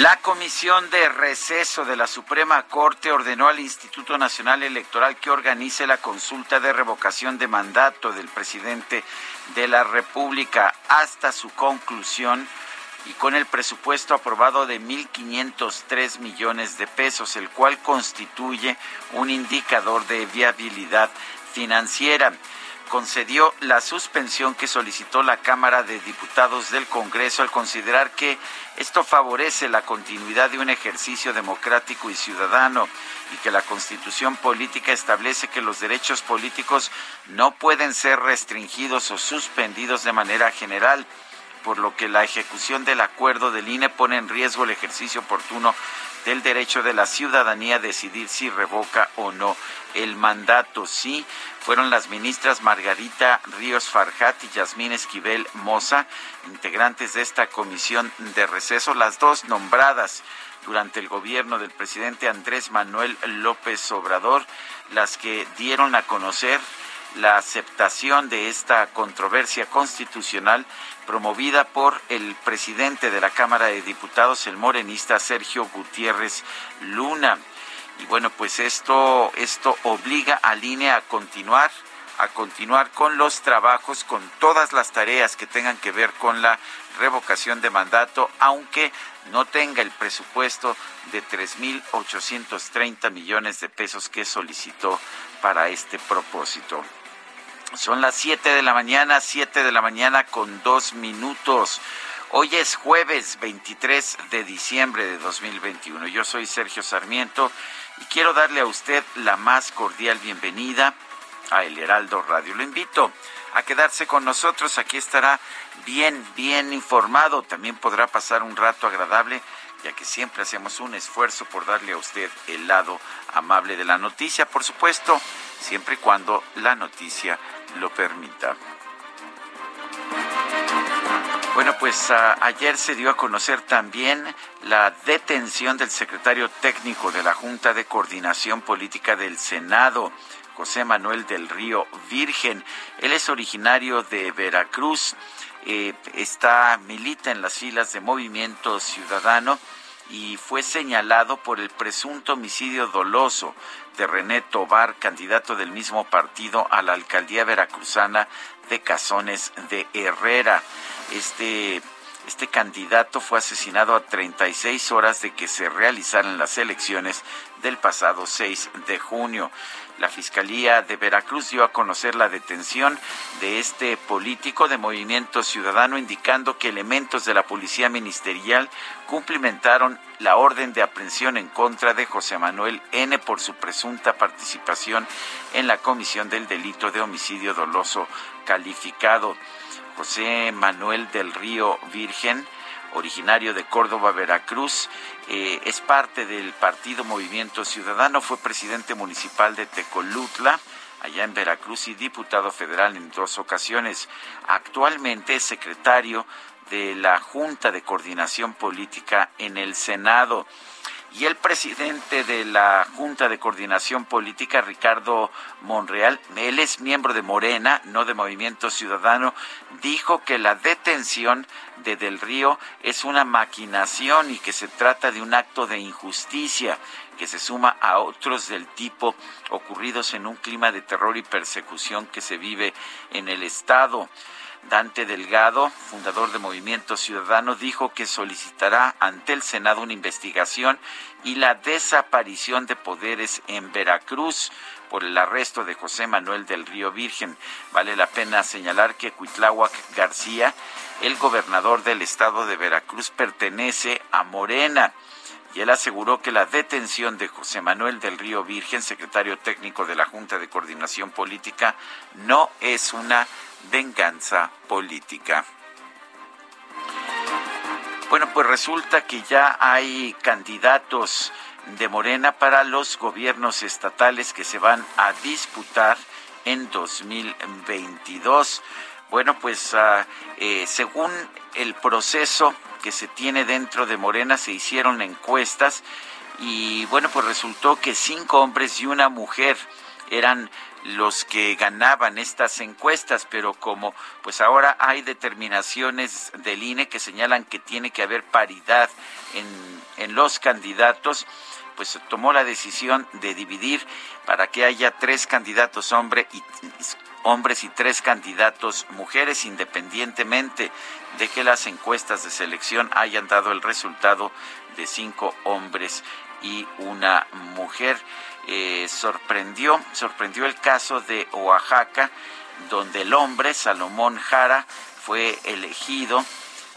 La Comisión de Receso de la Suprema Corte ordenó al Instituto Nacional Electoral que organice la consulta de revocación de mandato del presidente de la República. Hasta su conclusión y con el presupuesto aprobado de 1.503 millones de pesos, el cual constituye un indicador de viabilidad financiera concedió la suspensión que solicitó la Cámara de Diputados del Congreso al considerar que esto favorece la continuidad de un ejercicio democrático y ciudadano y que la Constitución política establece que los derechos políticos no pueden ser restringidos o suspendidos de manera general por lo que la ejecución del acuerdo del INE pone en riesgo el ejercicio oportuno del derecho de la ciudadanía a decidir si revoca o no el mandato. Sí, fueron las ministras Margarita Ríos Farjat y Yasmín Esquivel Moza, integrantes de esta comisión de receso, las dos nombradas durante el gobierno del presidente Andrés Manuel López Obrador, las que dieron a conocer la aceptación de esta controversia constitucional promovida por el presidente de la Cámara de Diputados, el morenista Sergio Gutiérrez Luna. Y bueno, pues esto, esto obliga al INE a continuar, a continuar con los trabajos, con todas las tareas que tengan que ver con la revocación de mandato, aunque no tenga el presupuesto de 3.830 millones de pesos que solicitó para este propósito. Son las 7 de la mañana, 7 de la mañana con dos minutos. Hoy es jueves 23 de diciembre de 2021. Yo soy Sergio Sarmiento y quiero darle a usted la más cordial bienvenida a El Heraldo Radio. Lo invito a quedarse con nosotros. Aquí estará bien, bien informado. También podrá pasar un rato agradable ya que siempre hacemos un esfuerzo por darle a usted el lado amable de la noticia, por supuesto, siempre y cuando la noticia lo permita. Bueno, pues ayer se dio a conocer también la detención del secretario técnico de la Junta de Coordinación Política del Senado, José Manuel del Río Virgen. Él es originario de Veracruz, eh, está milita en las filas de Movimiento Ciudadano y fue señalado por el presunto homicidio doloso de René Tobar, candidato del mismo partido a la alcaldía veracruzana de Cazones de Herrera. Este este candidato fue asesinado a 36 horas de que se realizaran las elecciones del pasado 6 de junio. La Fiscalía de Veracruz dio a conocer la detención de este político de Movimiento Ciudadano, indicando que elementos de la Policía Ministerial cumplimentaron la orden de aprehensión en contra de José Manuel N. por su presunta participación en la comisión del delito de homicidio doloso calificado. José Manuel del Río Virgen, originario de Córdoba, Veracruz, eh, es parte del partido Movimiento Ciudadano, fue presidente municipal de Tecolutla, allá en Veracruz, y diputado federal en dos ocasiones. Actualmente es secretario de la Junta de Coordinación Política en el Senado. Y el presidente de la Junta de Coordinación Política, Ricardo Monreal, él es miembro de Morena, no de Movimiento Ciudadano, dijo que la detención de Del Río es una maquinación y que se trata de un acto de injusticia. que se suma a otros del tipo ocurridos en un clima de terror y persecución que se vive en el Estado. Dante Delgado, fundador de Movimiento Ciudadano, dijo que solicitará ante el Senado una investigación y la desaparición de poderes en Veracruz por el arresto de José Manuel del Río Virgen. Vale la pena señalar que Cuitláhuac García, el gobernador del estado de Veracruz, pertenece a Morena y él aseguró que la detención de José Manuel del Río Virgen, secretario técnico de la Junta de Coordinación Política, no es una venganza política. Bueno, pues resulta que ya hay candidatos de Morena para los gobiernos estatales que se van a disputar en 2022. Bueno, pues ah, eh, según el proceso que se tiene dentro de Morena, se hicieron encuestas y bueno, pues resultó que cinco hombres y una mujer eran los que ganaban estas encuestas, pero como pues ahora hay determinaciones del INE que señalan que tiene que haber paridad en, en los candidatos, pues tomó la decisión de dividir para que haya tres candidatos hombre y, hombres y tres candidatos mujeres, independientemente de que las encuestas de selección hayan dado el resultado de cinco hombres y una mujer. Eh, sorprendió, sorprendió el caso de Oaxaca, donde el hombre, Salomón Jara, fue elegido,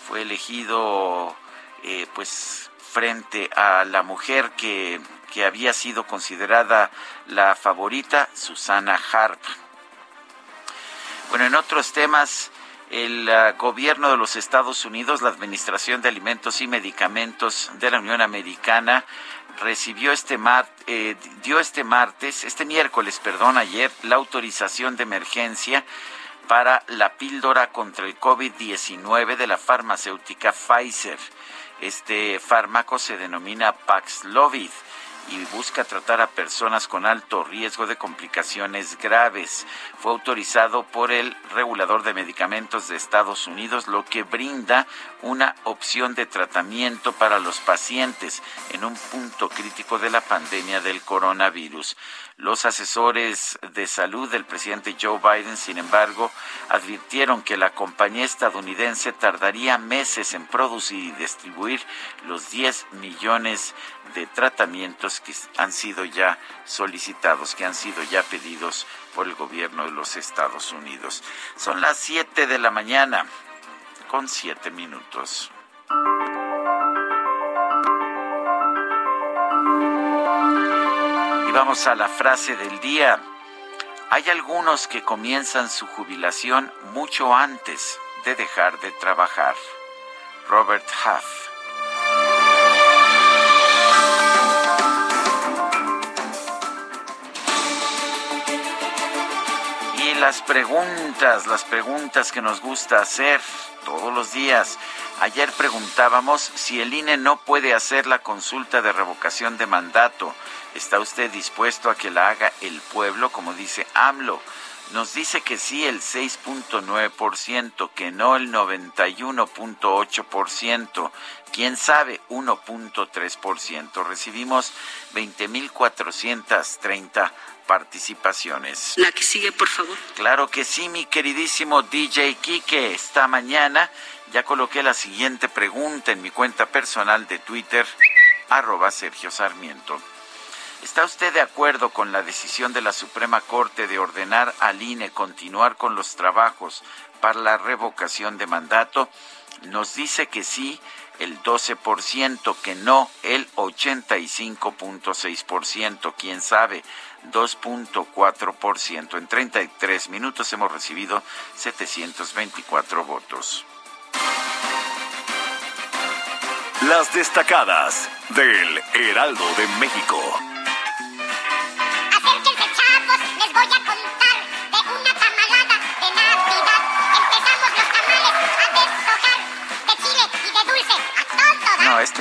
fue elegido eh, pues frente a la mujer que, que había sido considerada la favorita, Susana Harp. Bueno, en otros temas, el uh, gobierno de los Estados Unidos, la Administración de Alimentos y Medicamentos de la Unión Americana, recibió este mar, eh, dio este martes, este miércoles, perdón, ayer, la autorización de emergencia para la píldora contra el COVID-19 de la farmacéutica Pfizer. Este fármaco se denomina Paxlovid y busca tratar a personas con alto riesgo de complicaciones graves. Fue autorizado por el regulador de medicamentos de Estados Unidos, lo que brinda una opción de tratamiento para los pacientes en un punto crítico de la pandemia del coronavirus. Los asesores de salud del presidente Joe Biden, sin embargo, advirtieron que la compañía estadounidense tardaría meses en producir y distribuir los 10 millones de tratamientos que han sido ya solicitados, que han sido ya pedidos por el gobierno de los Estados Unidos. Son las 7 de la mañana con 7 minutos. Y vamos a la frase del día. Hay algunos que comienzan su jubilación mucho antes de dejar de trabajar. Robert Huff. Las preguntas, las preguntas que nos gusta hacer todos los días. Ayer preguntábamos si el INE no puede hacer la consulta de revocación de mandato ¿Está usted dispuesto a que la haga el pueblo, como dice AMLO? Nos dice que sí el 6.9%, que no el 91.8%, quién sabe 1.3%. Recibimos 20.430 participaciones. La que sigue, por favor. Claro que sí, mi queridísimo DJ Kike. Esta mañana ya coloqué la siguiente pregunta en mi cuenta personal de Twitter, arroba Sergio Sarmiento. ¿Está usted de acuerdo con la decisión de la Suprema Corte de ordenar al INE continuar con los trabajos para la revocación de mandato? Nos dice que sí el 12%, que no el 85.6%, quién sabe, 2.4%. En 33 minutos hemos recibido 724 votos. Las destacadas del Heraldo de México.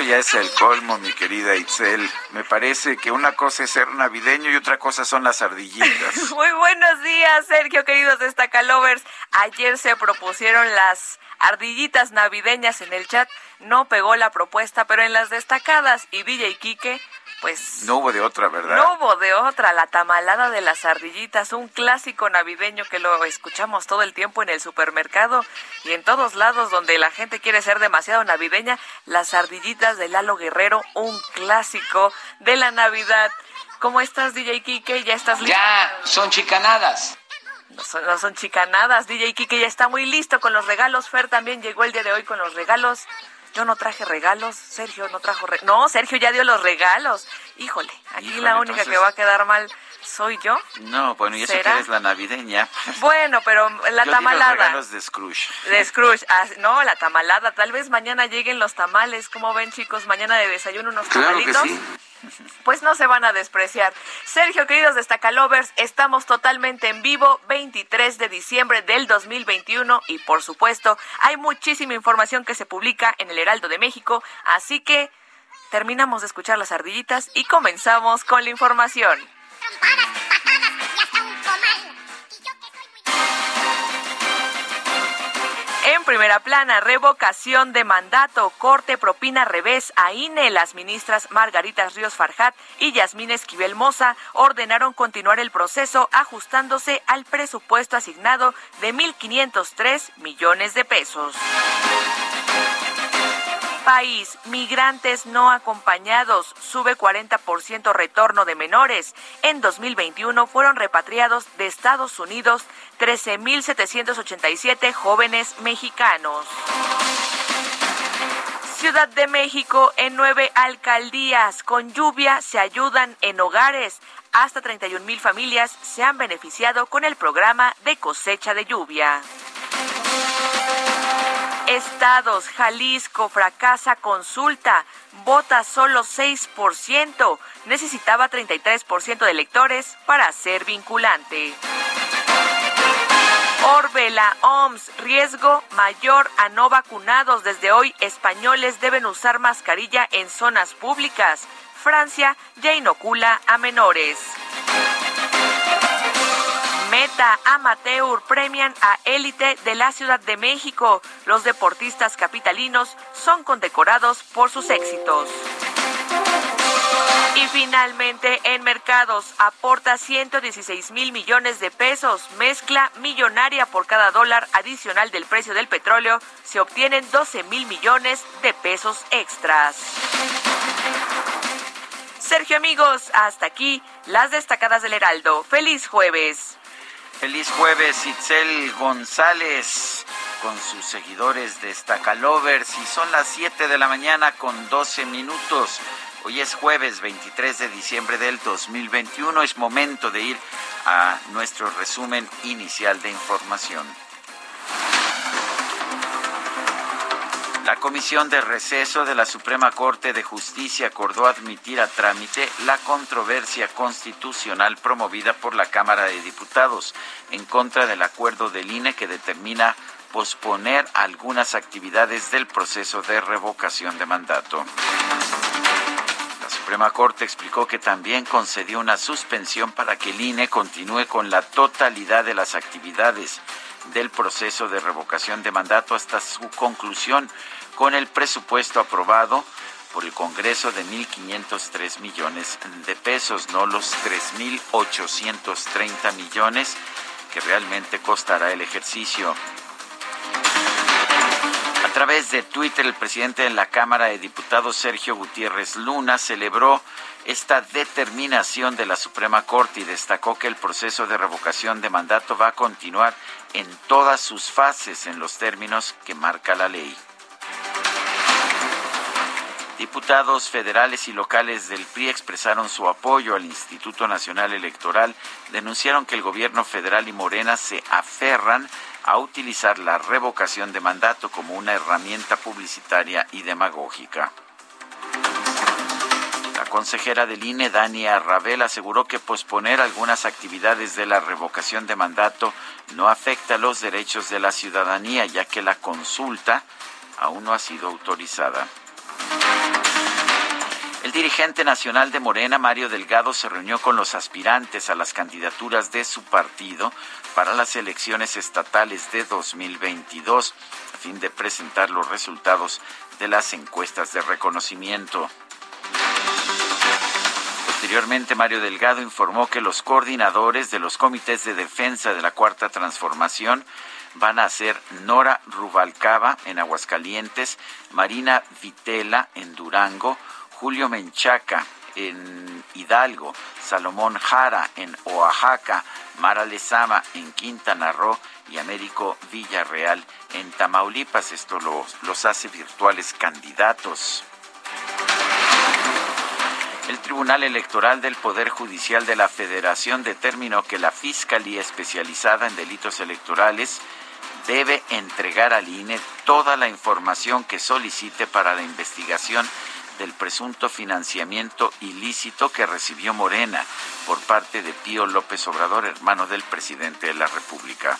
Ya es el colmo, mi querida Itzel. Me parece que una cosa es ser navideño y otra cosa son las ardillitas. Muy buenos días, Sergio, queridos destacalovers. Ayer se propusieron las ardillitas navideñas en el chat. No pegó la propuesta, pero en las destacadas y DJ Quique pues... No hubo de otra, ¿verdad? No hubo de otra, la tamalada de las ardillitas, un clásico navideño que lo escuchamos todo el tiempo en el supermercado y en todos lados donde la gente quiere ser demasiado navideña, las ardillitas de Lalo Guerrero, un clásico de la Navidad. ¿Cómo estás, DJ Kike? ¿Ya estás listo? Ya, son chicanadas. No son, no son chicanadas, DJ Kike ya está muy listo con los regalos. Fer también llegó el día de hoy con los regalos. Yo no traje regalos, Sergio no trajo regalos. No, Sergio ya dio los regalos. Híjole, aquí Híjole, la única entonces- que va a quedar mal soy yo. No, bueno, y eso que eres la navideña. Bueno, pero la Yo di los tamalada. regalos de Scrooge. De Scrooge. Ah, no, la tamalada. Tal vez mañana lleguen los tamales. ¿Cómo ven, chicos? Mañana de desayuno unos Claro que tamalitos. sí. Pues no se van a despreciar. Sergio, queridos destacalovers, estamos totalmente en vivo, 23 de diciembre del 2021 y por supuesto hay muchísima información que se publica en el Heraldo de México, así que terminamos de escuchar las ardillitas y comenzamos con la información. En primera plana, revocación de mandato, corte propina revés a INE. Las ministras Margaritas Ríos Farjat y Yasmín Esquivel Moza ordenaron continuar el proceso ajustándose al presupuesto asignado de 1.503 millones de pesos. País, migrantes no acompañados, sube 40% retorno de menores. En 2021 fueron repatriados de Estados Unidos 13.787 jóvenes mexicanos. Ciudad de México en nueve alcaldías con lluvia se ayudan en hogares. Hasta 31 mil familias se han beneficiado con el programa de cosecha de lluvia. Estados, Jalisco fracasa consulta, vota solo 6%, necesitaba 33% de electores para ser vinculante. Orbe, la OMS, riesgo mayor a no vacunados. Desde hoy, españoles deben usar mascarilla en zonas públicas. Francia ya inocula a menores. Meta Amateur premian a élite de la Ciudad de México. Los deportistas capitalinos son condecorados por sus éxitos. Y finalmente, en mercados, aporta 116 mil millones de pesos. Mezcla millonaria por cada dólar adicional del precio del petróleo. Se obtienen 12 mil millones de pesos extras. Sergio, amigos, hasta aquí las destacadas del Heraldo. Feliz jueves. Feliz jueves, Itzel González, con sus seguidores de Stacalovers. Y son las 7 de la mañana con 12 minutos. Hoy es jueves 23 de diciembre del 2021. Es momento de ir a nuestro resumen inicial de información. La Comisión de Receso de la Suprema Corte de Justicia acordó admitir a trámite la controversia constitucional promovida por la Cámara de Diputados en contra del acuerdo del INE que determina posponer algunas actividades del proceso de revocación de mandato. La Suprema Corte explicó que también concedió una suspensión para que el INE continúe con la totalidad de las actividades del proceso de revocación de mandato hasta su conclusión con el presupuesto aprobado por el Congreso de 1.503 millones de pesos, no los 3.830 millones que realmente costará el ejercicio. A través de Twitter, el presidente de la Cámara de Diputados, Sergio Gutiérrez Luna, celebró esta determinación de la Suprema Corte y destacó que el proceso de revocación de mandato va a continuar en todas sus fases en los términos que marca la ley. Diputados federales y locales del PRI expresaron su apoyo al Instituto Nacional Electoral, denunciaron que el gobierno federal y Morena se aferran a utilizar la revocación de mandato como una herramienta publicitaria y demagógica. La consejera del INE, Dania Ravel, aseguró que posponer algunas actividades de la revocación de mandato no afecta los derechos de la ciudadanía, ya que la consulta aún no ha sido autorizada. El dirigente nacional de Morena, Mario Delgado, se reunió con los aspirantes a las candidaturas de su partido para las elecciones estatales de 2022, a fin de presentar los resultados de las encuestas de reconocimiento. Posteriormente, Mario Delgado informó que los coordinadores de los comités de defensa de la Cuarta Transformación van a ser Nora Rubalcaba en Aguascalientes, Marina Vitela en Durango, Julio Menchaca en Hidalgo, Salomón Jara en Oaxaca, Mara Lezama en Quintana Roo y Américo Villarreal en Tamaulipas. Esto los, los hace virtuales candidatos. El Tribunal Electoral del Poder Judicial de la Federación determinó que la Fiscalía Especializada en Delitos Electorales debe entregar al INE toda la información que solicite para la investigación del presunto financiamiento ilícito que recibió Morena por parte de Pío López Obrador, hermano del presidente de la República.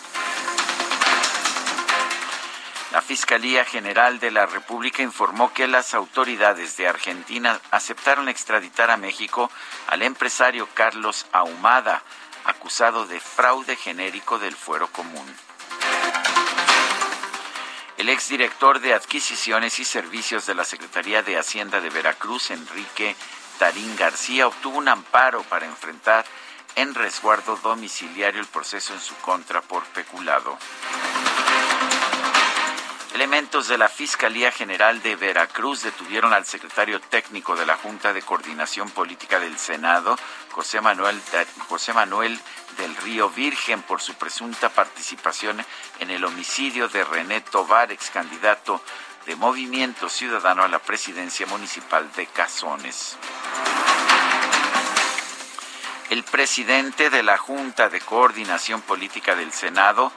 La Fiscalía General de la República informó que las autoridades de Argentina aceptaron extraditar a México al empresario Carlos Ahumada, acusado de fraude genérico del fuero común. El exdirector de Adquisiciones y Servicios de la Secretaría de Hacienda de Veracruz, Enrique Tarín García, obtuvo un amparo para enfrentar en resguardo domiciliario el proceso en su contra por peculado. Elementos de la Fiscalía General de Veracruz detuvieron al secretario técnico de la Junta de Coordinación Política del Senado, José Manuel, José Manuel del Río Virgen, por su presunta participación en el homicidio de René Tovar, ex candidato de Movimiento Ciudadano a la presidencia municipal de Cazones. El presidente de la Junta de Coordinación Política del Senado,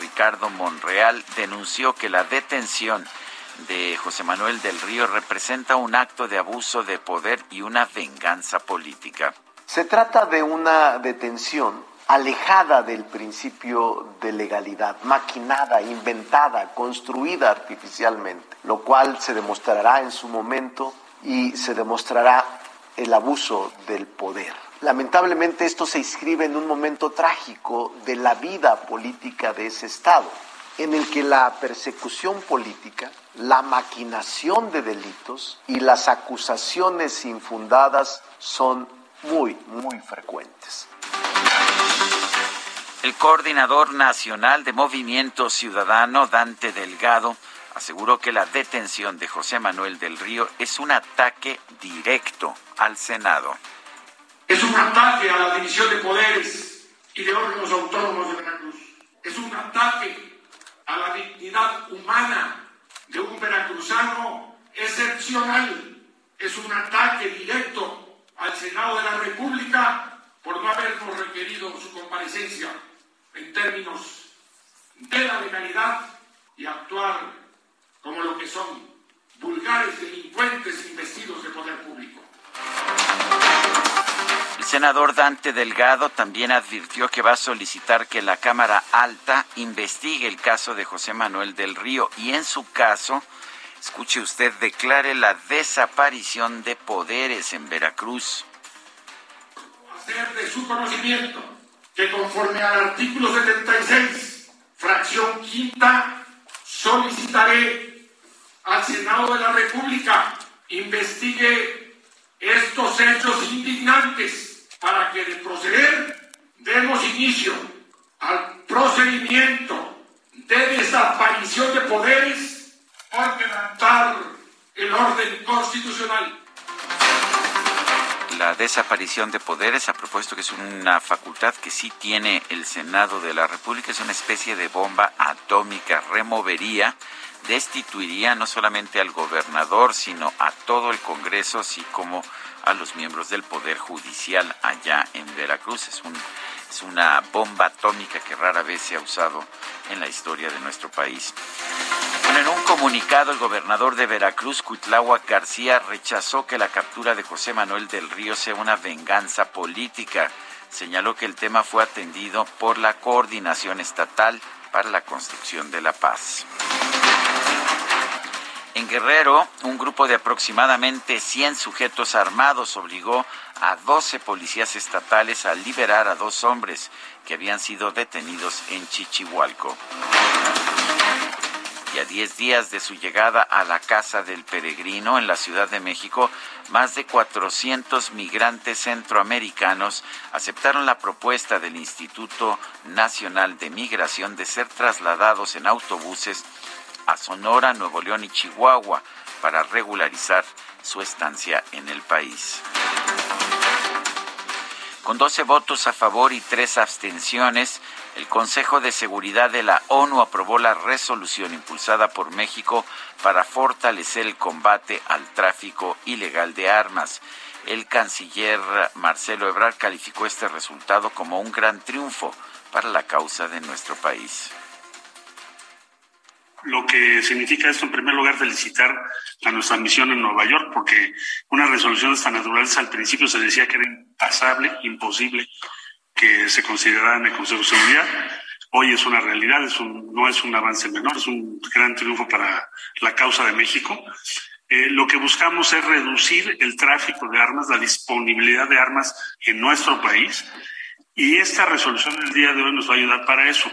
Ricardo Monreal, denunció que la detención de José Manuel del Río representa un acto de abuso de poder y una venganza política. Se trata de una detención alejada del principio de legalidad, maquinada, inventada, construida artificialmente, lo cual se demostrará en su momento y se demostrará el abuso del poder. Lamentablemente esto se inscribe en un momento trágico de la vida política de ese Estado, en el que la persecución política, la maquinación de delitos y las acusaciones infundadas son muy, muy frecuentes. El coordinador nacional de Movimiento Ciudadano, Dante Delgado, aseguró que la detención de José Manuel del Río es un ataque directo al Senado. Es un ataque a la división de poderes y de órganos autónomos de Veracruz. Es un ataque a la dignidad humana de un veracruzano excepcional. Es un ataque directo al Senado de la República por no habernos requerido su comparecencia en términos de la legalidad y actuar como lo que son vulgares delincuentes investidos de poder público. El senador Dante Delgado también advirtió que va a solicitar que la Cámara Alta investigue el caso de José Manuel del Río y en su caso, escuche usted, declare la desaparición de poderes en Veracruz. Hacer de su conocimiento que conforme al artículo 76, fracción quinta, solicitaré al Senado de la República investigue estos hechos indignantes para que de proceder demos inicio al procedimiento de desaparición de poderes por quebrantar el orden constitucional. La desaparición de poderes, a propósito que es una facultad que sí tiene el Senado de la República, es una especie de bomba atómica, removería, destituiría no solamente al gobernador, sino a todo el Congreso, así como a los miembros del Poder Judicial allá en Veracruz. Es, un, es una bomba atómica que rara vez se ha usado en la historia de nuestro país. En un comunicado, el gobernador de Veracruz, Cuitláhuac García, rechazó que la captura de José Manuel del Río sea una venganza política. Señaló que el tema fue atendido por la Coordinación Estatal para la Construcción de la Paz. En Guerrero, un grupo de aproximadamente 100 sujetos armados obligó a 12 policías estatales a liberar a dos hombres que habían sido detenidos en Chichihualco. y a 10 días de su llegada a la Casa del Peregrino en la Ciudad de México, más de 400 migrantes centroamericanos aceptaron la propuesta del Instituto Nacional de Migración de ser trasladados en autobuses a Sonora, Nuevo León y Chihuahua para regularizar su estancia en el país. Con 12 votos a favor y 3 abstenciones, el Consejo de Seguridad de la ONU aprobó la resolución impulsada por México para fortalecer el combate al tráfico ilegal de armas. El canciller Marcelo Ebrard calificó este resultado como un gran triunfo para la causa de nuestro país. Lo que significa esto, en primer lugar, felicitar a nuestra misión en Nueva York, porque una resolución de esta naturaleza al principio se decía que era impasable, imposible, que se considerara en el Consejo de Seguridad. Hoy es una realidad, es un, no es un avance menor, es un gran triunfo para la causa de México. Eh, lo que buscamos es reducir el tráfico de armas, la disponibilidad de armas en nuestro país, y esta resolución del día de hoy nos va a ayudar para eso.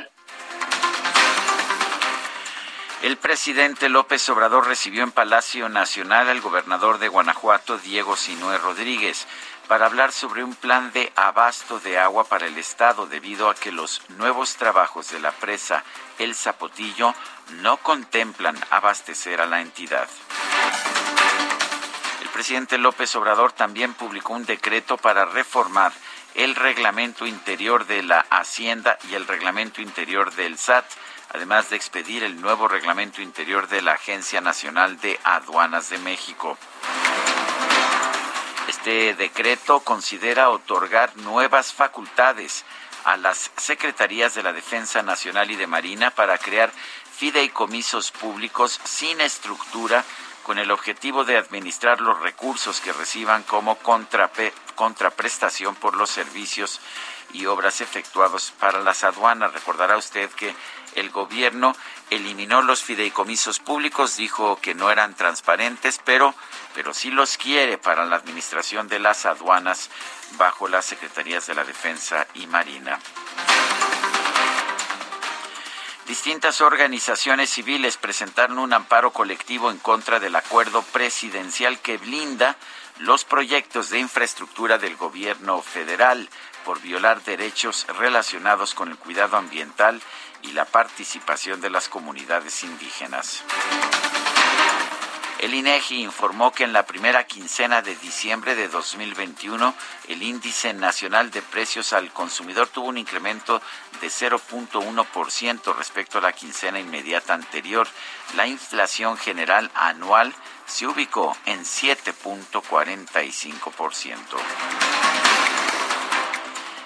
El presidente López Obrador recibió en Palacio Nacional al gobernador de Guanajuato, Diego Sinué Rodríguez para hablar sobre un plan de abasto de agua para el Estado debido a que los nuevos trabajos de la presa El Zapotillo no contemplan abastecer a la entidad. El presidente López Obrador también publicó un decreto para reformar el reglamento interior de la Hacienda y el reglamento interior del SAT, además de expedir el nuevo reglamento interior de la Agencia Nacional de Aduanas de México. Este decreto considera otorgar nuevas facultades a las Secretarías de la Defensa Nacional y de Marina para crear fideicomisos públicos sin estructura con el objetivo de administrar los recursos que reciban como contraprestación por los servicios y obras efectuados para las aduanas. Recordará usted que el gobierno eliminó los fideicomisos públicos, dijo que no eran transparentes, pero, pero sí los quiere para la administración de las aduanas bajo las Secretarías de la Defensa y Marina. Distintas organizaciones civiles presentaron un amparo colectivo en contra del acuerdo presidencial que blinda los proyectos de infraestructura del gobierno federal por violar derechos relacionados con el cuidado ambiental y la participación de las comunidades indígenas. El INEGI informó que en la primera quincena de diciembre de 2021 el índice nacional de precios al consumidor tuvo un incremento de 0.1% respecto a la quincena inmediata anterior. La inflación general anual se ubicó en 7.45%.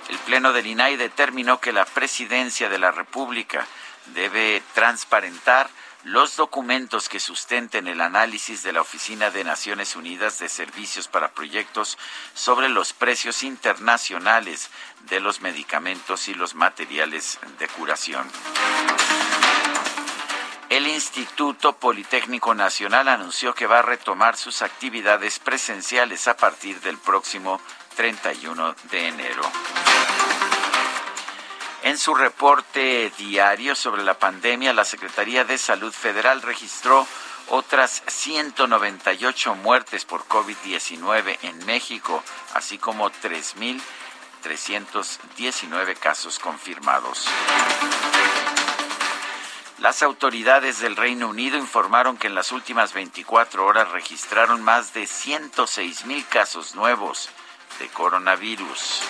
El Pleno del INAI determinó que la Presidencia de la República debe transparentar los documentos que sustenten el análisis de la Oficina de Naciones Unidas de Servicios para Proyectos sobre los precios internacionales de los medicamentos y los materiales de curación. El Instituto Politécnico Nacional anunció que va a retomar sus actividades presenciales a partir del próximo 31 de enero. En su reporte diario sobre la pandemia, la Secretaría de Salud Federal registró otras 198 muertes por COVID-19 en México, así como 3.319 casos confirmados. Las autoridades del Reino Unido informaron que en las últimas 24 horas registraron más de 106 mil casos nuevos de coronavirus.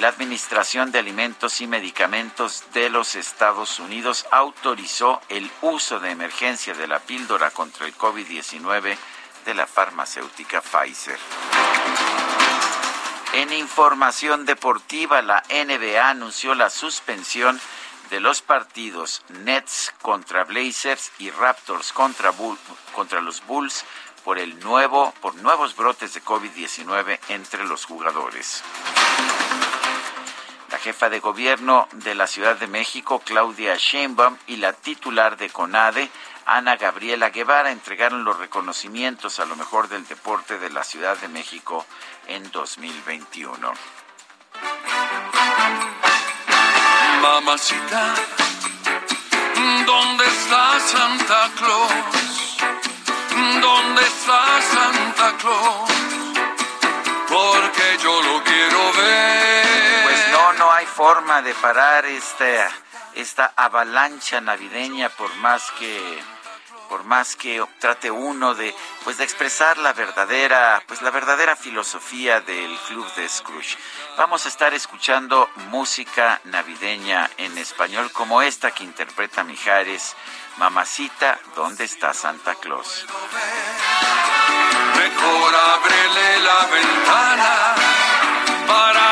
La Administración de Alimentos y Medicamentos de los Estados Unidos autorizó el uso de emergencia de la píldora contra el COVID-19 de la farmacéutica Pfizer. En información deportiva, la NBA anunció la suspensión de los partidos Nets contra Blazers y Raptors contra, contra los Bulls por el nuevo por nuevos brotes de COVID-19 entre los jugadores. Jefa de gobierno de la Ciudad de México, Claudia Sheinbaum, y la titular de CONADE, Ana Gabriela Guevara, entregaron los reconocimientos a lo mejor del deporte de la Ciudad de México en 2021. Mamacita ¿Dónde está Santa Claus? ¿Dónde está Santa Claus? Porque yo lo quiero ver. Forma de parar esta, esta avalancha navideña por más que por más que trate uno de pues de expresar la verdadera pues la verdadera filosofía del club de Scrooge. Vamos a estar escuchando música navideña en español como esta que interpreta Mijares, Mamacita, ¿dónde está Santa Claus? Mejor ábrele la ventana para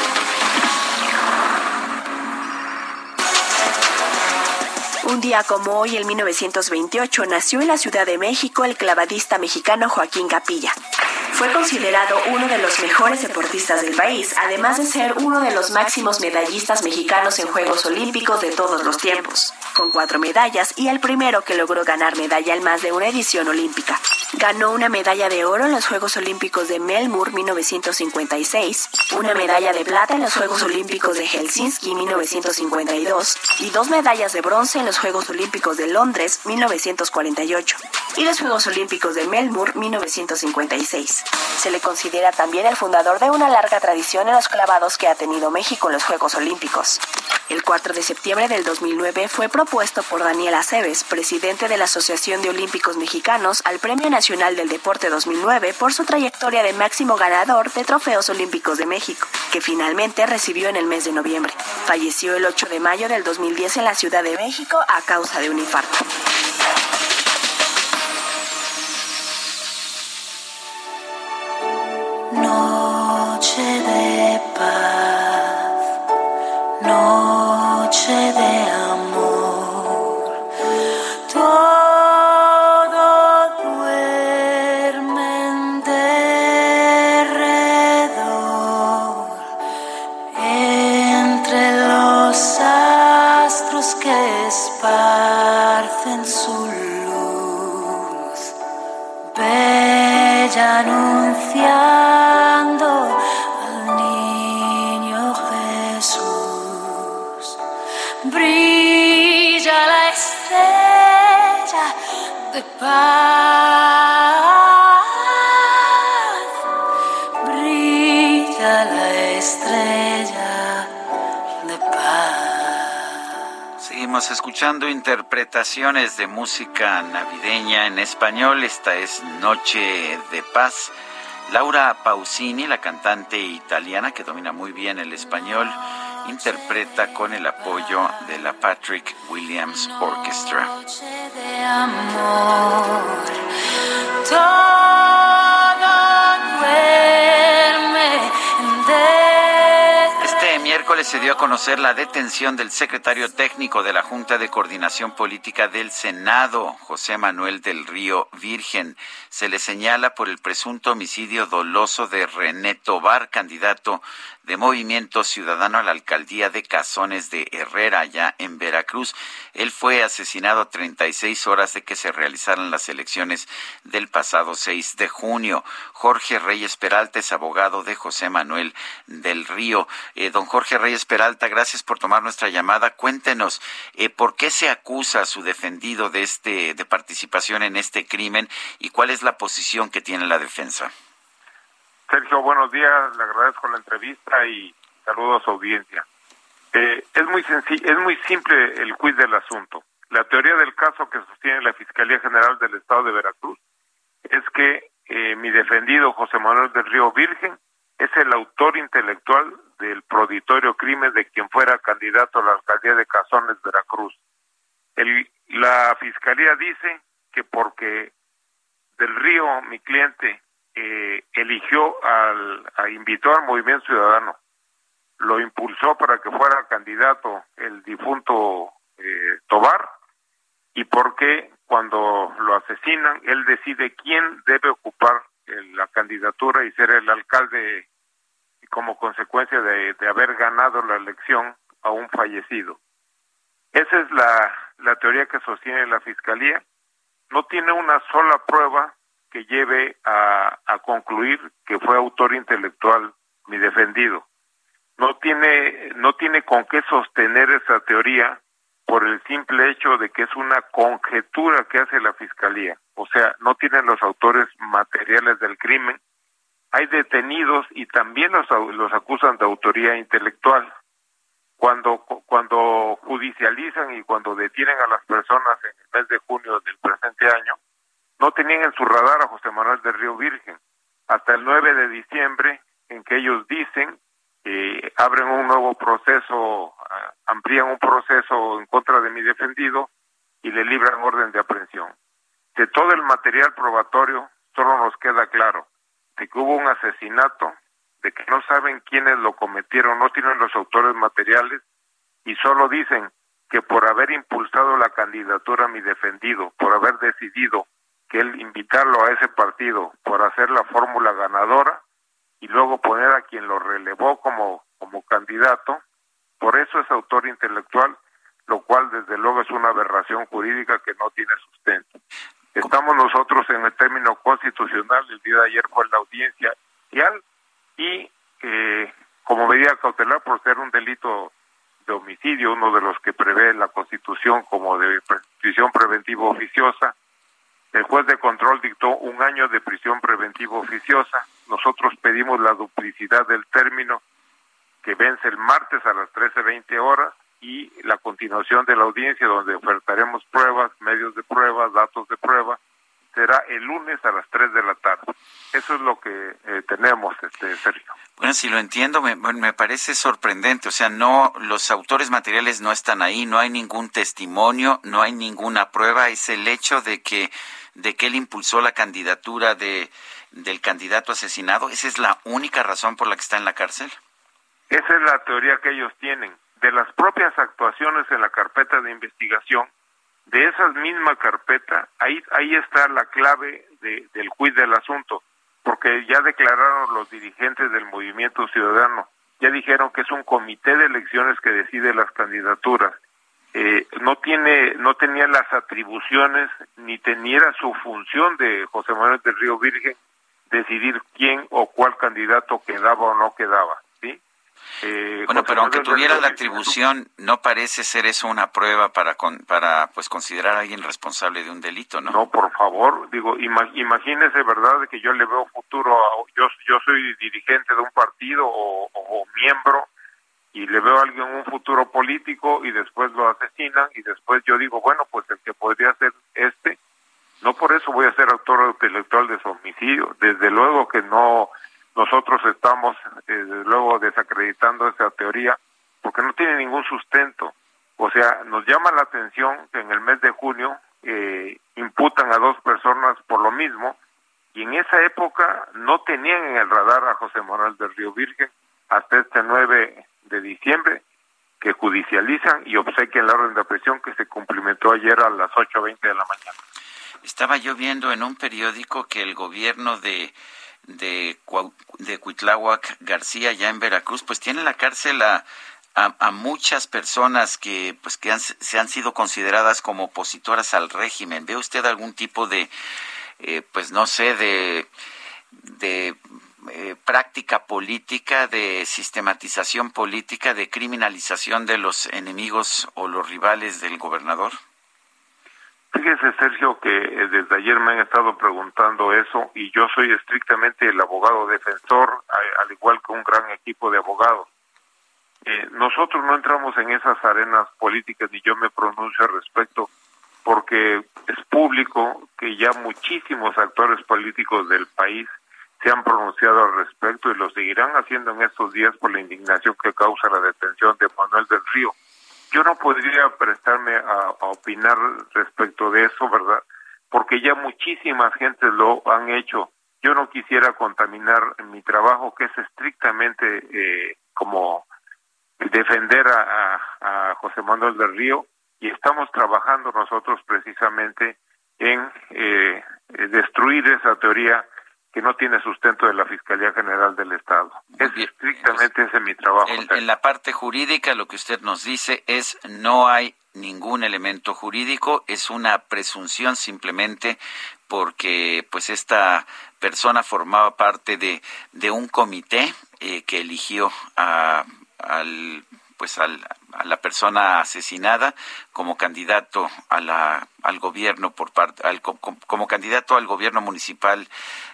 Un día como hoy, en 1928, nació en la Ciudad de México el clavadista mexicano Joaquín Capilla. Fue considerado uno de los mejores deportistas del país, además de ser uno de los máximos medallistas mexicanos en Juegos Olímpicos de todos los tiempos, con cuatro medallas y el primero que logró ganar medalla en más de una edición olímpica. Ganó una medalla de oro en los Juegos Olímpicos de Melbourne 1956, una medalla de plata en los Juegos Olímpicos de Helsinki 1952 y dos medallas de bronce en los Juegos Olímpicos de Londres 1948 y los Juegos Olímpicos de Melbourne 1956. Se le considera también el fundador de una larga tradición en los clavados que ha tenido México en los Juegos Olímpicos. El 4 de septiembre del 2009 fue propuesto por Daniel Aceves, presidente de la Asociación de Olímpicos Mexicanos, al Premio Nacional del Deporte 2009 por su trayectoria de máximo ganador de trofeos olímpicos de México, que finalmente recibió en el mes de noviembre. Falleció el 8 de mayo del 2010 en la Ciudad de México a causa de un infarto. Noche de paz, noche de amor, de paz. Brilla la estrella de paz. Seguimos escuchando interpretaciones de música navideña en español. Esta es Noche de Paz. Laura Pausini, la cantante italiana que domina muy bien el español, interpreta con el apoyo de la Patrick Williams Orchestra. Este miércoles se dio a conocer la detención del secretario técnico de la Junta de Coordinación Política del Senado, José Manuel del Río Virgen. Se le señala por el presunto homicidio doloso de René Tobar, candidato de Movimiento Ciudadano a la alcaldía de Cazones de Herrera, allá en Veracruz. Él fue asesinado a 36 horas de que se realizaran las elecciones del pasado 6 de junio. Jorge Reyes Peralta es abogado de José Manuel del Río. Eh, don Jorge Reyes Peralta, gracias por tomar nuestra llamada. Cuéntenos, eh, ¿por qué se acusa a su defendido de, este, de participación en este crimen y cuál es la posición que tiene la defensa? Sergio, buenos días, le agradezco la entrevista y saludo a su audiencia. Eh, es muy es muy simple el quiz del asunto. La teoría del caso que sostiene la Fiscalía General del Estado de Veracruz es que eh, mi defendido José Manuel del Río Virgen es el autor intelectual del proditorio crimen de quien fuera candidato a la alcaldía de Cazones, Veracruz. La Fiscalía dice que porque del Río, mi cliente, eh, eligió al, invitó al Movimiento Ciudadano, lo impulsó para que fuera candidato el difunto eh, Tobar y por qué cuando lo asesinan él decide quién debe ocupar eh, la candidatura y ser el alcalde como consecuencia de, de haber ganado la elección a un fallecido. Esa es la, la teoría que sostiene la Fiscalía. No tiene una sola prueba que lleve a, a concluir que fue autor intelectual mi defendido. No tiene, no tiene con qué sostener esa teoría por el simple hecho de que es una conjetura que hace la fiscalía. O sea, no tienen los autores materiales del crimen. Hay detenidos y también los, los acusan de autoría intelectual. Cuando, cuando judicializan y cuando detienen a las personas en el mes de junio del presente año, no tenían en su radar a José Manuel de Río Virgen. Hasta el 9 de diciembre, en que ellos dicen que abren un nuevo proceso, ah, amplían un proceso en contra de mi defendido y le libran orden de aprehensión. De todo el material probatorio, solo nos queda claro de que hubo un asesinato, de que no saben quiénes lo cometieron, no tienen los autores materiales y solo dicen que por haber impulsado la candidatura a mi defendido, por haber decidido que él invitarlo a ese partido, por hacer la fórmula ganadora y luego poner a quien lo relevó como, como candidato, por eso es autor intelectual, lo cual desde luego es una aberración jurídica que no tiene sustento. Estamos nosotros en el término constitucional, el día de ayer fue la audiencia inicial y eh, como medida cautelar por ser un delito de homicidio, uno de los que prevé la Constitución como de prisión preventiva oficiosa, el juez de control dictó un año de prisión preventiva oficiosa. Nosotros pedimos la duplicidad del término que vence el martes a las 13.20 horas y la continuación de la audiencia donde ofertaremos pruebas, medios de pruebas, datos de prueba, será el lunes a las 3 de la tarde. Eso es lo que eh, tenemos, este Sergio. Bueno, si lo entiendo, me, me, parece sorprendente. O sea, no, los autores materiales no están ahí, no hay ningún testimonio, no hay ninguna prueba. Es el hecho de que, de que él impulsó la candidatura de, del candidato asesinado. Esa es la única razón por la que está en la cárcel. Esa es la teoría que ellos tienen. De las propias actuaciones en la carpeta de investigación, de esa misma carpeta, ahí, ahí está la clave de, del juicio del asunto, porque ya declararon los dirigentes del movimiento ciudadano, ya dijeron que es un comité de elecciones que decide las candidaturas. Eh, no tiene, no tenía las atribuciones ni tenía su función de José Manuel del Río Virgen decidir quién o cuál candidato quedaba o no quedaba, ¿sí? Eh, bueno, pero aunque tuviera la atribución, no parece ser eso una prueba para con, para pues considerar a alguien responsable de un delito, ¿no? No, por favor, digo, imagínese, ¿verdad?, de que yo le veo futuro, a, yo, yo soy dirigente de un partido o, o, miembro y le veo a alguien un futuro político y después lo asesinan y después yo digo, bueno, pues el que podría ser este, no por eso voy a ser autor intelectual de su homicidio, desde luego que no nosotros estamos, desde luego, desacreditando esa teoría porque no tiene ningún sustento. O sea, nos llama la atención que en el mes de junio eh, imputan a dos personas por lo mismo y en esa época no tenían en el radar a José Manuel del Río Virgen hasta este 9 de diciembre que judicializan y obsequian la orden de prisión que se cumplimentó ayer a las 8.20 de la mañana. Estaba yo viendo en un periódico que el gobierno de de, de Cuitláhuac García, ya en Veracruz, pues tiene en la cárcel a, a, muchas personas que, pues, que han, se han sido consideradas como opositoras al régimen. ¿Ve usted algún tipo de, eh, pues no sé, de eh, práctica política, de sistematización política, de criminalización de los enemigos o los rivales del gobernador? Fíjese, Sergio, que eh, desde ayer me han estado preguntando eso y yo soy estrictamente el abogado defensor, al igual que un gran equipo de abogados. Eh, nosotros no entramos en esas arenas políticas ni yo me pronuncio al respecto porque es público que ya muchísimos actores políticos del país se han pronunciado al respecto y lo seguirán haciendo en estos días por la indignación que causa la detención de Manuel del Río yo no podría prestarme a, opinar respecto de eso, ¿verdad? Porque ya muchísimas gentes lo han hecho. Yo no quisiera contaminar mi trabajo, que es estrictamente eh, como defender a, a, José Manuel del Río y estamos trabajando nosotros precisamente en eh, destruir esa teoría que no tiene sustento de la Fiscalía General del Estado. Es estrictamente ese mi trabajo. En, en, la parte jurídica lo que usted nos dice es no hay ningún elemento jurídico, es una presunción simplemente porque pues esta persona formaba parte de, de un comité eh, que eligió a, al pues al, a la persona asesinada como candidato a la, al gobierno por parte como, como, candidato al gobierno municipal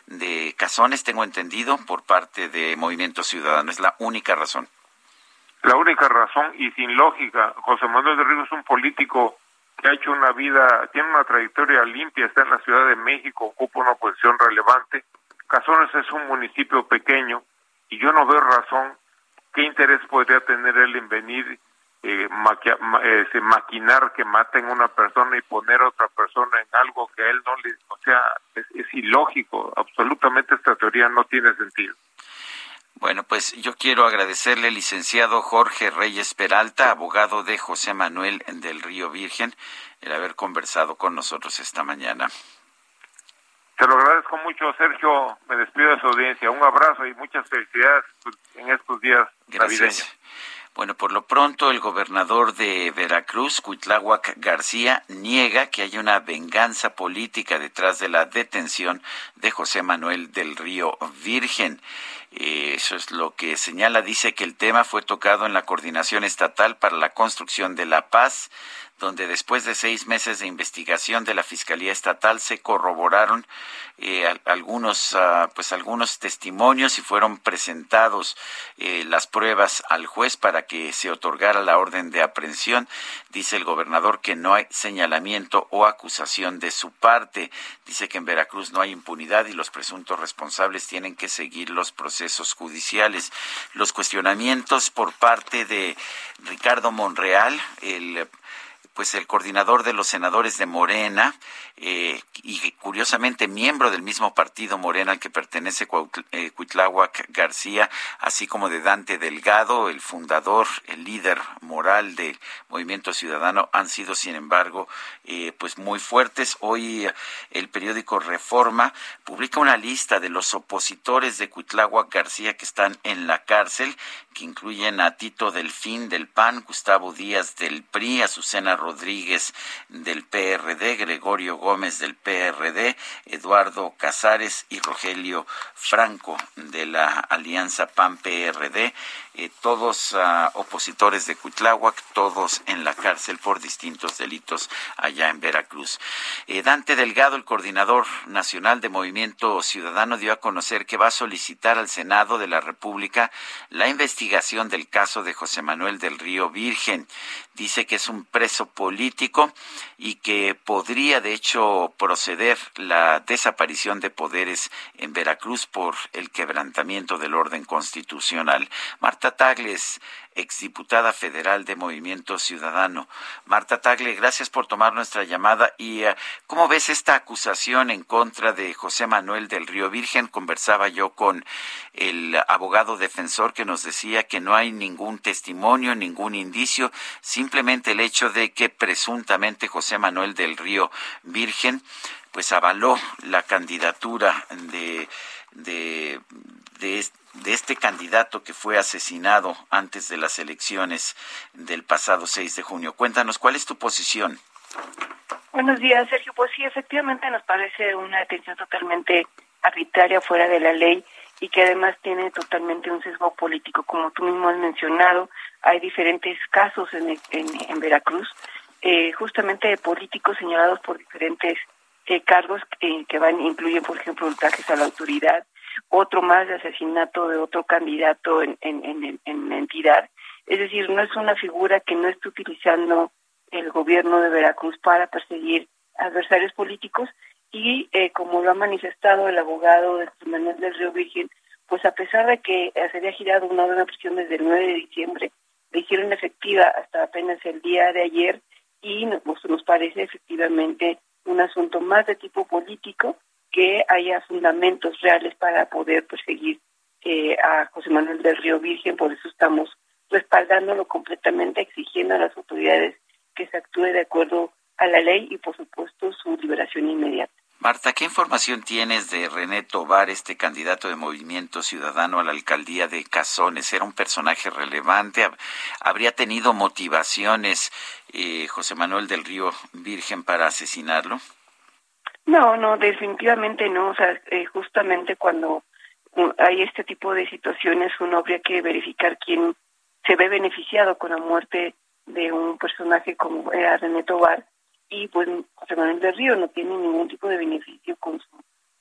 de Cazones tengo entendido por parte de Movimiento Ciudadano. Es la única razón. La única razón y sin lógica José Manuel de Río es un político que ha hecho una vida tiene una trayectoria limpia está en la Ciudad de México ocupa una posición relevante. Cazones es un municipio pequeño y yo no veo razón ¿qué interés podría tener él en venir, eh, maquia, eh, maquinar que maten a una persona y poner a otra persona en algo que a él no le, o sea, es, es ilógico, absolutamente esta teoría no tiene sentido. Bueno, pues yo quiero agradecerle licenciado Jorge Reyes Peralta, abogado de José Manuel del Río Virgen, el haber conversado con nosotros esta mañana. Te lo agradezco mucho, Sergio. Me despido de su audiencia. Un abrazo y muchas felicidades en estos días Gracias. navideños. Bueno, por lo pronto el gobernador de Veracruz, Cuitláhuac García, niega que haya una venganza política detrás de la detención de José Manuel del Río Virgen. Eso es lo que señala. Dice que el tema fue tocado en la Coordinación Estatal para la Construcción de la Paz donde después de seis meses de investigación de la Fiscalía Estatal se corroboraron eh, algunos, uh, pues algunos testimonios y fueron presentados eh, las pruebas al juez para que se otorgara la orden de aprehensión. Dice el gobernador que no hay señalamiento o acusación de su parte. Dice que en Veracruz no hay impunidad y los presuntos responsables tienen que seguir los procesos judiciales. Los cuestionamientos por parte de Ricardo Monreal, el pues el coordinador de los senadores de Morena eh, y curiosamente miembro del mismo partido Morena al que pertenece Cuitláhuac García, así como de Dante Delgado, el fundador, el líder moral del Movimiento Ciudadano, han sido sin embargo eh, pues muy fuertes. Hoy el periódico Reforma publica una lista de los opositores de Cuitláhuac García que están en la cárcel, que incluyen a Tito Delfín del PAN, Gustavo Díaz del PRI, Azucena Rodríguez del PRD, Gregorio Gómez del PRD, Eduardo Casares y Rogelio Franco de la Alianza PAN-PRD, eh, todos uh, opositores de Cuitláhuac, todos en la cárcel por distintos delitos allá en Veracruz. Eh, Dante Delgado, el coordinador nacional de Movimiento Ciudadano, dio a conocer que va a solicitar al Senado de la República la investigación del caso de José Manuel del Río Virgen. Dice que es un preso político y que podría, de hecho, proceder la desaparición de poderes en Veracruz por el quebrantamiento del orden constitucional. Marta Tagles, exdiputada federal de Movimiento Ciudadano. Marta Tagle, gracias por tomar nuestra llamada. ¿Y uh, cómo ves esta acusación en contra de José Manuel del Río Virgen? Conversaba yo con el abogado defensor que nos decía que no hay ningún testimonio, ningún indicio, simplemente el hecho de que presuntamente José Manuel del Río Virgen pues avaló la candidatura de, de, de, este candidato que fue asesinado antes de las elecciones del pasado 6 de junio. Cuéntanos, ¿cuál es tu posición? Buenos días, Sergio. Pues sí, efectivamente nos parece una detención totalmente arbitraria, fuera de la ley y que además tiene totalmente un sesgo político. Como tú mismo has mencionado, hay diferentes casos en, en, en Veracruz, eh, justamente de políticos señalados por diferentes eh, cargos eh, que van incluyen, por ejemplo, ultrajes a la autoridad, otro más de asesinato de otro candidato en, en, en, en entidad. Es decir, no es una figura que no esté utilizando el gobierno de Veracruz para perseguir adversarios políticos y eh, como lo ha manifestado el abogado de Manuel del Río Virgen, pues a pesar de que se había girado una orden de prisión desde el 9 de diciembre, le hicieron efectiva hasta apenas el día de ayer y nos, nos parece efectivamente un asunto más de tipo político que haya fundamentos reales para poder perseguir eh, a José Manuel del Río Virgen, por eso estamos respaldándolo completamente, exigiendo a las autoridades que se actúe de acuerdo a la ley y, por supuesto, su liberación inmediata. Marta, ¿qué información tienes de René Tobar, este candidato de Movimiento Ciudadano a la alcaldía de Cazones? ¿Era un personaje relevante? ¿Habría tenido motivaciones eh, José Manuel del Río Virgen para asesinarlo? No, no, definitivamente no. O sea, eh, justamente cuando hay este tipo de situaciones, uno habría que verificar quién se ve beneficiado con la muerte de un personaje como era René Tobar. Y pues José Manuel del Río no tiene ningún tipo de beneficio con su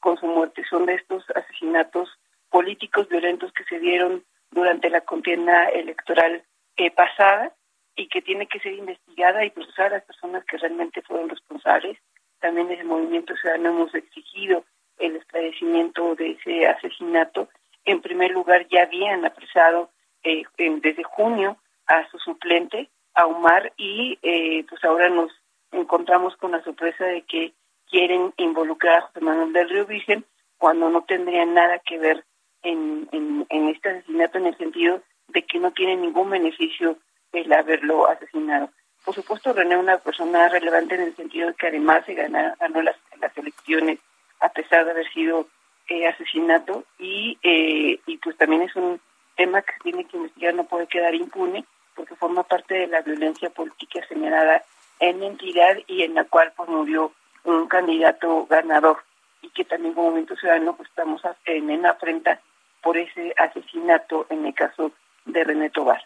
con su muerte. Son de estos asesinatos políticos violentos que se dieron durante la contienda electoral eh, pasada y que tiene que ser investigada y procesar a las personas que realmente fueron responsables también desde el movimiento ciudadano hemos exigido el esclarecimiento de ese asesinato en primer lugar ya habían apresado eh, desde junio a su suplente a Omar y eh, pues ahora nos encontramos con la sorpresa de que quieren involucrar a José Manuel del Río Virgen cuando no tendrían nada que ver en, en, este asesinato en el sentido de que no tiene ningún beneficio el haberlo asesinado. Por supuesto, René es una persona relevante en el sentido de que además se ganó, ganó las, las elecciones a pesar de haber sido eh, asesinato y, eh, y pues también es un tema que tiene que investigar, no puede quedar impune porque forma parte de la violencia política generada en entidad y en la cual pues murió un candidato ganador y que también como Movimiento Ciudadano pues estamos en, en afrenta por ese asesinato en el caso de René Tobar.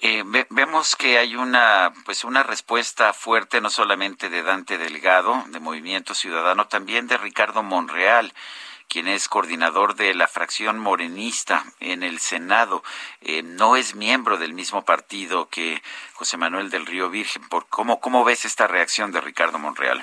Eh, vemos que hay una pues una respuesta fuerte no solamente de Dante Delgado de Movimiento Ciudadano también de Ricardo Monreal quien es coordinador de la fracción morenista en el Senado, eh, no es miembro del mismo partido que José Manuel del Río Virgen. ¿Por cómo, ¿Cómo ves esta reacción de Ricardo Monreal?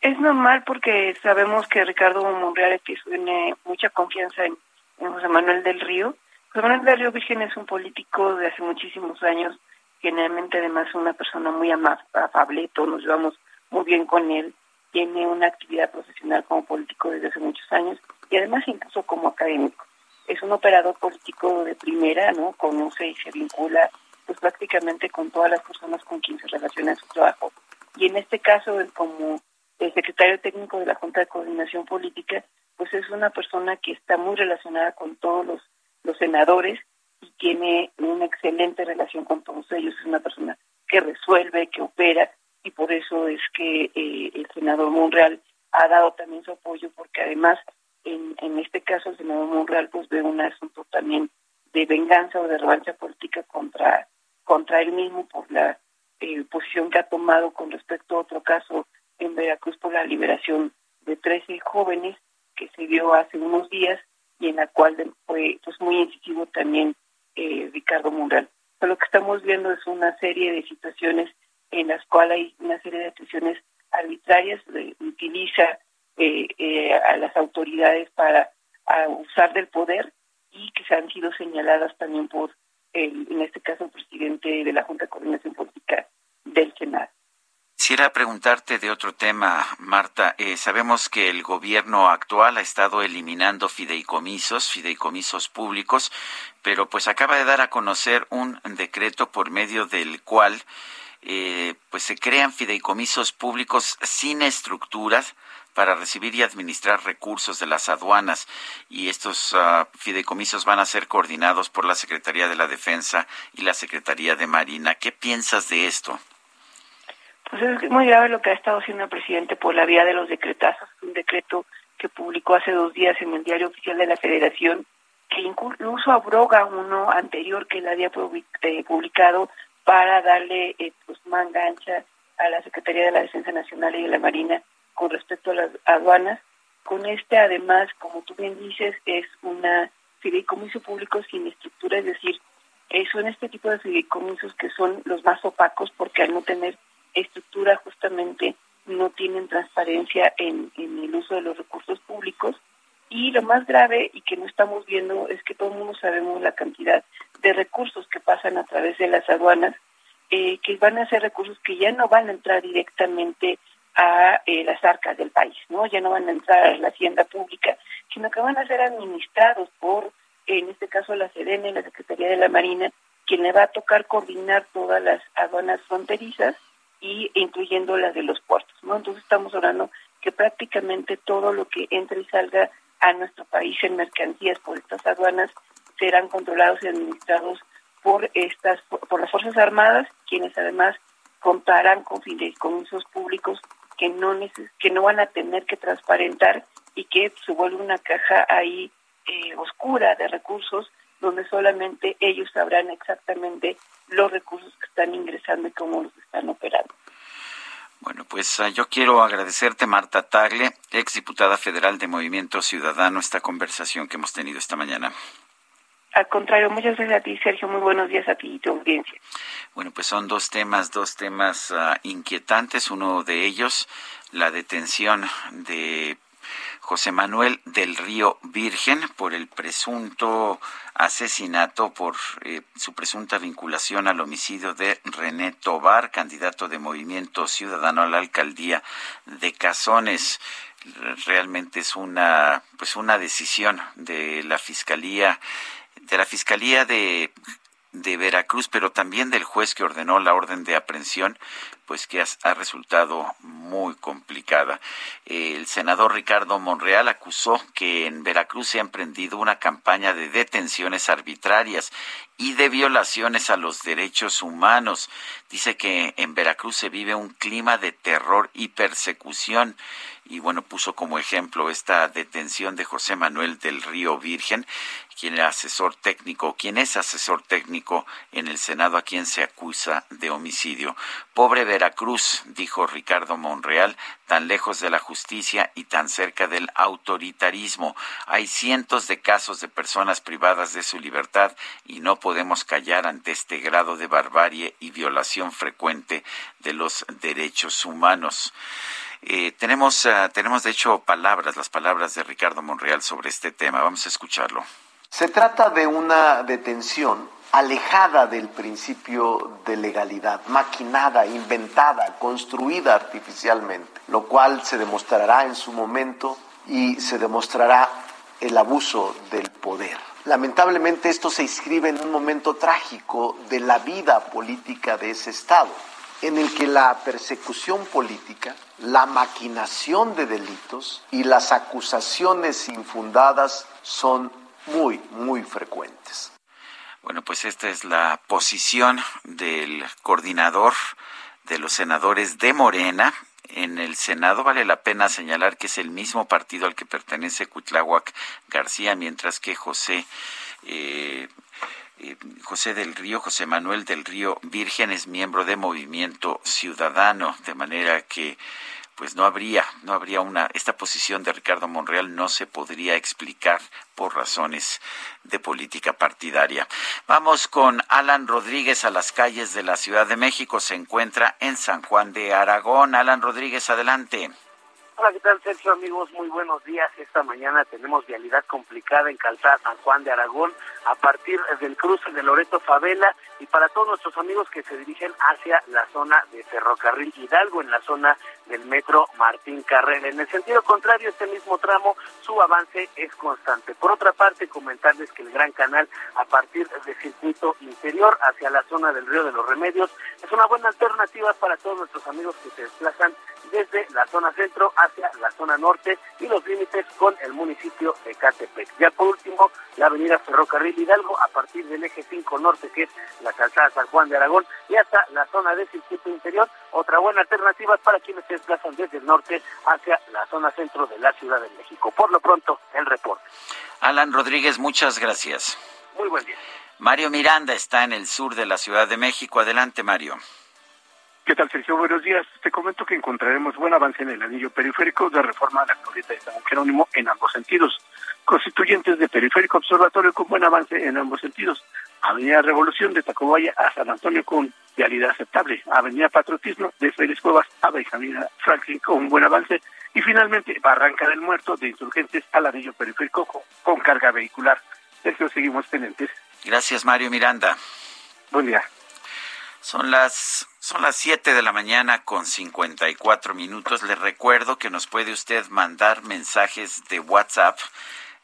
Es normal porque sabemos que Ricardo Monreal tiene mucha confianza en, José Manuel del Río. Manuel del Río Virgen es un político de hace muchísimos años, generalmente además una persona muy amable, todos nos llevamos muy bien con él tiene una actividad profesional como político desde hace muchos años y además incluso como académico. Es un operador político de primera, ¿no? Conoce y se vincula pues prácticamente con todas las personas con quien se relaciona su trabajo. Y en este caso, como el secretario técnico de la Junta de Coordinación Política, pues es una persona que está muy relacionada con todos los, los senadores y tiene una excelente relación con todos ellos. Es una persona que resuelve, que opera y por eso es que eh, el senador Monreal ha dado también su apoyo porque además en, en este caso el senador Monreal pues ve un asunto también de venganza o de revancha política contra contra él mismo por la eh, posición que ha tomado con respecto a otro caso en Veracruz por la liberación de 13 jóvenes que se dio hace unos días y en la cual fue pues muy incisivo también eh, Ricardo Monreal. lo que estamos viendo es una serie de situaciones en las cuales hay una serie de decisiones arbitrarias, utiliza eh, eh, a las autoridades para usar del poder y que se han sido señaladas también por, el, en este caso, el presidente de la Junta de Coordinación Política del Senado. Quisiera preguntarte de otro tema, Marta. Eh, sabemos que el gobierno actual ha estado eliminando fideicomisos, fideicomisos públicos, pero pues acaba de dar a conocer un decreto por medio del cual eh, pues se crean fideicomisos públicos sin estructuras para recibir y administrar recursos de las aduanas y estos ah, fideicomisos van a ser coordinados por la Secretaría de la Defensa y la Secretaría de Marina. ¿Qué piensas de esto? Pues es muy grave lo que ha estado haciendo el presidente por la vía de los decretazos, un decreto que publicó hace dos días en el diario oficial de la Federación, que incluso abroga uno anterior que él había eh, publicado para darle eh, pues manga ancha a la Secretaría de la Defensa Nacional y de la Marina con respecto a las aduanas. Con este, además, como tú bien dices, es una fideicomiso público sin estructura, es decir, son este tipo de fideicomisos que son los más opacos porque al no tener estructura justamente no tienen transparencia en, el uso de los recursos públicos y lo más grave y que no estamos viendo es que todo el mundo sabemos la cantidad de recursos que pasan a través de las aduanas, eh, que van a ser recursos que ya no van a entrar directamente a eh, las arcas del país, ¿no? Ya no van a entrar a la hacienda pública, sino que van a ser administrados por, en este caso, la SEDENE, la Secretaría de la Marina, quien le va a tocar coordinar todas las aduanas fronterizas y incluyendo las de los puertos, ¿no? Entonces estamos hablando que prácticamente todo lo que entre y salga a nuestro país en mercancías por estas aduanas serán controlados y administrados por estas por las fuerzas armadas, quienes además contarán con fideicomisos públicos que no neces que no van a tener que transparentar y que se vuelve una caja ahí eh, oscura de recursos donde solamente ellos sabrán exactamente los recursos que están ingresando y cómo los están operando. Bueno, pues uh, yo quiero agradecerte, Marta Tagle, ex diputada federal de Movimiento Ciudadano, esta conversación que hemos tenido esta mañana. Al contrario, muchas gracias a ti, Sergio. Muy buenos días a ti y tu audiencia. Bueno, pues son dos temas, dos temas uh, inquietantes. Uno de ellos, la detención de José Manuel del Río Virgen por el presunto asesinato, por eh, su presunta vinculación al homicidio de René Tobar, candidato de Movimiento Ciudadano a la alcaldía de Cazones. Realmente es una, pues una decisión de la Fiscalía, de la Fiscalía de de Veracruz, pero también del juez que ordenó la orden de aprehensión, pues que ha, resultado muy complicada. El senador Ricardo Monreal acusó que en Veracruz se ha emprendido una campaña de detenciones arbitrarias y de violaciones a los derechos humanos. Dice que en Veracruz se vive un clima de terror y persecución y bueno, puso como ejemplo esta detención de José Manuel del Río Virgen, quien asesor técnico, quien es asesor técnico en el Senado a quien se acusa de homicidio. Pobre Veracruz, dijo Ricardo Monreal, tan lejos de la justicia y tan cerca del autoritarismo. Hay cientos de casos de personas privadas de su libertad y no podemos callar ante este grado de barbarie y violación frecuente de los derechos humanos. Eh, tenemos, uh, tenemos, de hecho, palabras, las palabras de Ricardo Monreal sobre este tema. Vamos a escucharlo. Se trata de una detención alejada del principio de legalidad, maquinada, inventada, construida artificialmente, lo cual se demostrará en su momento y se demostrará el abuso del poder. Lamentablemente esto se inscribe en un momento trágico de la vida política de ese Estado, en el que la persecución política, la maquinación de delitos y las acusaciones infundadas son muy, muy frecuentes. Bueno, pues esta es la posición del coordinador de los senadores de Morena. En el Senado vale la pena señalar que es el mismo partido al que pertenece Cuitláhuac García, mientras que José eh, José del Río, José Manuel del Río Virgen es miembro de Movimiento Ciudadano, de manera que pues no habría, no habría una, esta posición de Ricardo Monreal no se podría explicar por razones de política partidaria. Vamos con Alan Rodríguez a las calles de la Ciudad de México. Se encuentra en San Juan de Aragón. Alan Rodríguez, adelante. Hola, ¿qué tal, Sergio? Amigos, muy buenos días. Esta mañana tenemos vialidad complicada en Calzada San Juan de Aragón a partir del cruce de Loreto Favela y para todos nuestros amigos que se dirigen hacia la zona de Ferrocarril Hidalgo, en la zona del metro Martín Carrera. En el sentido contrario, este mismo tramo, su avance es constante. Por otra parte, comentarles que el Gran Canal, a partir del circuito interior hacia la zona del Río de los Remedios, es una buena alternativa para todos nuestros amigos que se desplazan desde la zona centro hacia la zona norte y los límites con el municipio de Catepec. Ya por último, la avenida Ferrocarril Hidalgo a partir del eje 5 norte, que es la calzada San Juan de Aragón, y hasta la zona de circuito interior, otra buena alternativa para quienes se desplazan desde el norte hacia la zona centro de la Ciudad de México. Por lo pronto, el reporte. Alan Rodríguez, muchas gracias. Muy buen día. Mario Miranda está en el sur de la Ciudad de México. Adelante, Mario. ¿Qué tal, Sergio? Buenos días. Te comento que encontraremos buen avance en el anillo periférico de reforma a la glorieta de San Jerónimo en ambos sentidos. Constituyentes de periférico observatorio con buen avance en ambos sentidos. Avenida Revolución de Tacubaya a San Antonio con vialidad aceptable. Avenida Patriotismo de Félix Cuevas a Benjamín Franklin con buen avance. Y finalmente Barranca del Muerto de Insurgentes al anillo periférico con, con carga vehicular. Sergio, seguimos pendientes. Gracias, Mario Miranda. Buen día. Son las son las 7 de la mañana con 54 minutos. Les recuerdo que nos puede usted mandar mensajes de WhatsApp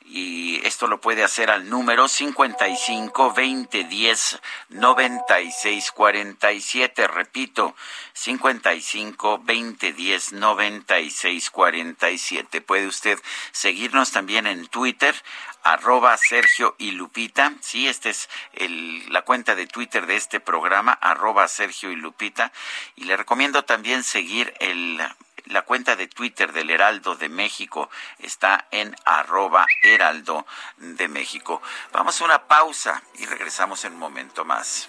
y esto lo puede hacer al número 55 20 10 96 47. Repito, 55 20 10 96 47. Puede usted seguirnos también en Twitter, arroba Sergio y Lupita. Sí, esta es el, la cuenta de Twitter de este programa, arroba Sergio y Lupita. Y le recomiendo también seguir el la cuenta de Twitter del Heraldo de México está en arroba Heraldo de México. Vamos a una pausa y regresamos en un momento más.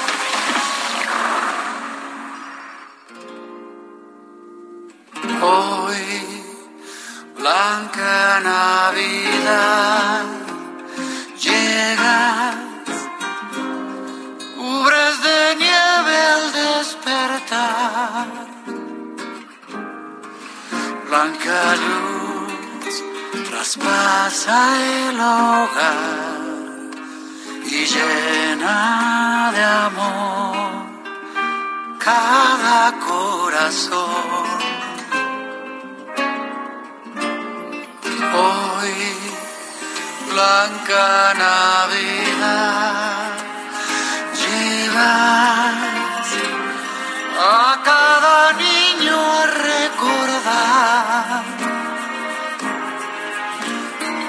Hoy, blanca Navidad, llegas, cubres de nieve al despertar. Blanca luz traspasa el hogar y llena de amor cada corazón. Hoy, blanca Navidad, llevas a cada niño a recordar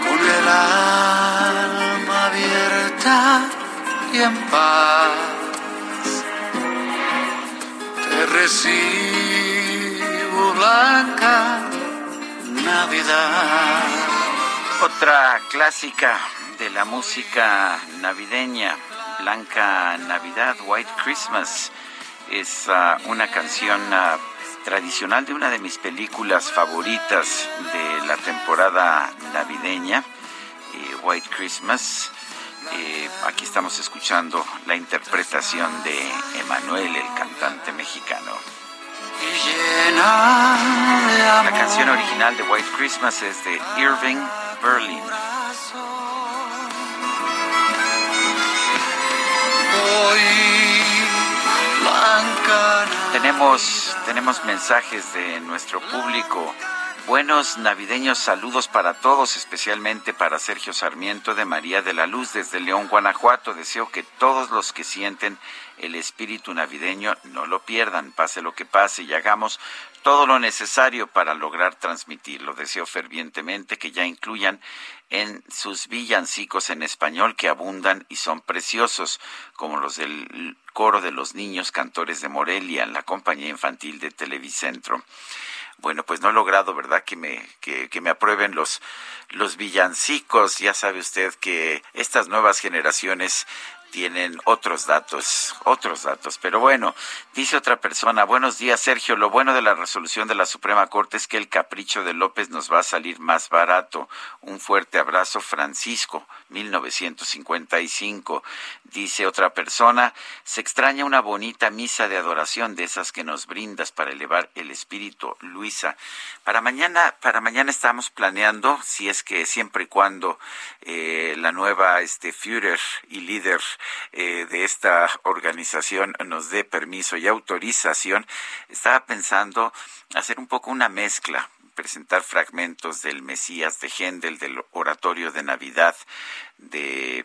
con el alma abierta y en paz. Te recibo blanca Navidad. Otra clásica de la música navideña, Blanca Navidad, White Christmas, es ah, una canción ah, tradicional de una de mis películas favoritas de la temporada navideña, eh, White Christmas. Eh, aquí estamos escuchando la interpretación de Emanuel, el cantante mexicano. La canción original de White Christmas es de Irving Berlin. Tenemos, tenemos mensajes de nuestro público. Buenos navideños saludos para todos, especialmente para Sergio Sarmiento de María de la Luz desde León, Guanajuato. Deseo que todos los que sienten el espíritu navideño no lo pierdan, pase lo que pase, y hagamos todo lo necesario para lograr transmitirlo. Deseo fervientemente que ya incluyan en sus villancicos en español que abundan y son preciosos, como los del coro de los niños cantores de Morelia, en la compañía infantil de Televicentro. Bueno, pues no he logrado, ¿verdad?, que me, que, que me aprueben los, los villancicos. Ya sabe usted que estas nuevas generaciones tienen otros datos, otros datos. Pero bueno, dice otra persona, buenos días Sergio, lo bueno de la resolución de la Suprema Corte es que el capricho de López nos va a salir más barato. Un fuerte abrazo, Francisco, 1955. Dice otra persona, se extraña una bonita misa de adoración de esas que nos brindas para elevar el espíritu, Luisa. Para mañana, para mañana estamos planeando, si es que siempre y cuando eh, la nueva este Führer y líder eh, de esta organización nos dé permiso y autorización, estaba pensando hacer un poco una mezcla presentar fragmentos del Mesías de Händel, del oratorio de Navidad de,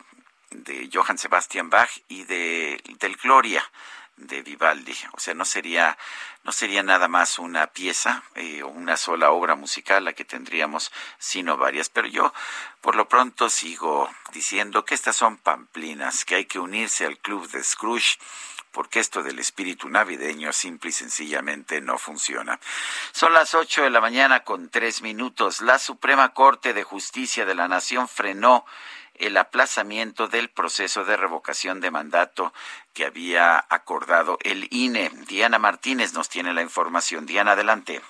de Johann Sebastian Bach y de, del Gloria de Vivaldi. O sea, no sería, no sería nada más una pieza eh, o una sola obra musical la que tendríamos, sino varias. Pero yo, por lo pronto, sigo diciendo que estas son pamplinas, que hay que unirse al club de Scrooge porque esto del espíritu navideño simple y sencillamente no funciona. Son las ocho de la mañana con tres minutos. La Suprema Corte de Justicia de la Nación frenó el aplazamiento del proceso de revocación de mandato que había acordado el INE. Diana Martínez nos tiene la información. Diana, adelante.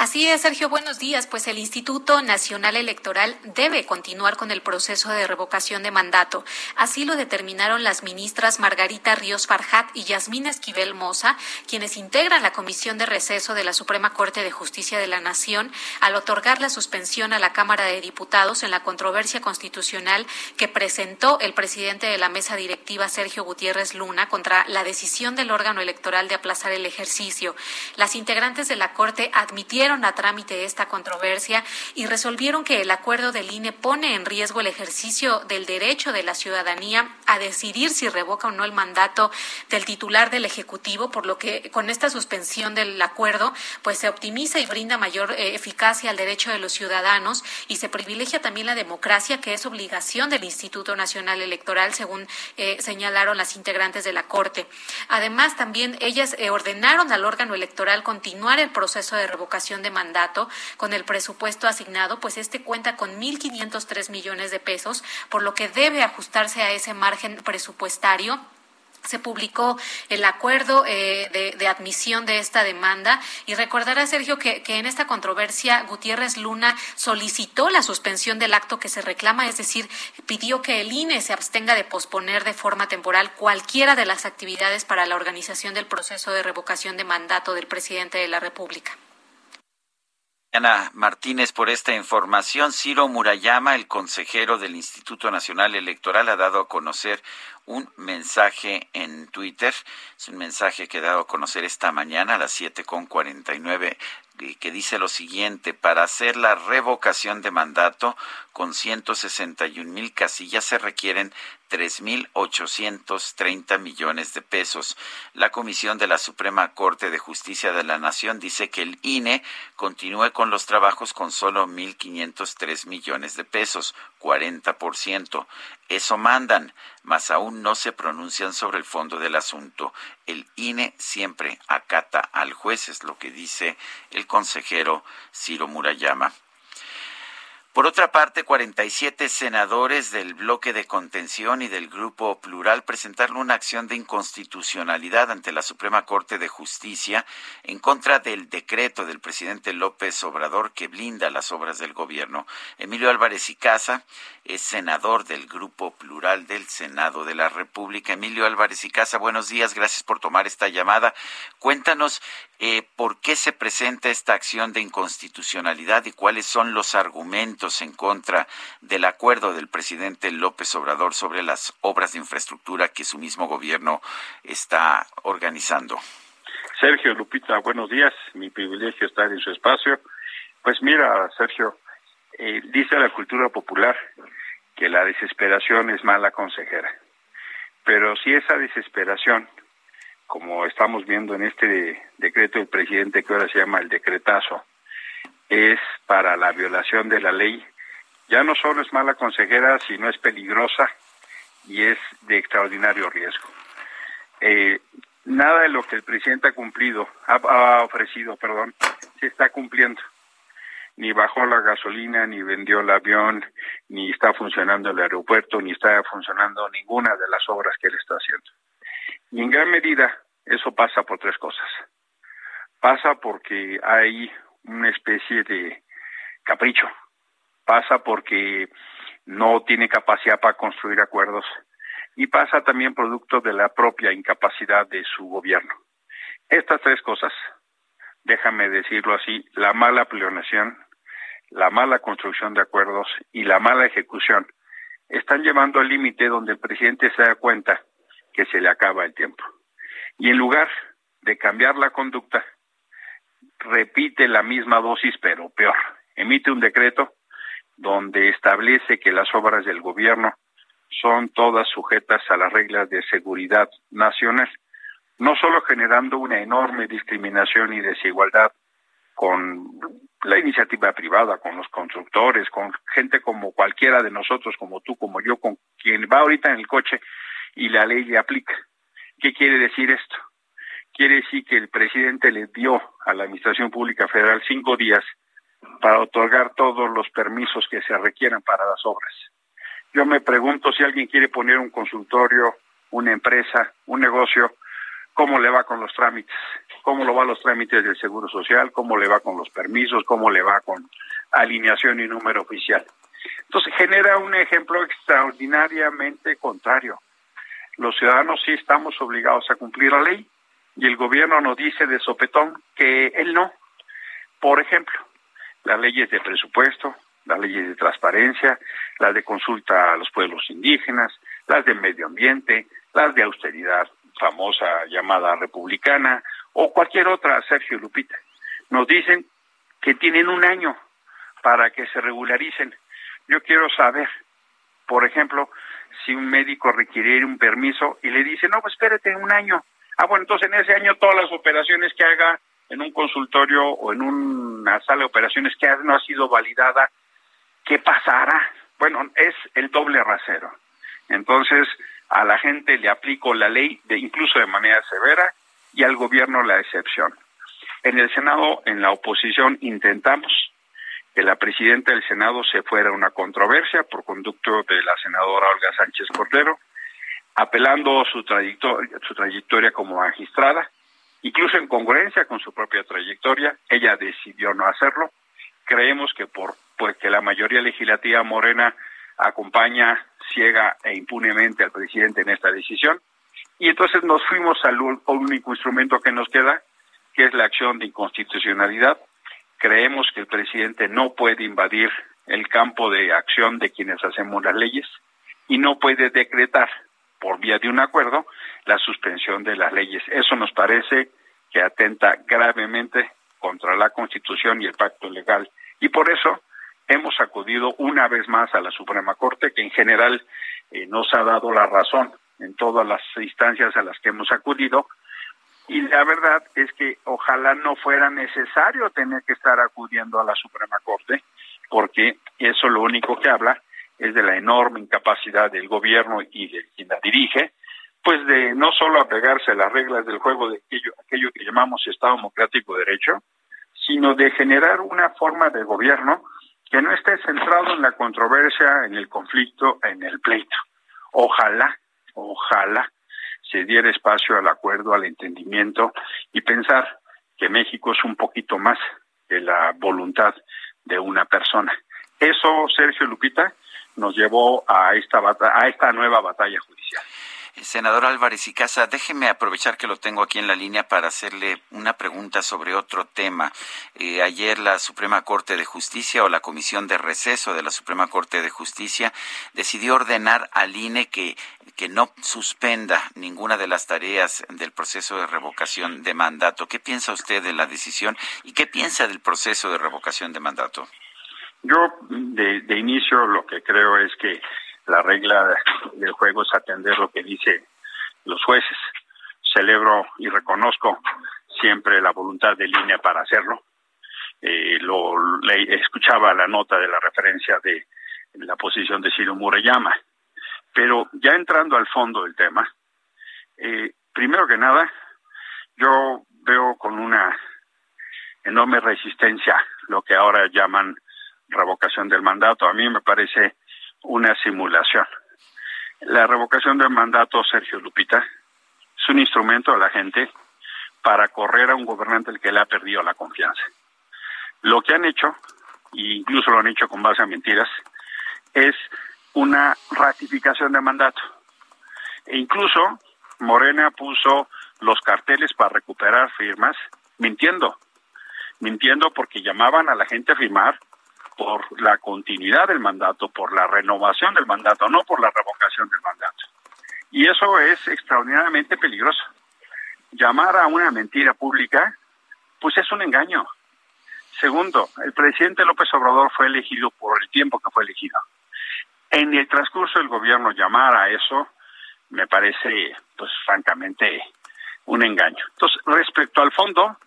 Así es, Sergio, buenos días. Pues el Instituto Nacional Electoral debe continuar con el proceso de revocación de mandato. Así lo determinaron las ministras Margarita Ríos Farjat y Yasmina Esquivel Moza, quienes integran la Comisión de Receso de la Suprema Corte de Justicia de la Nación, al otorgar la suspensión a la Cámara de Diputados en la controversia constitucional que presentó el presidente de la mesa directiva, Sergio Gutiérrez Luna, contra la decisión del órgano electoral de aplazar el ejercicio. Las integrantes de la Corte admitieron a trámite esta controversia y resolvieron que el acuerdo del INE pone en riesgo el ejercicio del derecho de la ciudadanía a decidir si revoca o no el mandato del titular del Ejecutivo, por lo que con esta suspensión del acuerdo, pues se optimiza y brinda mayor eh, eficacia al derecho de los ciudadanos y se privilegia también la democracia, que es obligación del Instituto Nacional Electoral, según eh, señalaron las integrantes de la Corte. Además, también ellas eh, ordenaron al órgano electoral continuar el proceso de revocación de mandato con el presupuesto asignado, pues este cuenta con 1.503 millones de pesos, por lo que debe ajustarse a ese margen presupuestario se publicó el acuerdo eh, de, admisión de esta demanda y recordará, Sergio, que, que, en esta controversia Gutiérrez Luna solicitó la suspensión del acto que se reclama, es decir, pidió que el INE se abstenga de posponer de forma temporal cualquiera de las actividades para la organización del proceso de revocación de mandato del presidente de la República. Ana Martínez por esta información. Ciro Murayama, el consejero del Instituto Nacional Electoral, ha dado a conocer un mensaje en Twitter. Es un mensaje que ha dado a conocer esta mañana a las 7.49 que dice lo siguiente, para hacer la revocación de mandato con 161 mil casillas se requieren 3.830 millones de pesos. La Comisión de la Suprema Corte de Justicia de la Nación dice que el INE continúe con los trabajos con solo 1.503 millones de pesos, 40%. Eso mandan, mas aún no se pronuncian sobre el fondo del asunto. El INE siempre acata al juez, es lo que dice el consejero Ciro Murayama. Por otra parte, 47 senadores del bloque de contención y del Grupo Plural presentaron una acción de inconstitucionalidad ante la Suprema Corte de Justicia en contra del decreto del presidente López Obrador que blinda las obras del gobierno. Emilio Álvarez y Casa es senador del Grupo Plural del Senado de la República. Emilio Álvarez y Casa, buenos días, gracias por tomar esta llamada. Cuéntanos eh, por qué se presenta esta acción de inconstitucionalidad y cuáles son los argumentos en contra del acuerdo del presidente López Obrador sobre las obras de infraestructura que su mismo gobierno está organizando. Sergio Lupita, buenos días. Mi privilegio estar en su espacio. Pues mira, Sergio, eh, dice la cultura popular que la desesperación es mala consejera. Pero si esa desesperación como estamos viendo en este decreto del presidente que ahora se llama el decretazo, es para la violación de la ley. Ya no solo es mala consejera, sino es peligrosa y es de extraordinario riesgo. Eh, nada de lo que el presidente ha cumplido, ha, ofrecido, perdón, se está cumpliendo. Ni bajó la gasolina, ni vendió el avión, ni está funcionando el aeropuerto, ni está funcionando ninguna de las obras que él está haciendo. Y en gran medida eso pasa por tres cosas. Pasa porque hay una especie de capricho. Pasa porque no tiene capacidad para construir acuerdos. Y pasa también producto de la propia incapacidad de su gobierno. Estas tres cosas, déjame decirlo así, la mala planeación, la mala construcción de acuerdos y la mala ejecución, están llevando al límite donde el presidente se da cuenta que se le acaba el tiempo. Y en lugar de cambiar la conducta, repite la misma dosis, pero peor. Emite un decreto donde establece que las obras del gobierno son todas sujetas a las reglas de seguridad nacional, no solo generando una enorme discriminación y desigualdad con la iniciativa privada, con los constructores, con gente como cualquiera de nosotros, como tú, como yo, con quien va ahorita en el coche y la ley le aplica. ¿Qué quiere decir esto? Quiere decir que el presidente le dio a la Administración Pública Federal cinco días para otorgar todos los permisos que se requieran para las obras. Yo me pregunto si alguien quiere poner un consultorio, una empresa, un negocio, cómo le va con los trámites, cómo lo va los trámites del Seguro Social, cómo le va con los permisos, cómo le va con alineación y número oficial. Entonces genera un ejemplo extraordinariamente contrario. Los ciudadanos sí estamos obligados a cumplir la ley y el gobierno nos dice de sopetón que él no. Por ejemplo, las leyes de presupuesto, las leyes de transparencia, las de consulta a los pueblos indígenas, las de medio ambiente, las de austeridad famosa llamada republicana o cualquier otra, Sergio Lupita. Nos dicen que tienen un año para que se regularicen. Yo quiero saber, por ejemplo, si un médico requiere un permiso y le dice, no, pues espérate un año. Ah, bueno, entonces en ese año todas las operaciones que haga en un consultorio o en una sala de operaciones que no ha sido validada, ¿qué pasará? Bueno, es el doble rasero. Entonces, a la gente le aplico la ley de incluso de manera severa y al gobierno la excepción. En el Senado, en la oposición, intentamos que la presidenta del Senado se fuera a una controversia por conducto de la senadora Olga Sánchez Cordero, apelando su trayectoria, su trayectoria como magistrada, incluso en congruencia con su propia trayectoria, ella decidió no hacerlo. Creemos que por pues que la mayoría legislativa morena acompaña ciega e impunemente al presidente en esta decisión. Y entonces nos fuimos al único instrumento que nos queda, que es la acción de inconstitucionalidad. Creemos que el presidente no puede invadir el campo de acción de quienes hacemos las leyes y no puede decretar por vía de un acuerdo la suspensión de las leyes. Eso nos parece que atenta gravemente contra la Constitución y el pacto legal. Y por eso hemos acudido una vez más a la Suprema Corte, que en general eh, nos ha dado la razón en todas las instancias a las que hemos acudido. Y la verdad es que ojalá no fuera necesario tener que estar acudiendo a la Suprema Corte, porque eso lo único que habla es de la enorme incapacidad del gobierno y de quien la dirige, pues de no solo apegarse a las reglas del juego de aquello, aquello que llamamos Estado Democrático de Derecho, sino de generar una forma de gobierno que no esté centrado en la controversia, en el conflicto, en el pleito. Ojalá, ojalá se diera espacio al acuerdo, al entendimiento y pensar que México es un poquito más que la voluntad de una persona. Eso, Sergio Lupita, nos llevó a esta, a esta nueva batalla judicial. Senador Álvarez y Casa, déjeme aprovechar que lo tengo aquí en la línea para hacerle una pregunta sobre otro tema. Eh, ayer la Suprema Corte de Justicia o la Comisión de Receso de la Suprema Corte de Justicia decidió ordenar al INE que, que no suspenda ninguna de las tareas del proceso de revocación de mandato. ¿Qué piensa usted de la decisión y qué piensa del proceso de revocación de mandato? Yo de, de inicio lo que creo es que la regla del juego es atender lo que dicen los jueces. Celebro y reconozco siempre la voluntad de línea para hacerlo. Eh, lo escuchaba la nota de la referencia de la posición de Ciro Murayama. Pero ya entrando al fondo del tema, eh, primero que nada, yo veo con una enorme resistencia lo que ahora llaman revocación del mandato. A mí me parece una simulación. La revocación del mandato, Sergio Lupita, es un instrumento de la gente para correr a un gobernante al que le ha perdido la confianza. Lo que han hecho, e incluso lo han hecho con base a mentiras, es una ratificación de mandato. E incluso Morena puso los carteles para recuperar firmas, mintiendo, mintiendo porque llamaban a la gente a firmar por la continuidad del mandato, por la renovación del mandato, no por la revocación del mandato. Y eso es extraordinariamente peligroso. Llamar a una mentira pública, pues es un engaño. Segundo, el presidente López Obrador fue elegido por el tiempo que fue elegido. En el transcurso del gobierno llamar a eso me parece, pues francamente, un engaño. Entonces, respecto al fondo,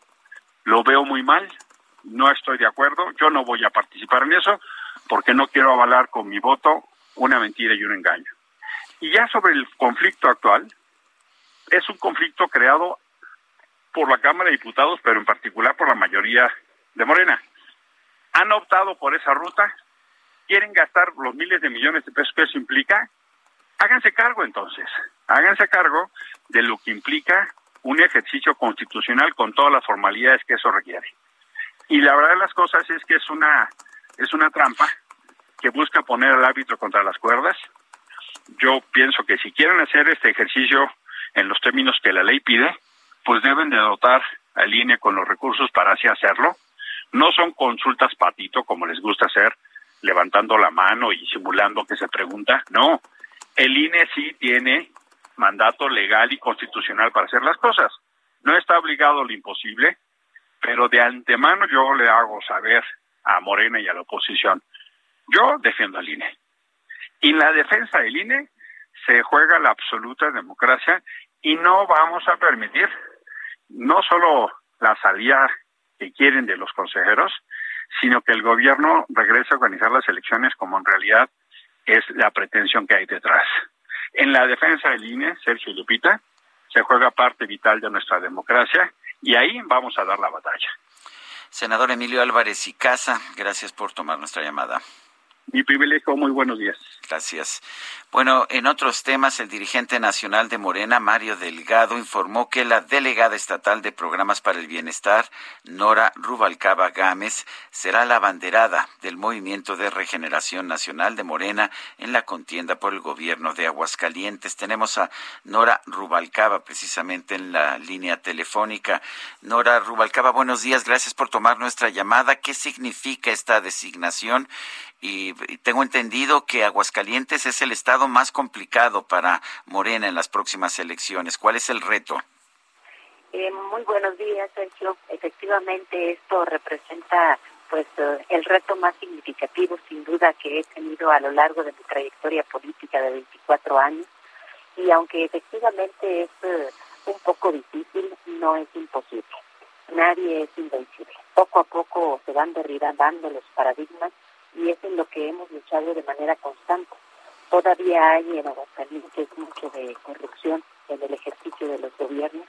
lo veo muy mal, no estoy de acuerdo, yo no voy a participar en eso porque no quiero avalar con mi voto una mentira y un engaño. Y ya sobre el conflicto actual, es un conflicto creado por la Cámara de Diputados, pero en particular por la mayoría de Morena. Han optado por esa ruta, quieren gastar los miles de millones de pesos que eso implica, háganse cargo entonces, háganse cargo de lo que implica un ejercicio constitucional con todas las formalidades que eso requiere. Y la verdad de las cosas es que es una es una trampa que busca poner al árbitro contra las cuerdas. Yo pienso que si quieren hacer este ejercicio en los términos que la ley pide, pues deben de dotar al INE con los recursos para así hacerlo. No son consultas patito como les gusta hacer, levantando la mano y simulando que se pregunta. No, el INE sí tiene mandato legal y constitucional para hacer las cosas. No está obligado a lo imposible, pero de antemano yo le hago saber a Morena y a la oposición, yo defiendo al INE. Y en la defensa del INE se juega la absoluta democracia y no vamos a permitir no solo la salida que quieren de los consejeros, sino que el gobierno regrese a organizar las elecciones como en realidad es la pretensión que hay detrás. En la defensa del INE, Sergio Lupita, se juega parte vital de nuestra democracia y ahí vamos a dar la batalla. Senador Emilio Álvarez y Casa, gracias por tomar nuestra llamada. Mi privilegio, muy buenos días. Gracias. Bueno, en otros temas, el dirigente nacional de Morena, Mario Delgado, informó que la delegada estatal de Programas para el Bienestar, Nora Rubalcaba Gámez, será la banderada del Movimiento de Regeneración Nacional de Morena en la contienda por el gobierno de Aguascalientes. Tenemos a Nora Rubalcaba precisamente en la línea telefónica. Nora Rubalcaba, buenos días. Gracias por tomar nuestra llamada. ¿Qué significa esta designación? Y tengo entendido que Aguascalientes es el estado más complicado para Morena en las próximas elecciones. ¿Cuál es el reto? Eh, muy buenos días, Sergio. Efectivamente, esto representa pues eh, el reto más significativo, sin duda, que he tenido a lo largo de mi trayectoria política de 24 años. Y aunque efectivamente es eh, un poco difícil, no es imposible. Nadie es invencible. Poco a poco se van derribando los paradigmas y es en lo que hemos luchado de manera constante. Todavía hay en Aguascalientes mucho de corrupción en el ejercicio de los gobiernos,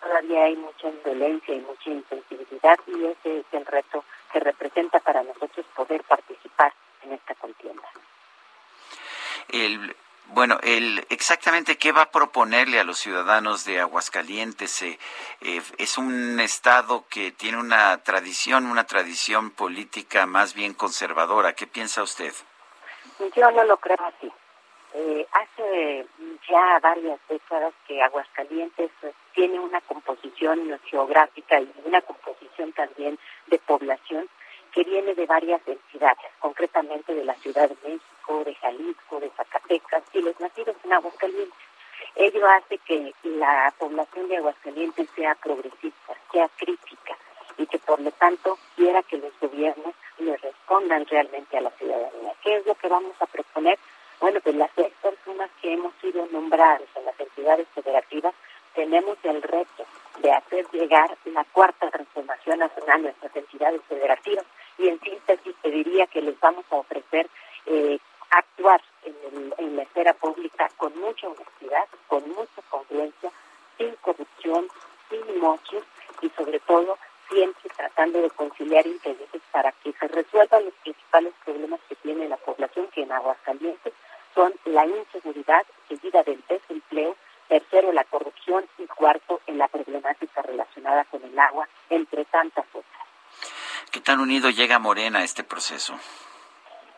todavía hay mucha indolencia y mucha insensibilidad y ese es el reto que representa para nosotros poder participar en esta contienda. El, bueno, el, exactamente qué va a proponerle a los ciudadanos de Aguascalientes. Eh, eh, es un estado que tiene una tradición, una tradición política más bien conservadora. ¿Qué piensa usted? Yo no lo creo así. Eh, hace ya varias décadas que Aguascalientes tiene una composición geográfica y una composición también de población que viene de varias entidades, concretamente de la Ciudad de México, de Jalisco, de Zacatecas y los nacidos en Aguascalientes. Ello hace que la población de Aguascalientes sea progresista, sea crítica y que por lo tanto quiera que los gobiernos le respondan realmente a la ciudadanía. ¿Qué es lo que vamos a proponer? Bueno, pues las seis personas que hemos sido nombradas en las entidades federativas tenemos el reto de hacer llegar la cuarta transformación nacional a nuestras entidades federativas y en síntesis te diría que les vamos a ofrecer eh, actuar en, la esfera pública con mucha honestidad, con mucha congruencia, sin corrupción, sin mochos y sobre todo siempre tratando de conciliar intereses para que se resuelvan los principales problemas que tiene la población, que en Aguascalientes son la inseguridad seguida del desempleo, tercero la corrupción y cuarto en la problemática relacionada con el agua, entre tantas otras. ¿Qué tan unido llega Morena a este proceso?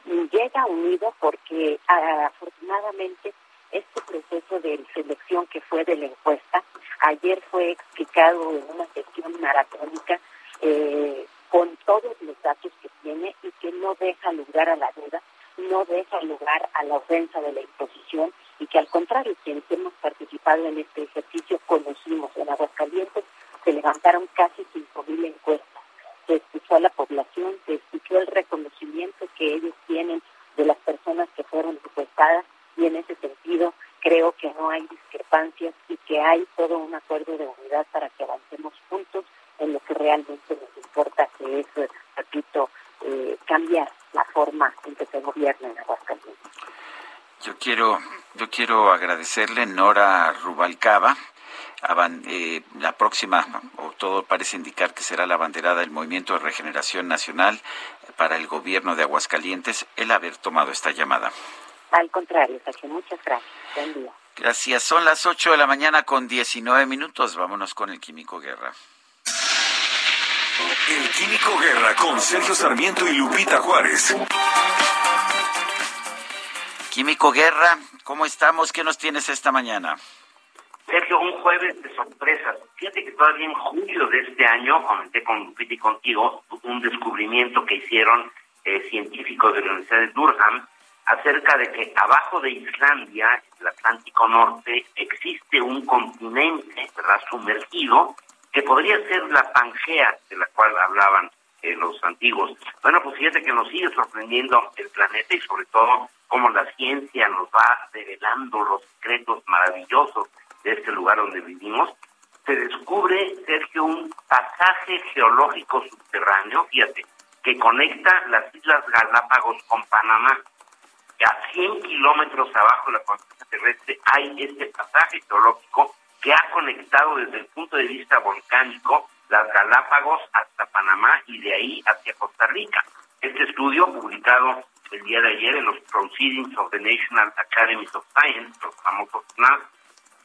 Llega unido porque afortunadamente este proceso de selección que fue de la encuesta, ayer fue explicado en una sesión maratónica eh, con todos los datos que tiene y que no deja lugar a la duda, no deja lugar a la ofensa de la imposición y que al contrario, quienes hemos participado en este ejercicio conocimos en Aguascalientes, se levantaron casi 5.000 encuestas se escuchó a la población, se escuchó el reconocimiento que ellos tienen de las personas que fueron encuestadas y en ese sentido creo que no hay discrepancias y que hay todo un acuerdo de unidad para que avancemos juntos en lo que realmente nos importa, que es, repito, eh, cambiar la forma en que se gobierna en Aguascalientes. Yo quiero, yo quiero agradecerle, Nora Rubalcaba, eh, la próxima, o todo parece indicar que será la banderada del Movimiento de Regeneración Nacional para el gobierno de Aguascalientes, el haber tomado esta llamada. Al contrario, Sergio, muchas gracias. Buen día. Gracias. Son las 8 de la mañana con 19 minutos. Vámonos con el Químico Guerra. El Químico Guerra con Sergio Sarmiento y Lupita Juárez. Químico Guerra, ¿cómo estamos? ¿Qué nos tienes esta mañana? Sergio, un jueves de sorpresas. Fíjate que todavía en julio de este año comenté con y contigo un descubrimiento que hicieron eh, científicos de la Universidad de Durham acerca de que abajo de Islandia, el Atlántico Norte, existe un continente ¿verdad? sumergido que podría ser la Pangea de la cual hablaban eh, los antiguos. Bueno, pues fíjate que nos sigue sorprendiendo el planeta y sobre todo cómo la ciencia nos va revelando los secretos maravillosos de este lugar donde vivimos. Se descubre, Sergio, un pasaje geológico subterráneo, fíjate, que conecta las Islas Galápagos con Panamá. A 100 kilómetros abajo de la corteza terrestre hay este pasaje geológico que ha conectado desde el punto de vista volcánico las Galápagos hasta Panamá y de ahí hacia Costa Rica. Este estudio, publicado el día de ayer en los Proceedings of the National Academies of Science, los famosos NAS,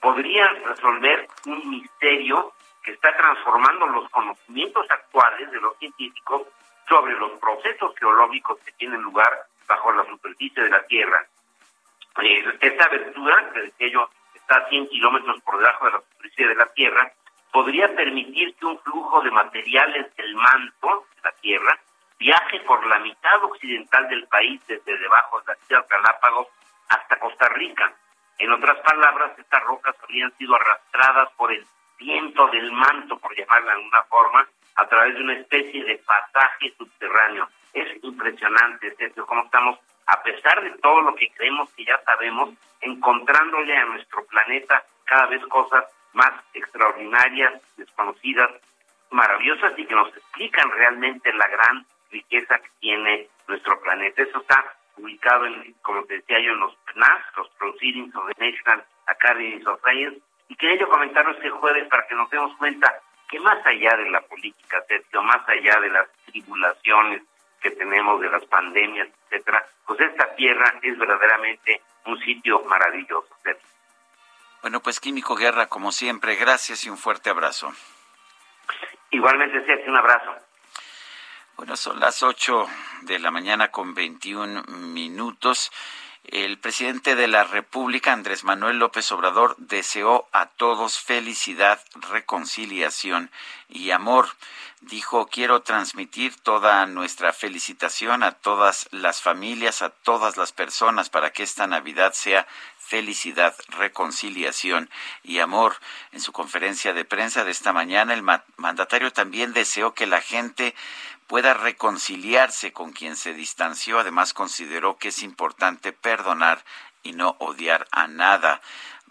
podría resolver un misterio que está transformando los conocimientos actuales de los científicos sobre los procesos geológicos que tienen lugar bajo la superficie de la Tierra. Eh, esta abertura, que decía yo, está a 100 kilómetros por debajo de la superficie de la Tierra, podría permitir que un flujo de materiales del manto de la Tierra viaje por la mitad occidental del país desde debajo de las Islas Galápagos hasta Costa Rica. En otras palabras, estas rocas habrían sido arrastradas por el viento del manto, por llamarla de alguna forma, a través de una especie de pasaje subterráneo. Es impresionante, Sergio, cómo estamos, a pesar de todo lo que creemos que ya sabemos, encontrándole a nuestro planeta cada vez cosas más extraordinarias, desconocidas, maravillosas y que nos explican realmente la gran riqueza que tiene nuestro planeta. Eso está ubicado, en, como te decía yo, en los PNAS, los Proceedings of the National Academies of Science, y quería yo comentarlo este jueves para que nos demos cuenta que más allá de la política, Sergio, más allá de las tribulaciones que tenemos, de las pandemias, etcétera, pues esta tierra es verdaderamente un sitio maravilloso, Sergio. Bueno, pues Químico Guerra, como siempre, gracias y un fuerte abrazo. Igualmente, Sergio, un abrazo. Bueno, son las 8 de la mañana con 21 minutos. El presidente de la República, Andrés Manuel López Obrador, deseó a todos felicidad, reconciliación y amor. Dijo, quiero transmitir toda nuestra felicitación a todas las familias, a todas las personas, para que esta Navidad sea felicidad, reconciliación y amor. En su conferencia de prensa de esta mañana, el mandatario también deseó que la gente pueda reconciliarse con quien se distanció. Además, consideró que es importante perdonar y no odiar a nada.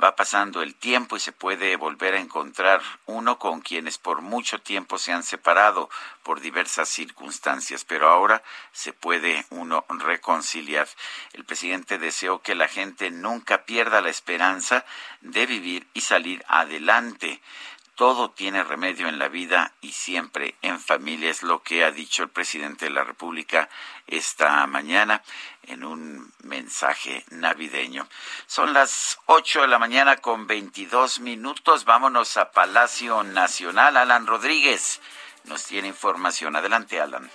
Va pasando el tiempo y se puede volver a encontrar uno con quienes por mucho tiempo se han separado por diversas circunstancias, pero ahora se puede uno reconciliar. El presidente deseó que la gente nunca pierda la esperanza de vivir y salir adelante todo tiene remedio en la vida y siempre en familia, es lo que ha dicho el presidente de la República esta mañana en un mensaje navideño. Son las 8 de la mañana con 22 minutos. Vámonos a Palacio Nacional. Alan Rodríguez nos tiene información. Adelante, Alan.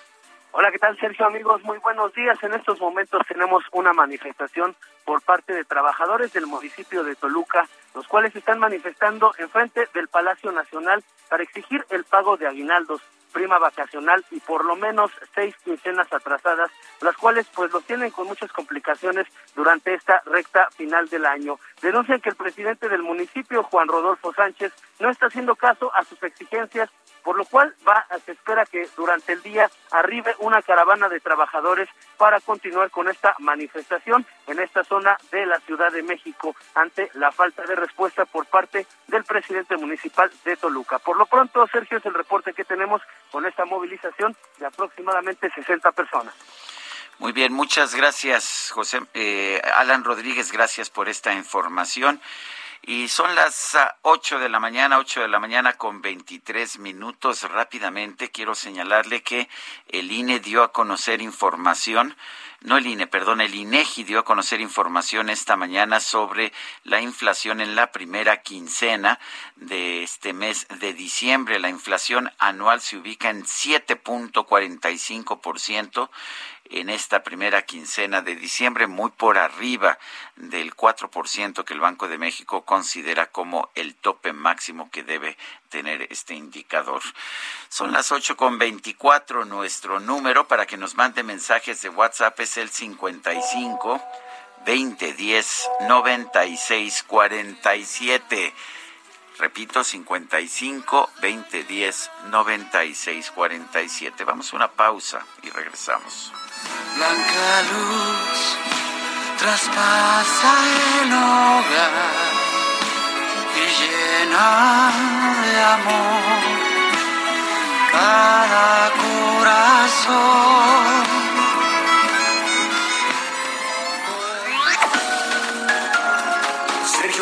Hola, ¿qué tal, Sergio? Amigos, muy buenos días. En estos momentos tenemos una manifestación por parte de trabajadores del municipio de Toluca, los cuales están manifestando en frente del Palacio Nacional para exigir el pago de aguinaldos, prima vacacional y por lo menos seis quincenas atrasadas, las cuales pues los tienen con muchas complicaciones durante esta recta final del año. Denuncian que el presidente del municipio, Juan Rodolfo Sánchez, no está haciendo caso a sus exigencias por lo cual va, se espera que durante el día arribe una caravana de trabajadores para continuar con esta manifestación en esta zona de la Ciudad de México ante la falta de respuesta por parte del presidente municipal de Toluca. Por lo pronto, Sergio, es el reporte que tenemos con esta movilización de aproximadamente 60 personas. Muy bien, muchas gracias, José. Eh, Alan Rodríguez, gracias por esta información. Y son las ah, ocho de la mañana, ocho de la mañana con 23 minutos. Rápidamente quiero señalarle que el INE dio a conocer información no el INE, perdón, el INEGI dio a conocer información esta mañana sobre la inflación en la primera quincena de este mes de diciembre. La inflación anual se ubica en 7.45% en esta primera quincena de diciembre, muy por arriba del 4% que el Banco de México considera como el tope máximo que debe tener este indicador. Son las ocho con veinticuatro. Nuestro número para que nos mande mensajes de WhatsApp es el 55 2010 96 47. Repito, 55 2010 96 47. Vamos a una pausa y regresamos. Blanca luz traspasa el hogar y llena de amor cada corazón.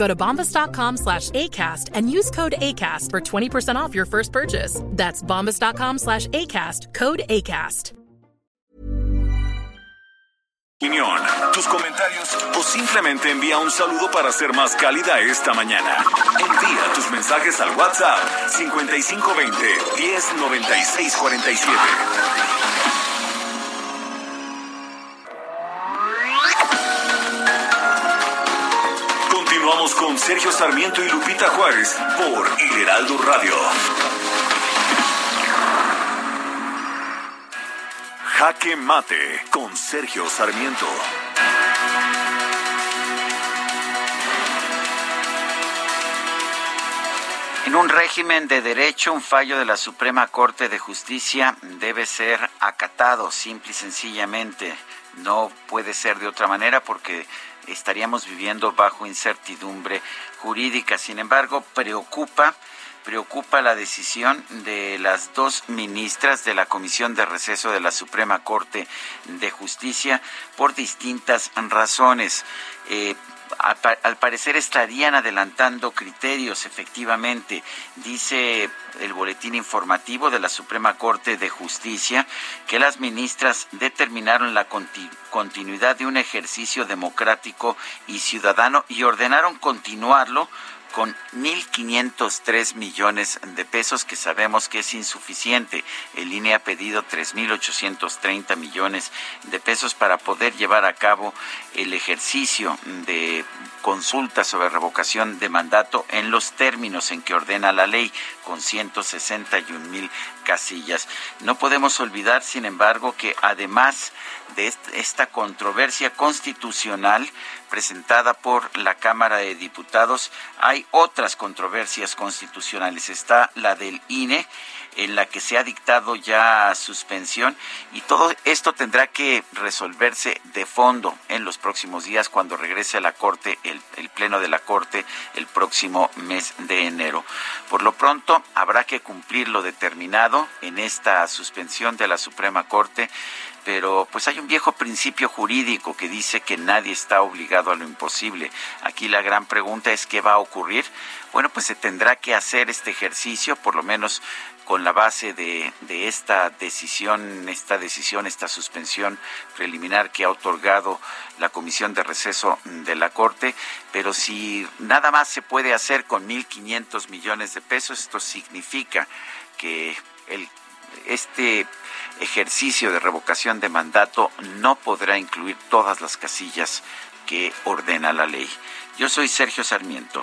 Go to bombas.com slash ACAST and use code ACAST for 20% off your first purchase. That's bombas.com slash ACAST, code ACAST. opinión, tus comentarios o simplemente envía un saludo para ser más cálida esta mañana. Envía tus mensajes al WhatsApp 5520 109647. Con Sergio Sarmiento y Lupita Juárez por El Heraldo Radio. Jaque Mate con Sergio Sarmiento. En un régimen de derecho, un fallo de la Suprema Corte de Justicia debe ser acatado, simple y sencillamente. No puede ser de otra manera porque estaríamos viviendo bajo incertidumbre jurídica. Sin embargo, preocupa preocupa la decisión de las dos ministras de la Comisión de Receso de la Suprema Corte de Justicia por distintas razones. Eh, al parecer estarían adelantando criterios, efectivamente, dice el boletín informativo de la Suprema Corte de Justicia, que las ministras determinaron la continuidad de un ejercicio democrático y ciudadano y ordenaron continuarlo con 1.503 millones de pesos, que sabemos que es insuficiente. El INE ha pedido 3.830 millones de pesos para poder llevar a cabo el ejercicio de consulta sobre revocación de mandato en los términos en que ordena la ley, con 161 mil casillas. No podemos olvidar, sin embargo, que además de esta controversia constitucional presentada por la Cámara de Diputados, hay otras controversias constitucionales. Está la del INE, en la que se ha dictado ya suspensión y todo esto tendrá que resolverse de fondo en los próximos días cuando regrese a la Corte, el, Pleno de la Corte, el próximo mes de enero. Por lo pronto, habrá que cumplir lo determinado en esta suspensión de la Suprema Corte pero pues hay un viejo principio jurídico que dice que nadie está obligado a lo imposible. Aquí la gran pregunta es qué va a ocurrir. Bueno, pues se tendrá que hacer este ejercicio, por lo menos con la base de, esta decisión, esta decisión, esta suspensión preliminar que ha otorgado la Comisión de Receso de la Corte, pero si nada más se puede hacer con 1.500 millones de pesos, esto significa que este ejercicio de revocación de mandato no podrá incluir todas las casillas que ordena la ley. Yo soy Sergio Sarmiento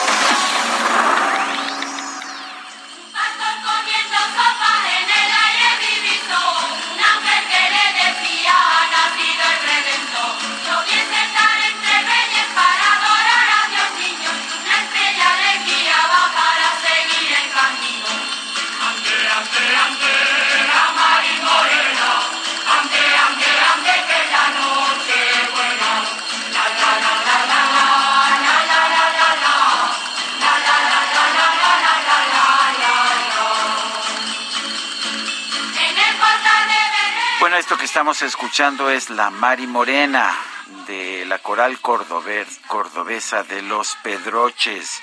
Esto que estamos escuchando es La Mari Morena de la coral cordobesa de los Pedroches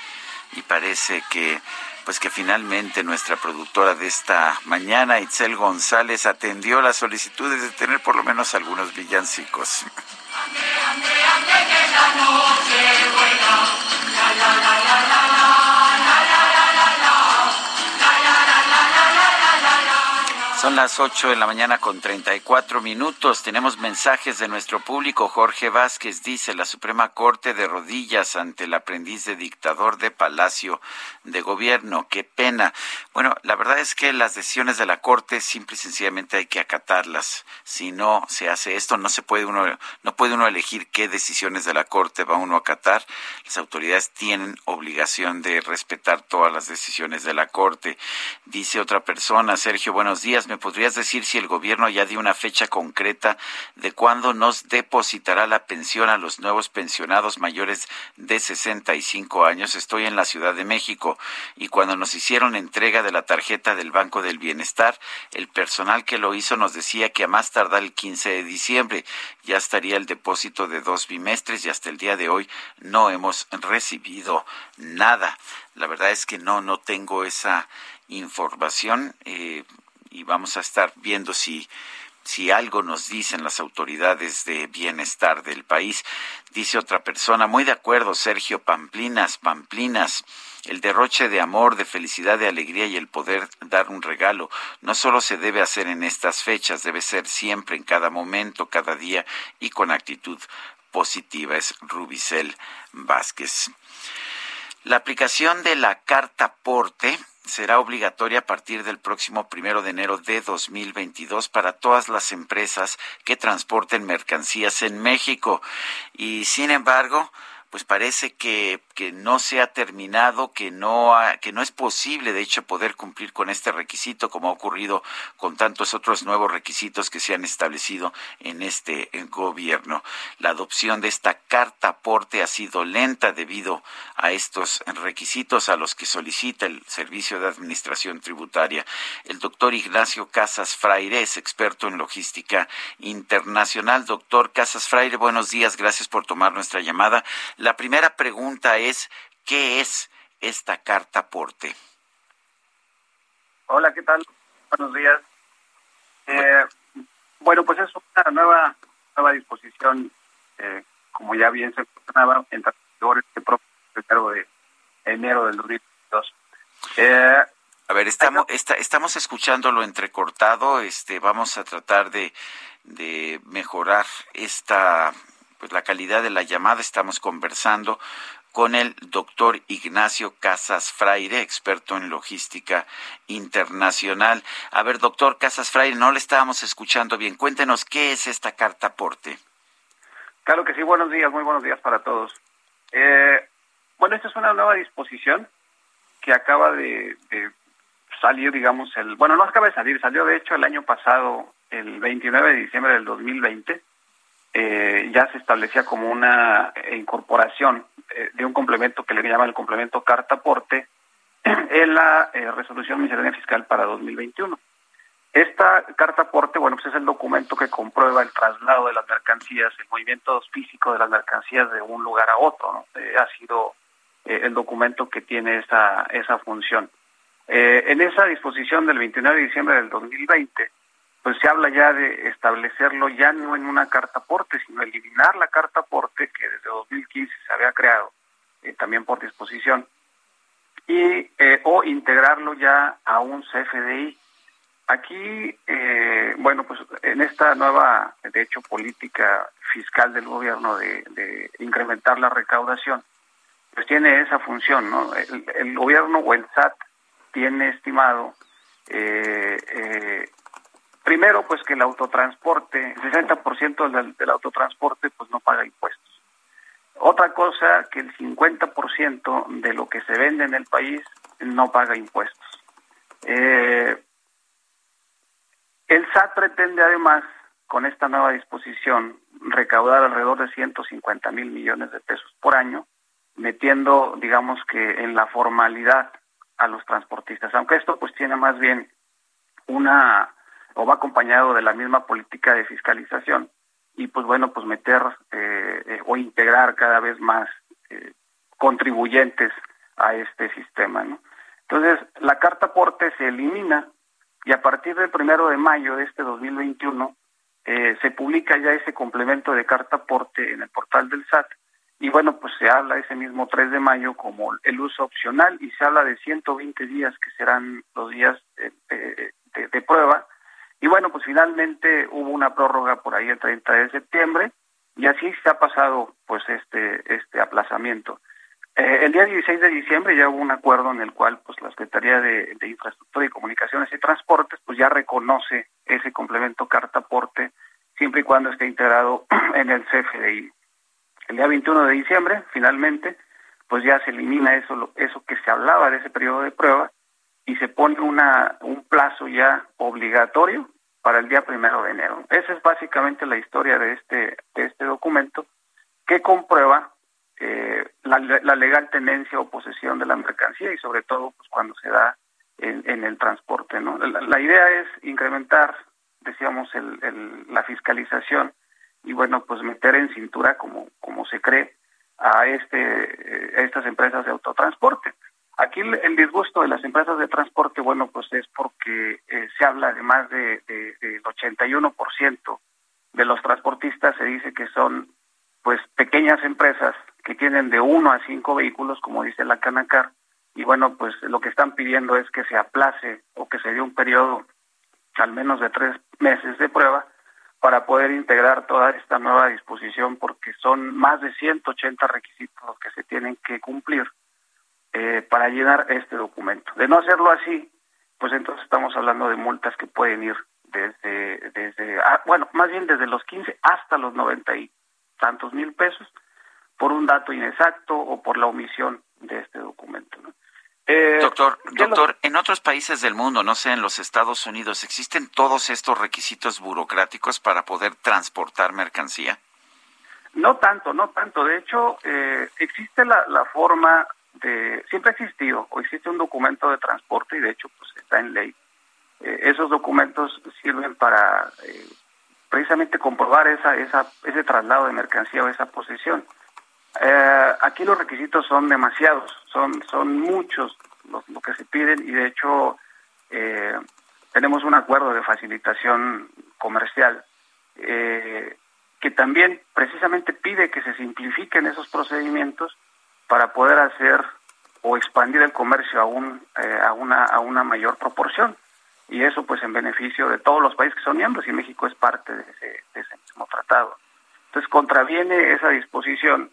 y parece que pues que finalmente nuestra productora de esta mañana, Itzel González, atendió las solicitudes de tener por lo menos algunos villancicos. Son las 8 de la mañana con 34 minutos. Tenemos mensajes de nuestro público. Jorge Vázquez dice, la Suprema Corte de rodillas ante el aprendiz de dictador de Palacio de Gobierno. Qué pena. Bueno, la verdad es que las decisiones de la Corte simple y sencillamente hay que acatarlas. Si no se hace esto, no se puede uno, no puede uno elegir qué decisiones de la Corte va uno a acatar. Las autoridades tienen obligación de respetar todas las decisiones de la Corte. Dice otra persona, Sergio, buenos días ¿Me podrías decir si el gobierno ya dio una fecha concreta de cuándo nos depositará la pensión a los nuevos pensionados mayores de 65 años? Estoy en la Ciudad de México y cuando nos hicieron entrega de la tarjeta del Banco del Bienestar, el personal que lo hizo nos decía que a más tardar el 15 de diciembre ya estaría el depósito de dos bimestres y hasta el día de hoy no hemos recibido nada. La verdad es que no, no tengo esa información. Eh, y vamos a estar viendo si si algo nos dicen las autoridades de bienestar del país. Dice otra persona, muy de acuerdo, Sergio Pamplinas, Pamplinas, el derroche de amor, de felicidad, de alegría y el poder dar un regalo no solo se debe hacer en estas fechas, debe ser siempre, en cada momento, cada día y con actitud positiva. Es Rubicel Vázquez. La aplicación de la carta porte será obligatoria a partir del próximo primero de enero de 2022 para todas las empresas que transporten mercancías en México. Y sin embargo, pues parece que, que no se ha terminado, que no, que no es posible, de hecho, poder cumplir con este requisito, como ha ocurrido con tantos otros nuevos requisitos que se han establecido en este gobierno. La adopción de esta carta aporte ha sido lenta debido a estos requisitos a los que solicita el Servicio de Administración Tributaria. El doctor Ignacio Casas Fraire es experto en logística internacional. Doctor Casas Fraire, buenos días, gracias por tomar nuestra llamada. La primera pregunta es, ¿qué es esta carta aporte? Hola, ¿qué tal? Buenos días. Eh, bueno, pues es una nueva nueva disposición, eh, como ya bien se mencionaba, en este propio de enero del 2022. Eh, a ver, estamos, estamos escuchándolo entrecortado, este, vamos a tratar de, de mejorar esta pues la calidad de la llamada. Estamos conversando con el doctor Ignacio Casas Fraire, experto en logística internacional. A ver, doctor Casas Fraire, no le estábamos escuchando bien. Cuéntenos qué es esta carta aporte. Claro que sí, buenos días, muy buenos días para todos. Eh, bueno, esta es una nueva disposición que acaba de, de, salir, digamos, el, bueno, no acaba de salir, salió de hecho el año pasado, el 29 de diciembre del 2020 eh, ya se establecía como una incorporación eh, de un complemento que le llaman el complemento carta aporte en la eh, resolución miscelánea fiscal para 2021. Esta carta aporte, bueno, pues es el documento que comprueba el traslado de las mercancías, el movimiento físico de las mercancías de un lugar a otro, ¿no? ha sido el documento que tiene esa, esa función. en esa disposición del 29 de diciembre del 2020, pues se habla ya de establecerlo ya no en una carta aporte, sino eliminar la carta aporte que desde 2015 se había creado, eh, también por disposición, y eh, o integrarlo ya a un CFDI. Aquí, eh, bueno, pues en esta nueva, de hecho, política fiscal del gobierno de, incrementar la recaudación, pues tiene esa función, ¿no? El, gobierno o el SAT tiene estimado, eh, eh, primero, pues que el autotransporte, el 60% del, del autotransporte, pues no paga impuestos. Otra cosa, que el 50% de lo que se vende en el país no paga impuestos. Eh, el SAT pretende además, con esta nueva disposición, recaudar alrededor de 150 mil millones de pesos por año, metiendo, digamos que, en la formalidad a los transportistas, aunque esto pues tiene más bien una, o va acompañado de la misma política de fiscalización, y pues bueno, pues meter eh, eh, o integrar cada vez más eh, contribuyentes a este sistema, ¿no? Entonces, la carta aporte se elimina y a partir del primero de mayo de este 2021 eh, se publica ya ese complemento de carta aporte en el portal del SAT y bueno, pues se habla ese mismo 3 de mayo como el uso opcional y se habla de 120 días que serán los días de, de, prueba pues finalmente hubo una prórroga por ahí el 30 de septiembre y así se ha pasado pues este este aplazamiento. Eh, el día 16 de diciembre ya hubo un acuerdo en el cual pues la Secretaría de, Infraestructura y Comunicaciones y Transportes pues ya reconoce ese complemento carta aporte siempre y cuando esté integrado en el CFDI. El día 21 de diciembre finalmente pues ya se elimina eso eso que se hablaba de ese periodo de prueba y se pone una un plazo ya obligatorio para el día primero de enero. Esa es básicamente la historia de este de este documento que comprueba eh, la, legal tenencia o posesión de la mercancía y sobre todo pues cuando se da en, el transporte. ¿no? La, idea es incrementar, decíamos, el, la fiscalización y bueno, pues meter en cintura como, como se cree a, este, eh, a estas empresas de autotransporte. Aquí el, disgusto de las empresas de transporte, bueno, pues es porque eh, se habla de más de, de, del 81% de los transportistas, se dice que son pues pequeñas empresas que tienen de uno a cinco vehículos, como dice la Canacar, y bueno, pues lo que están pidiendo es que se aplace o que se dé un periodo al menos de tres meses de prueba para poder integrar toda esta nueva disposición, porque son más de 180 requisitos los que se tienen que cumplir eh, para llenar este documento. De no hacerlo así, pues entonces estamos hablando de multas que pueden ir desde, desde ah, bueno, más bien desde los 15 hasta los 90 y tantos mil pesos, por un dato inexacto o por la omisión de este documento. Eh, doctor, doctor, en otros países del mundo, no sé, en los Estados Unidos, ¿existen todos estos requisitos burocráticos para poder transportar mercancía? No tanto, no tanto. De hecho, eh, existe la, la, forma siempre ha existido, o existe un documento de transporte y de hecho pues está en ley. Eh, esos documentos sirven para precisamente comprobar esa, esa, ese traslado de mercancía o esa posesión. Eh, aquí los requisitos son demasiados, son, son muchos lo, que se piden y de hecho eh, tenemos un acuerdo de facilitación comercial eh, que también precisamente pide que se simplifiquen esos procedimientos para poder hacer o expandir el comercio a, un, a, una, a una mayor proporción y eso pues en beneficio de todos los países que son miembros y México es parte de ese, de ese mismo tratado. Entonces contraviene esa disposición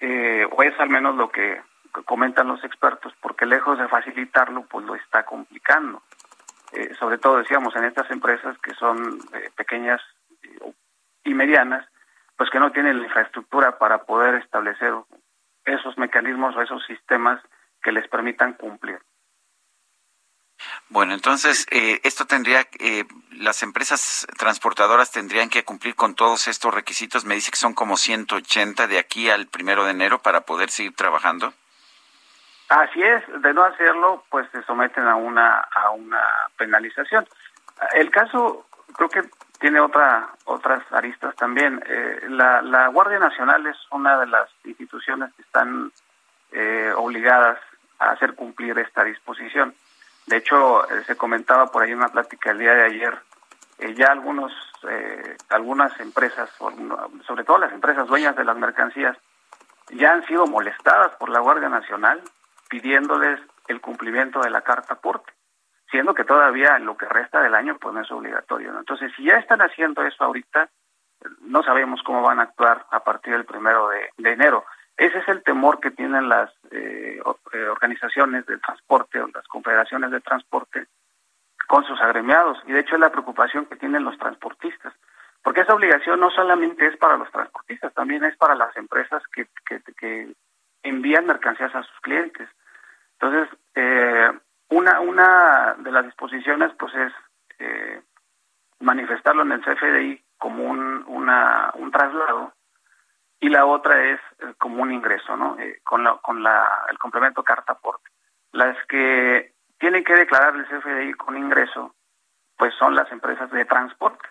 eh, o es al menos lo que comentan los expertos, porque lejos de facilitarlo, pues lo está complicando. Eh, sobre todo, decíamos, en estas empresas que son eh, pequeñas y medianas, pues que no tienen la infraestructura para poder establecer esos mecanismos o esos sistemas que les permitan cumplir. Bueno, entonces, eh, esto tendría, eh, las empresas transportadoras tendrían que cumplir con todos estos requisitos. Me dice que son como 180 de aquí al primero de enero para poder seguir trabajando. Así es, de no hacerlo, pues se someten a una a una penalización. El caso creo que tiene otra otras aristas también. Eh, la, Guardia Nacional es una de las instituciones que están eh, obligadas a hacer cumplir esta disposición. De hecho, eh, se comentaba por ahí una plática el día de ayer, eh, ya algunos, algunas empresas, sobre todo las empresas dueñas de las mercancías, ya han sido molestadas por la Guardia Nacional pidiéndoles el cumplimiento de la carta aporte. Siendo que todavía lo que resta del año pues no es obligatorio. Entonces, si ya están haciendo eso ahorita, no sabemos cómo van a actuar a partir del primero de, enero. Ese es el temor que tienen las eh, eh, organizaciones de transporte o las confederaciones de transporte con sus agremiados y de hecho es la preocupación que tienen los transportistas porque esa obligación no solamente es para los transportistas también es para las empresas que, que, envían mercancías a sus clientes entonces eh, una una de las disposiciones pues es eh, manifestarlo en el CFDI como un, una, un traslado y la otra es eh, como un ingreso, ¿no? Eh, con la, con la, el complemento carta aporte. Las que tienen que declarar el CFDI con ingreso, pues son las empresas de transporte.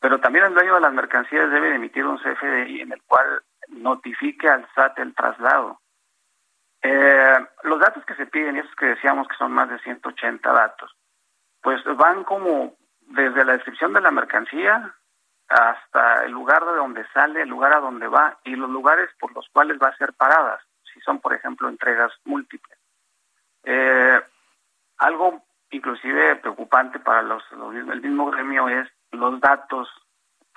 Pero también el dueño de las mercancías debe emitir un CFDI en el cual notifique al SAT el traslado. Eh, los datos que se piden, y esos que decíamos que son más de 180 datos, pues van como desde la descripción de la mercancía hasta el lugar de donde sale, el lugar a donde va y los lugares por los cuales va a ser paradas, si son, por ejemplo, entregas múltiples. Eh, algo inclusive preocupante para los, el mismo gremio es los datos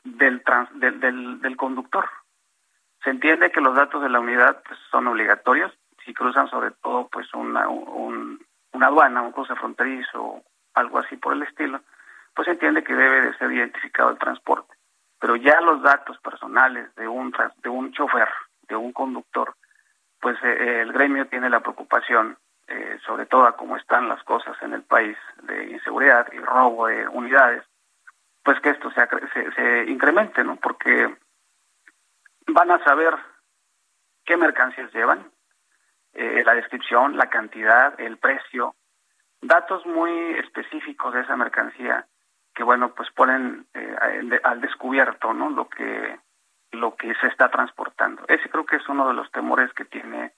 del, del, del, conductor. Se entiende que los datos de la unidad pues, son obligatorios si cruzan sobre todo pues una, una aduana, un cruce fronterizo algo así por el estilo, pues se entiende que debe de ser identificado el transporte pero ya los datos personales de un de un chofer, de un conductor, pues eh, el gremio tiene la preocupación, eh, sobre todo a cómo están las cosas en el país de inseguridad y robo de unidades, pues que esto se, se, incremente, ¿no? Porque van a saber qué mercancías llevan, eh, la descripción, la cantidad, el precio, datos muy específicos de esa mercancía que bueno pues ponen eh, al descubierto no lo que lo que se está transportando. Ese creo que es uno de los temores que tiene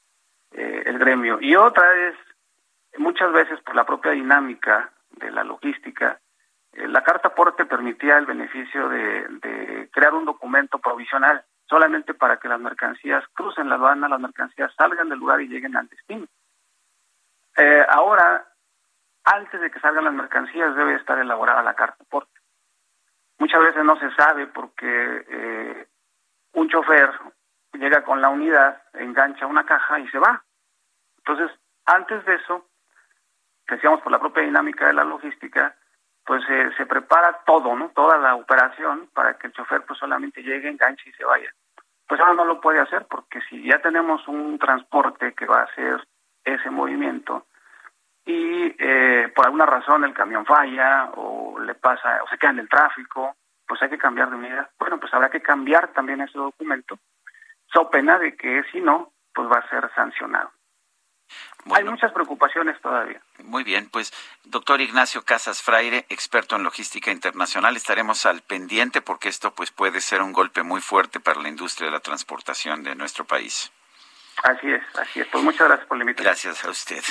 eh, el gremio. Y otra es muchas veces por la propia dinámica de la logística eh, la carta aporte permitía el beneficio de, de, crear un documento provisional solamente para que las mercancías crucen la aduana las mercancías salgan del lugar y lleguen al destino ahora antes de que salgan las mercancías debe estar elaborada la carta porte. Muchas veces no se sabe porque eh, un chofer llega con la unidad, engancha una caja y se va. Entonces, antes de eso, decíamos por la propia dinámica de la logística, pues se prepara todo, ¿no? Toda la operación para que el chofer pues solamente llegue, enganche y se vaya. Pues ahora no lo puede hacer porque si ya tenemos un transporte que va a hacer ese movimiento, y eh, por alguna razón el camión falla o le pasa o se queda en el tráfico, pues hay que cambiar de unidad. Bueno, pues habrá que cambiar también ese documento, so pena de que si no, pues va a ser sancionado. Hay muchas preocupaciones todavía. Muy bien, pues doctor Ignacio Casas Fraire, experto en logística internacional, estaremos al pendiente porque esto pues puede ser un golpe muy fuerte para la industria de la transportación de nuestro país. Así es, así es. Pues muchas gracias por la invitación. Gracias a usted.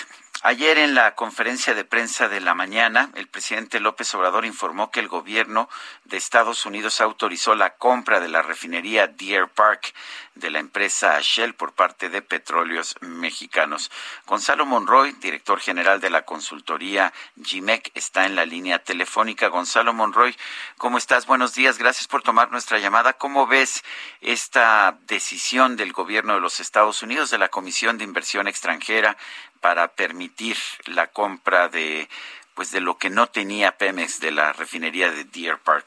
Ayer en la conferencia de prensa de la mañana, el presidente López Obrador informó que el gobierno de Estados Unidos autorizó la compra de la refinería Deer Park de la empresa Shell por parte de Petróleos Mexicanos. Gonzalo Monroy, director general de la consultoría GIMEC, está en la línea telefónica. Gonzalo Monroy, ¿cómo estás? Buenos días, gracias por tomar nuestra llamada. ¿Cómo ves esta decisión del gobierno de los Estados Unidos, de la Comisión de Inversión Extranjera, para permitir la compra de pues de lo que no tenía Pemex de la refinería de Deer Park.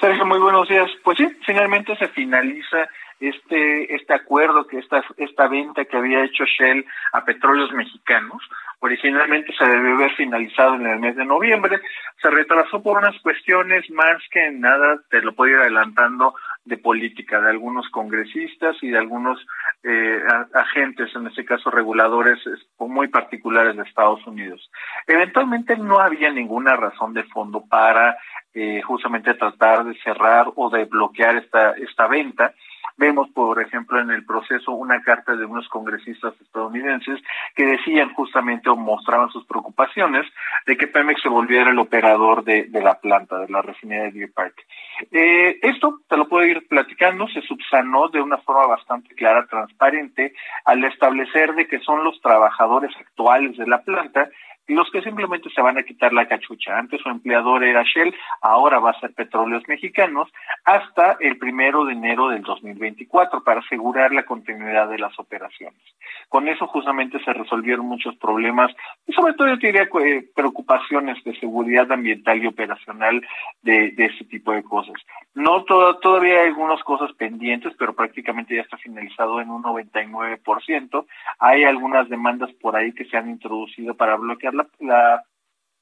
Sergio, muy buenos días. Pues sí, finalmente se finaliza este este acuerdo que esta esta venta que había hecho Shell a petróleos mexicanos originalmente se debió haber finalizado en el mes de noviembre se retrasó por unas cuestiones más que nada te lo puedo ir adelantando de política de algunos congresistas y de algunos eh, agentes, en este caso reguladores muy particulares de Estados Unidos. Eventualmente no había ninguna razón de fondo para eh, justamente tratar de cerrar o de bloquear esta, esta venta. Vemos, por ejemplo, en el proceso una carta de unos congresistas estadounidenses que decían justamente o mostraban sus preocupaciones de que Pemex se volviera el operador de, la planta, de la refinería de Deer Park. Eh, esto, te lo puedo ir platicando, se subsanó de una forma bastante clara, transparente, al establecer de que son los trabajadores actuales de la planta y los que simplemente se van a quitar la cachucha. Antes su empleador era Shell, ahora va a ser Petróleos Mexicanos, hasta el primero de enero del 2024 para asegurar la continuidad de las operaciones. Con eso justamente se resolvieron muchos problemas y sobre todo yo diría eh, preocupaciones de seguridad ambiental y operacional de, de ese tipo de cosas. No todavía hay algunas cosas pendientes, pero prácticamente ya está finalizado en un 99%. Hay algunas demandas por ahí que se han introducido para bloquear la, la,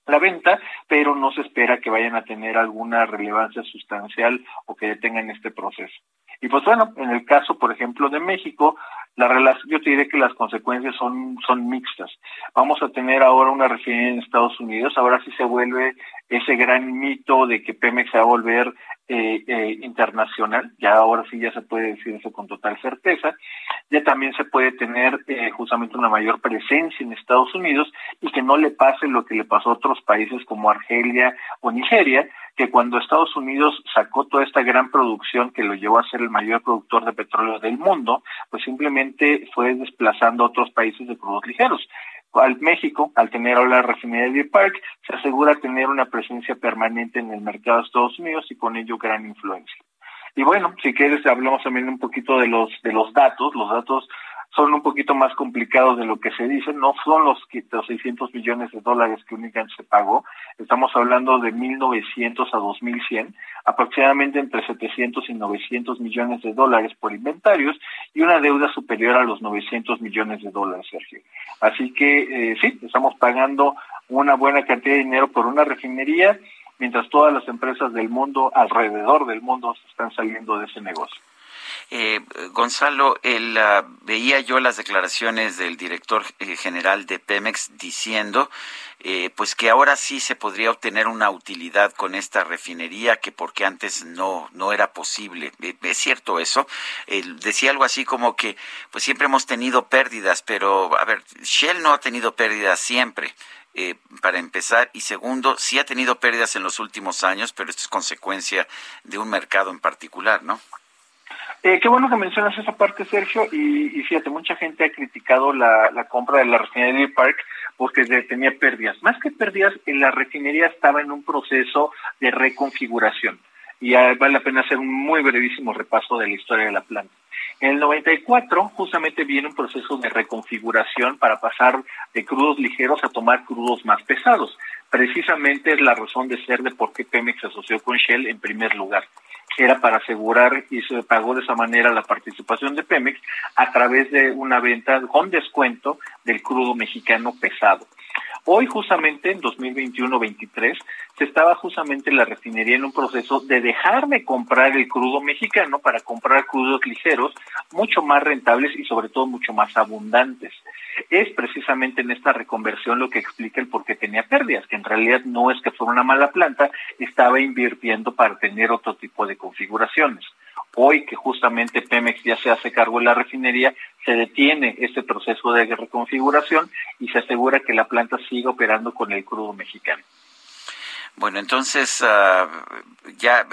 la venta, pero no se espera que vayan a tener alguna relevancia sustancial o que detengan este proceso. Y pues bueno, en el caso, por ejemplo, de México, la relación, yo te diré que las consecuencias son, son mixtas. Vamos a tener ahora una refinería en Estados Unidos, ahora sí se vuelve ese gran mito de que Pemex se va a volver eh, eh, internacional, ya ahora sí ya se puede decir eso con total certeza, ya también se puede tener eh, justamente una mayor presencia en Estados Unidos y que no le pase lo que le pasó a otros países como Argelia o Nigeria, que cuando Estados Unidos sacó toda esta gran producción que lo llevó a ser el mayor productor de petróleo del mundo, pues simplemente fue desplazando a otros países de crudos ligeros. Al México, al tener ahora la refinería de Park, se asegura tener una presencia permanente en el mercado de Estados Unidos y con ello gran influencia. Y bueno, si quieres hablamos también un poquito de los de los datos. Los datos son un poquito más complicados de lo que se dice, no son los, los 600 millones de dólares que únicamente se pagó, estamos hablando de 1.900 a 2.100, aproximadamente entre 700 y 900 millones de dólares por inventarios y una deuda superior a los 900 millones de dólares, Sergio. Así que eh, sí, estamos pagando una buena cantidad de dinero por una refinería, mientras todas las empresas del mundo, alrededor del mundo, están saliendo de ese negocio. Eh, Gonzalo, el, ah, veía yo las declaraciones del director eh, general de Pemex diciendo eh, pues que ahora sí se podría obtener una utilidad con esta refinería que porque antes no no era posible. Eh, ¿Es cierto eso? decía algo así como que pues siempre hemos tenido pérdidas, pero a ver, Shell no ha tenido pérdidas siempre. para empezar, y segundo, sí ha tenido pérdidas en los últimos años, pero esto es consecuencia de un mercado en particular, ¿no? Eh, qué bueno que mencionas esa parte, Sergio, y, fíjate, mucha gente ha criticado la, compra de la refinería de Park porque tenía pérdidas. Más que pérdidas, en la refinería estaba en un proceso de reconfiguración. Y vale la pena hacer un muy brevísimo repaso de la historia de la planta. En el 94 justamente viene un proceso de reconfiguración para pasar de crudos ligeros a tomar crudos más pesados. Precisamente es la razón de ser de por qué Pemex se asoció con Shell en primer lugar era para asegurar y se pagó de esa manera la participación de Pemex a través de una venta con descuento del crudo mexicano pesado. Hoy justamente en 2021-23 se estaba justamente la refinería en un proceso de dejar de comprar el crudo mexicano para comprar crudos ligeros mucho más rentables y sobre todo mucho más abundantes. Es precisamente en esta reconversión lo que explica el por qué tenía pérdidas, que en realidad no es que fuera una mala planta, estaba invirtiendo para tener otro tipo de configuraciones. Hoy que justamente Pemex ya se hace cargo de la refinería, se detiene este proceso de reconfiguración y se asegura que la planta siga operando con el crudo mexicano. Bueno, entonces, ah, ya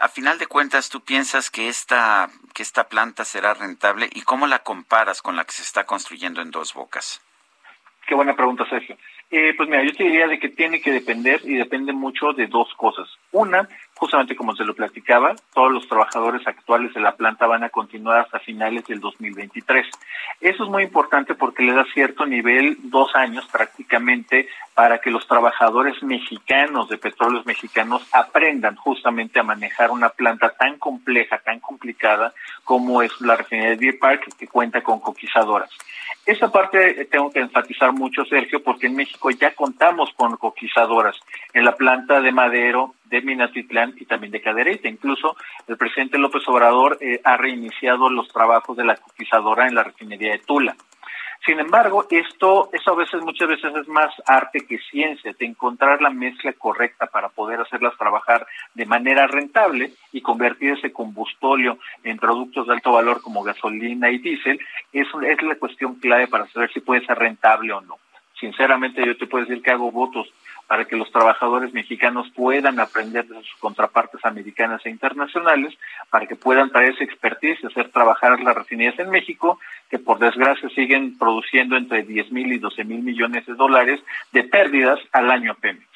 a, final de cuentas, ¿tú piensas que esta, que esta planta será rentable y cómo la comparas con la que se está construyendo en Dos Bocas? Qué buena pregunta, Sergio. Eh, pues mira, yo te diría de que tiene que depender y depende mucho de dos cosas. Una, justamente como se lo platicaba, todos los trabajadores actuales de la planta van a continuar hasta finales del 2023. Eso es muy importante porque le da cierto nivel, dos años prácticamente, para que los trabajadores mexicanos de petróleos mexicanos aprendan justamente a manejar una planta tan compleja, tan complicada como es la refinería de Deer Park, que cuenta con coquizadoras. Esa parte tengo que enfatizar mucho, Sergio, porque en México ya contamos con coquizadoras en la planta de Madero, de Minatitlán y también de Cadereyta. Incluso el presidente López Obrador eh, ha reiniciado los trabajos de la coquizadora en la refinería de Tula. Sin embargo, esto, eso a veces, muchas veces es más arte que ciencia, de encontrar la mezcla correcta para poder hacerlas trabajar de manera rentable y convertir ese combustóleo en productos de alto valor como gasolina y diésel, es, es la cuestión clave para saber si puede ser rentable o no. Sinceramente, yo te puedo decir que hago votos para que los trabajadores mexicanos puedan aprender de sus contrapartes americanas e internacionales, para que puedan traer esa expertise y hacer trabajar las refinerías en México, que por desgracia siguen produciendo entre 10 mil y 12 mil millones de dólares de pérdidas al año Pemex.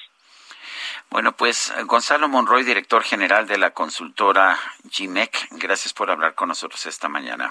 Bueno, pues Gonzalo Monroy, director general de la consultora GMEC, gracias por hablar con nosotros esta mañana.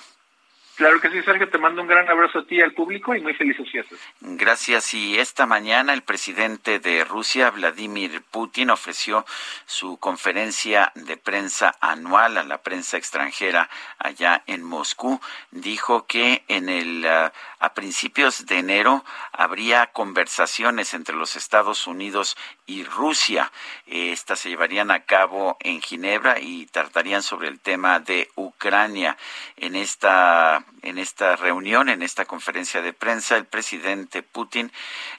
Claro que sí, Sergio, te mando un gran abrazo a ti, al público y muy felices fiestas. Gracias. Y esta mañana el presidente de Rusia, Vladimir Putin, ofreció su conferencia de prensa anual a la prensa extranjera allá en Moscú. Dijo que en el uh, a principios de enero habría conversaciones entre los Estados Unidos y Rusia. Estas se llevarían a cabo en Ginebra y tratarían sobre el tema de Ucrania. En esta en esta reunión, en esta conferencia de prensa, el presidente Putin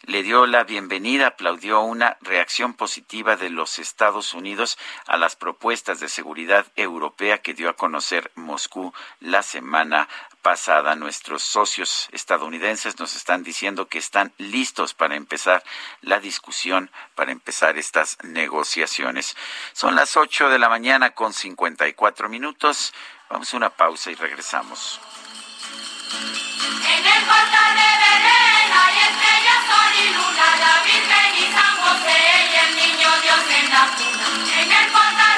le dio la bienvenida, aplaudió una reacción positiva de los Estados Unidos a las propuestas de seguridad europea que dio a conocer Moscú la semana pasada. Nuestros socios estadounidenses nos están diciendo que están listos para empezar la discusión, para empezar estas negociaciones. Son las 8 de la mañana con 54 minutos. Vamos a una pausa y regresamos. En el portal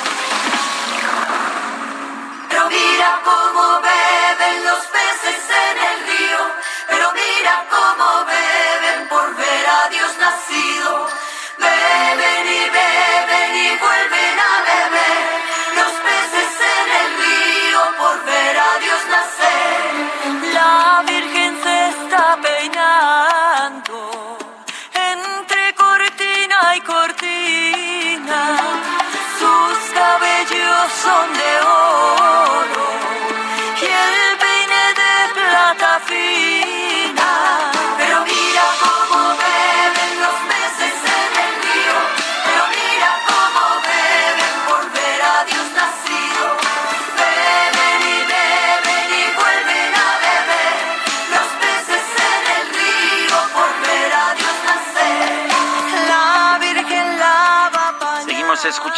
Pero mira cómo beben los peces en el río, pero mira cómo beben por ver a Dios nacido.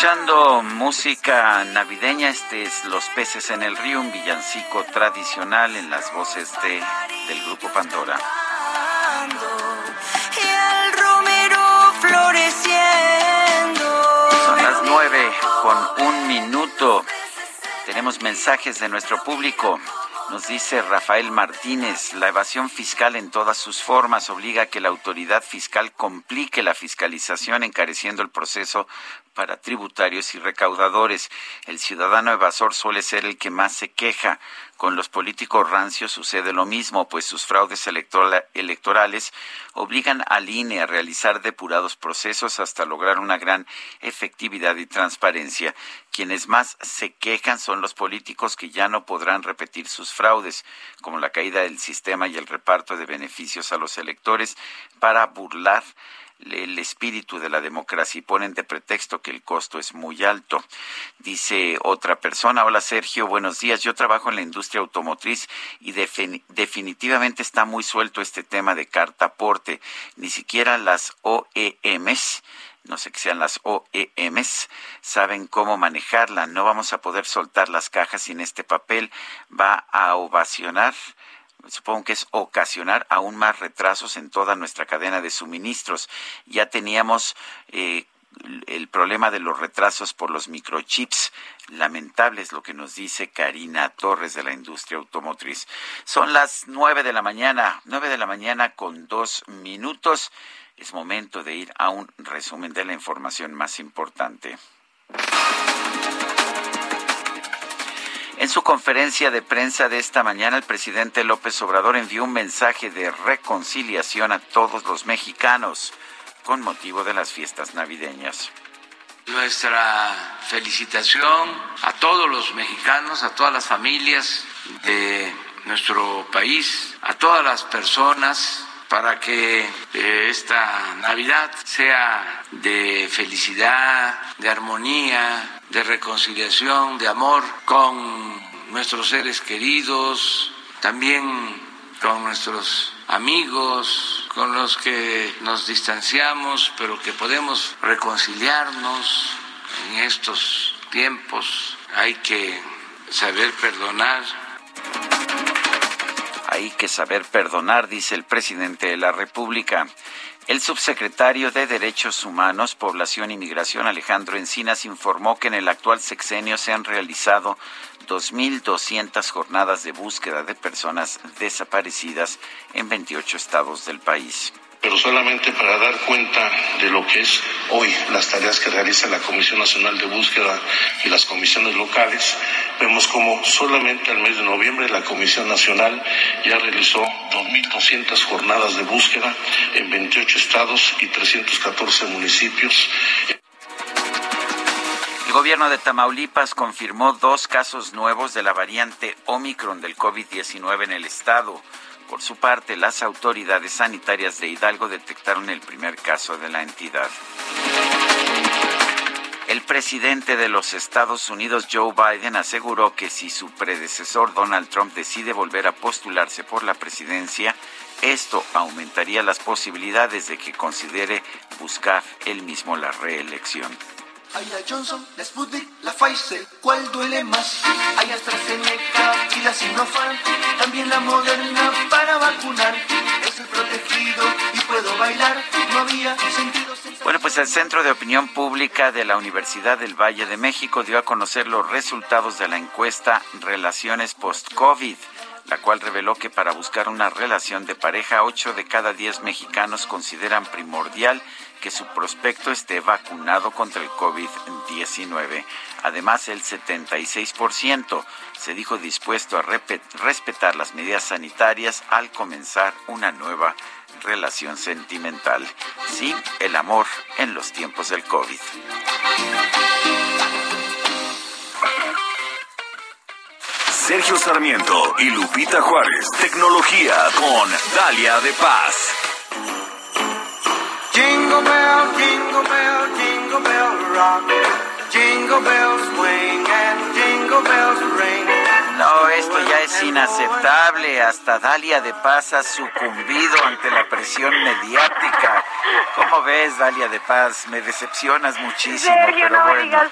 Escuchando música navideña. Este es Los peces en el río, un villancico tradicional en las voces de, del grupo Pandora. Son las nueve con un minuto. Tenemos mensajes de nuestro público. Nos dice Rafael Martínez, la evasión fiscal en todas sus formas obliga a que la autoridad fiscal complique la fiscalización encareciendo el proceso para tributarios y recaudadores. El ciudadano evasor suele ser el que más se queja. Con los políticos rancios sucede lo mismo, pues sus fraudes electoral- electorales obligan al INE a realizar depurados procesos hasta lograr una gran efectividad y transparencia. Quienes más se quejan son los políticos que ya no podrán repetir sus fraudes, como la caída del sistema y el reparto de beneficios a los electores para burlar el espíritu de la democracia y ponen de pretexto que el costo es muy alto. Dice otra persona, hola Sergio, buenos días, yo trabajo en la industria automotriz y defini- definitivamente está muy suelto este tema de carta aporte. Ni siquiera las OEMs no sé qué sean las OEMs, saben cómo manejarla. No vamos a poder soltar las cajas sin este papel. Va a ovacionar supongo que es ocasionar aún más retrasos en toda nuestra cadena de suministros. Ya teníamos eh, el problema de los retrasos por los microchips. Lamentable es lo que nos dice Karina Torres de la industria automotriz. Son las nueve de la mañana, nueve de la mañana con dos minutos. Es momento de ir a un resumen de la información más importante. En su conferencia de prensa de esta mañana, el presidente López Obrador envió un mensaje de reconciliación a todos los mexicanos con motivo de las fiestas navideñas. Nuestra felicitación a todos los mexicanos, a todas las familias de nuestro país, a todas las personas para que eh, esta Navidad sea de felicidad, de armonía, de reconciliación, de amor con nuestros seres queridos, también con nuestros amigos, con los que nos distanciamos, pero que podemos reconciliarnos en estos tiempos. Hay que saber perdonar hay que saber perdonar, dice el presidente de la República. El subsecretario de Derechos Humanos, Población y Migración, Alejandro Encinas, informó que en el actual sexenio se han realizado 2.200 jornadas de búsqueda de personas desaparecidas en 28 estados del país pero solamente para dar cuenta de lo que es hoy las tareas que realiza la Comisión Nacional de Búsqueda y las comisiones locales, vemos como solamente al mes de noviembre la Comisión Nacional ya realizó 2.200 jornadas de búsqueda en 28 estados y 314 municipios. El gobierno de Tamaulipas confirmó dos casos nuevos de la variante Omicron del COVID-19 en el estado. Por su parte, las autoridades sanitarias de Hidalgo detectaron el primer caso de la entidad. El presidente de los Estados Unidos, Joe Biden, aseguró que si su predecesor Donald Trump decide volver a postularse por la presidencia, esto aumentaría las posibilidades de que considere buscar él mismo la reelección. Hay la Johnson, la Sputnik, la Pfizer, ¿cuál duele más? Hay AstraZeneca y la Sinopharm, también la Moderna para vacunar. Estoy protegido y puedo bailar, no había sentido bueno, pues el Centro de Opinión Pública de la Universidad del Valle de México dio a conocer los resultados de la encuesta Relaciones Post-COVID, la cual reveló que para buscar una relación de pareja, 8 de cada 10 mexicanos consideran primordial que su prospecto esté vacunado contra el COVID-19. Además, el 76% se dijo dispuesto a respetar las medidas sanitarias al comenzar una nueva relación sentimental. Sí, el amor en los tiempos del COVID. Sergio Sarmiento y Lupita Juárez. Tecnología con Dalia de Paz. Jingle bell, jingle bell, jingle bell rock. Jingle bells swing and jingle bells ring. No, esto ya es inaceptable. Hasta Dalia de Paz ha sucumbido ante la presión mediática. ¿Cómo ves, Dalia de Paz? Me decepcionas muchísimo. Sergio, pero no bueno. me digas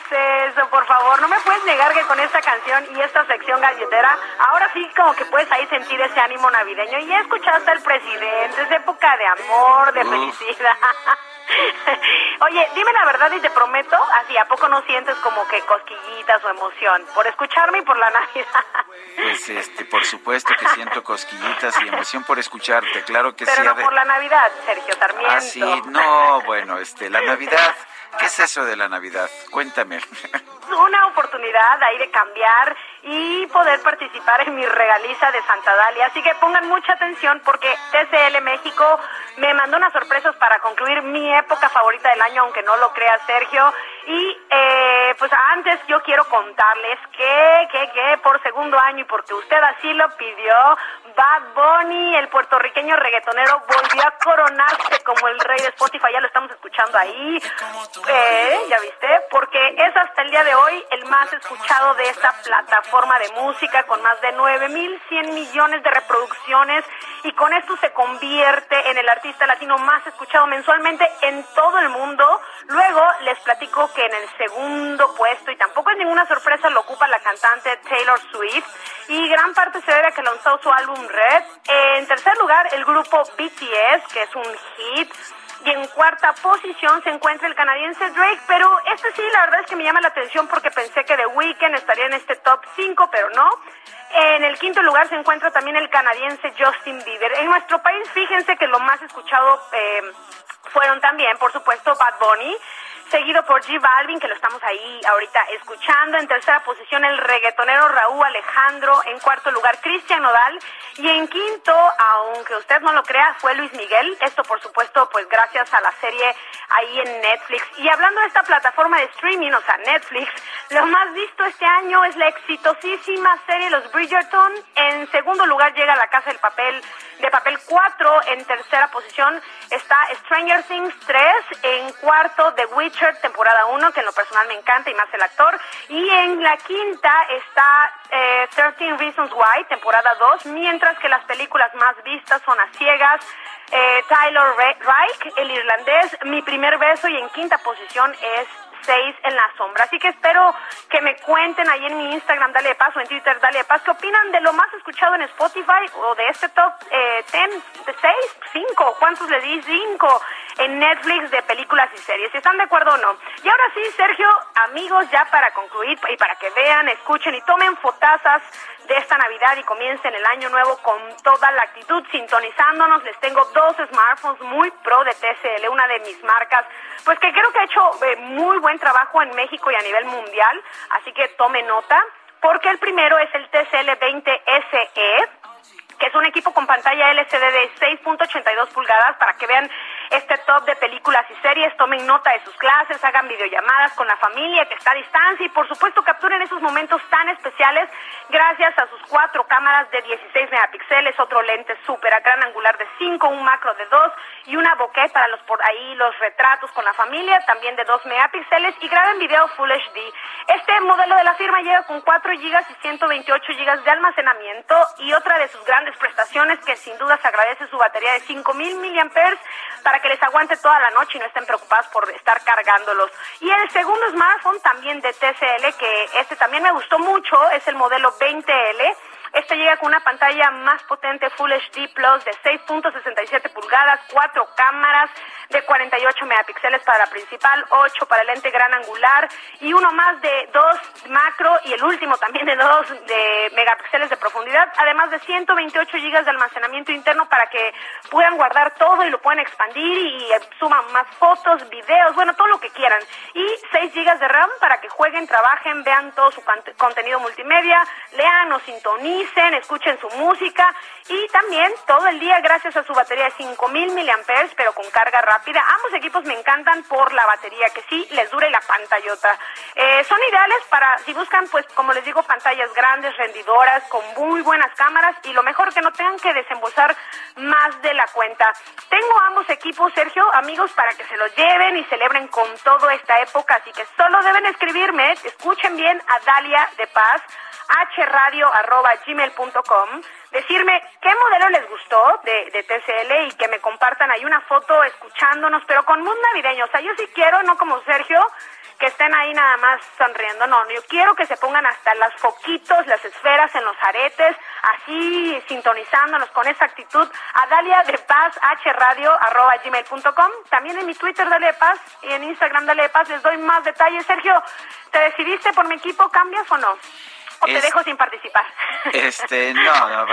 eso, por favor. No me puedes negar que con esta canción y esta sección galletera, ahora sí como que puedes ahí sentir ese ánimo navideño. Y ya escuchaste al presidente, es época de amor, de Uf. felicidad. Oye, dime la verdad y te prometo, así, ¿a poco no sientes como que cosquillitas o emoción? Por escucharme y por la Navidad. Pues este, por supuesto que siento cosquillitas y emoción por escucharte. Claro que Pero sí. no ver. por la Navidad, Sergio Sarmiento. Ah, sí, no, bueno, este, la Navidad. ¿Qué es eso de la Navidad? Cuéntame. Una oportunidad ahí de cambiar y poder participar en mi regaliza de Santa Dalia. Así que pongan mucha atención porque TCL México me mandó unas sorpresas para concluir mi época favorita del año, aunque no lo crea Sergio. Y eh, pues antes yo quiero contarles que, que, que por segundo año y porque usted así lo pidió, Bad Bunny, el puertorriqueño reggaetonero, volvió a coronarse como el rey de Spotify. Ya lo estamos escuchando ahí. Eh, ¿Ya viste? Porque es hasta el día de hoy el más escuchado de esta plataforma de música con más de 9.100 millones de reproducciones y con esto se convierte en el artista latino más escuchado mensualmente en todo el mundo. Luego les platico que en el segundo puesto, y tampoco es ninguna sorpresa, lo ocupa la cantante Taylor Swift y gran parte se debe a que lanzó su álbum Red. En tercer lugar, el grupo BTS, que es un hit. Y en cuarta posición se encuentra el canadiense Drake, pero este sí, la verdad es que me llama la atención porque pensé que The Weeknd estaría en este top 5, pero no. En el quinto lugar se encuentra también el canadiense Justin Bieber. En nuestro país, fíjense que lo más escuchado eh, fueron también, por supuesto, Bad Bunny. Seguido por G Balvin, que lo estamos ahí ahorita escuchando. En tercera posición, el reggaetonero Raúl Alejandro. En cuarto lugar, Cristian Nodal. Y en quinto, aunque usted no lo crea, fue Luis Miguel. Esto, por supuesto, pues gracias a la serie ahí en Netflix. Y hablando de esta plataforma de streaming, o sea, Netflix, lo más visto este año es la exitosísima serie Los Bridgerton. En segundo lugar llega La Casa del Papel de Papel 4. En tercera posición está Stranger Things 3. En cuarto, The Witcher, temporada 1, que en lo personal me encanta y más el actor. Y en la quinta está eh, 13 Reasons Why, temporada 2. Mientras que las películas más vistas son A Ciegas, eh, Tyler Reich, el irlandés, Mi primer beso. Y en quinta posición es 6 en la sombra. Así que espero que me cuenten ahí en mi Instagram, dale de paso, en Twitter, dale de paso, qué opinan de lo más escuchado en Spotify o de este top 10, eh, de 6, 5, ¿cuántos le di? 5 en Netflix de películas y series, si están de acuerdo o no. Y ahora sí, Sergio, amigos, ya para concluir y para que vean, escuchen y tomen fotazas de esta Navidad y comiencen el año nuevo con toda la actitud, sintonizándonos. Les tengo dos smartphones muy pro de TCL, una de mis marcas, pues que creo que ha hecho eh, muy buen trabajo en México y a nivel mundial, así que tome nota, porque el primero es el TCL 20 SE que es un equipo con pantalla LCD de 6.82 pulgadas para que vean este top de películas y series, tomen nota de sus clases, hagan videollamadas con la familia que está a distancia y por supuesto capturen esos momentos tan especiales gracias a sus cuatro cámaras de 16 megapíxeles, otro lente súper a gran angular de 5, un macro de 2 y una bokeh para los por ahí los retratos con la familia, también de 2 megapíxeles y graben video Full HD. Este modelo de la firma llega con 4 GB y 128 GB de almacenamiento y otra de sus grandes prestaciones que sin duda se agradece su batería de 5000 mAh para que les aguante toda la noche y no estén preocupados por estar cargándolos. Y el segundo smartphone también de TCL, que este también me gustó mucho, es el modelo 20L. Este llega con una pantalla más potente Full HD Plus de 6.67 pulgadas, cuatro cámaras de 48 megapíxeles para la principal, 8 para el lente gran angular y uno más de 2 macro y el último también de 2 de megapíxeles de profundidad, además de 128 gigas de almacenamiento interno para que puedan guardar todo y lo puedan expandir y suman más fotos, videos, bueno, todo lo que quieran. Y 6 gigas de RAM para que jueguen, trabajen, vean todo su contenido multimedia, lean o escuchen su música y también todo el día gracias a su batería de 5000 miliamperes, pero con carga rápida. Ambos equipos me encantan por la batería que sí les dure la pantallota. Eh, son ideales para si buscan, pues como les digo, pantallas grandes, rendidoras, con muy buenas cámaras y lo mejor que no tengan que desembolsar más de la cuenta. Tengo ambos equipos, Sergio, amigos, para que se los lleven y celebren con toda esta época, así que solo deben escribirme, escuchen bien a Dalia de Paz hradio.gmail.com, decirme qué modelo les gustó de, de, TCL y que me compartan ahí una foto escuchándonos, pero con mood navideño. O sea, yo sí quiero, no como Sergio, que estén ahí nada más sonriendo. No, yo quiero que se pongan hasta las foquitos, las esferas en los aretes, así sintonizándonos con esa actitud. A Dalia de Paz, hradio.gmail.com. También en mi Twitter, Dalia de Paz, y en Instagram, Dalia de Paz, les doy más detalles. Sergio, ¿te decidiste por mi equipo? ¿Cambias o no? ¿O te dejo sin participar? Este, no, no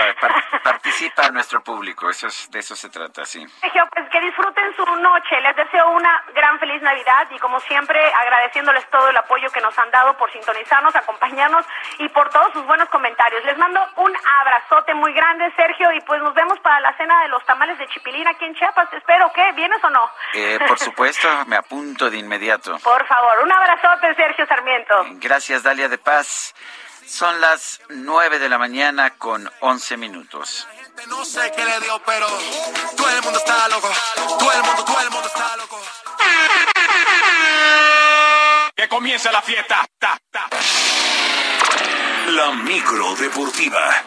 participa nuestro público, eso es, de eso se trata, sí. Sergio, pues que disfruten su noche, les deseo una gran feliz Navidad y como siempre agradeciéndoles todo el apoyo que nos han dado por sintonizarnos, acompañarnos y por todos sus buenos comentarios. Les mando un abrazote muy grande, Sergio, y pues nos vemos para la cena de los tamales de Chipilín aquí en Chiapas. Espero que, ¿vienes o no? Eh, por supuesto, me apunto de inmediato. Por favor, un abrazote, Sergio Sarmiento. Gracias, Dalia de Paz. Son las 9 de la mañana con 11 minutos. No sé qué le dio, pero todo el mundo está loco. Todo el mundo, todo el mundo está loco. Que comience la fiesta. La micro deportiva.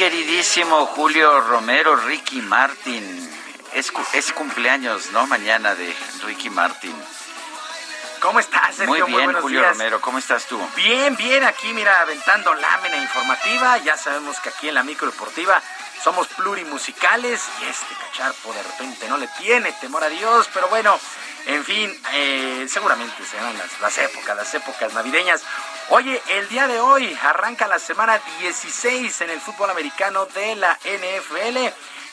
Queridísimo Julio Romero, Ricky Martin. es, es cumpleaños, ¿no? Mañana de Ricky Martin. ¿Cómo estás, Muy Sergio? bien, buenos Julio días. Romero, ¿cómo estás tú? Bien, bien, aquí mira, aventando lámina informativa. Ya sabemos que aquí en la micro deportiva somos plurimusicales y este cacharpo de repente no le tiene temor a Dios, pero bueno, en fin, eh, seguramente serán las, las épocas, las épocas navideñas. Oye, el día de hoy arranca la semana 16 en el fútbol americano de la NFL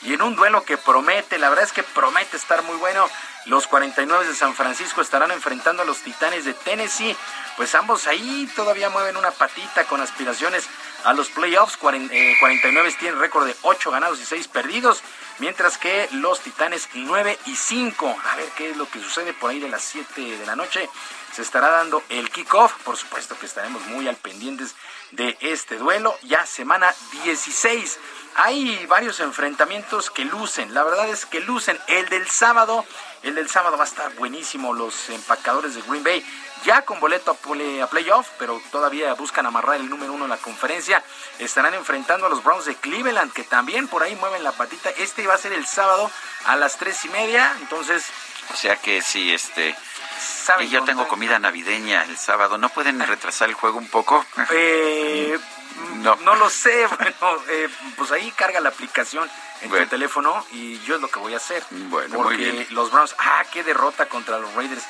y en un duelo que promete, la verdad es que promete estar muy bueno. Los 49 de San Francisco estarán enfrentando a los Titanes de Tennessee. Pues ambos ahí todavía mueven una patita con aspiraciones a los playoffs. Cuaren- eh, 49 tienen récord de 8 ganados y 6 perdidos, mientras que los Titanes 9 y 5. A ver qué es lo que sucede por ahí de las 7 de la noche. Se estará dando el kickoff. Por supuesto que estaremos muy al pendientes de este duelo. Ya semana 16. Hay varios enfrentamientos que lucen. La verdad es que lucen. El del sábado, el del sábado va a estar buenísimo. Los empacadores de Green Bay ya con boleto a, play- a playoff, pero todavía buscan amarrar el número uno en la conferencia. Estarán enfrentando a los Browns de Cleveland, que también por ahí mueven la patita. Este va a ser el sábado a las tres y media. Entonces, O sea que sí, este... ¿Saben Y yo tengo comida navideña el sábado. ¿No pueden retrasar el juego un poco? Eh, No. no lo sé, bueno, eh, pues ahí carga la aplicación en Bueno. tu teléfono y yo es lo que voy a hacer. Bueno, muy porque bien. los Browns, ah, qué derrota contra los Raiders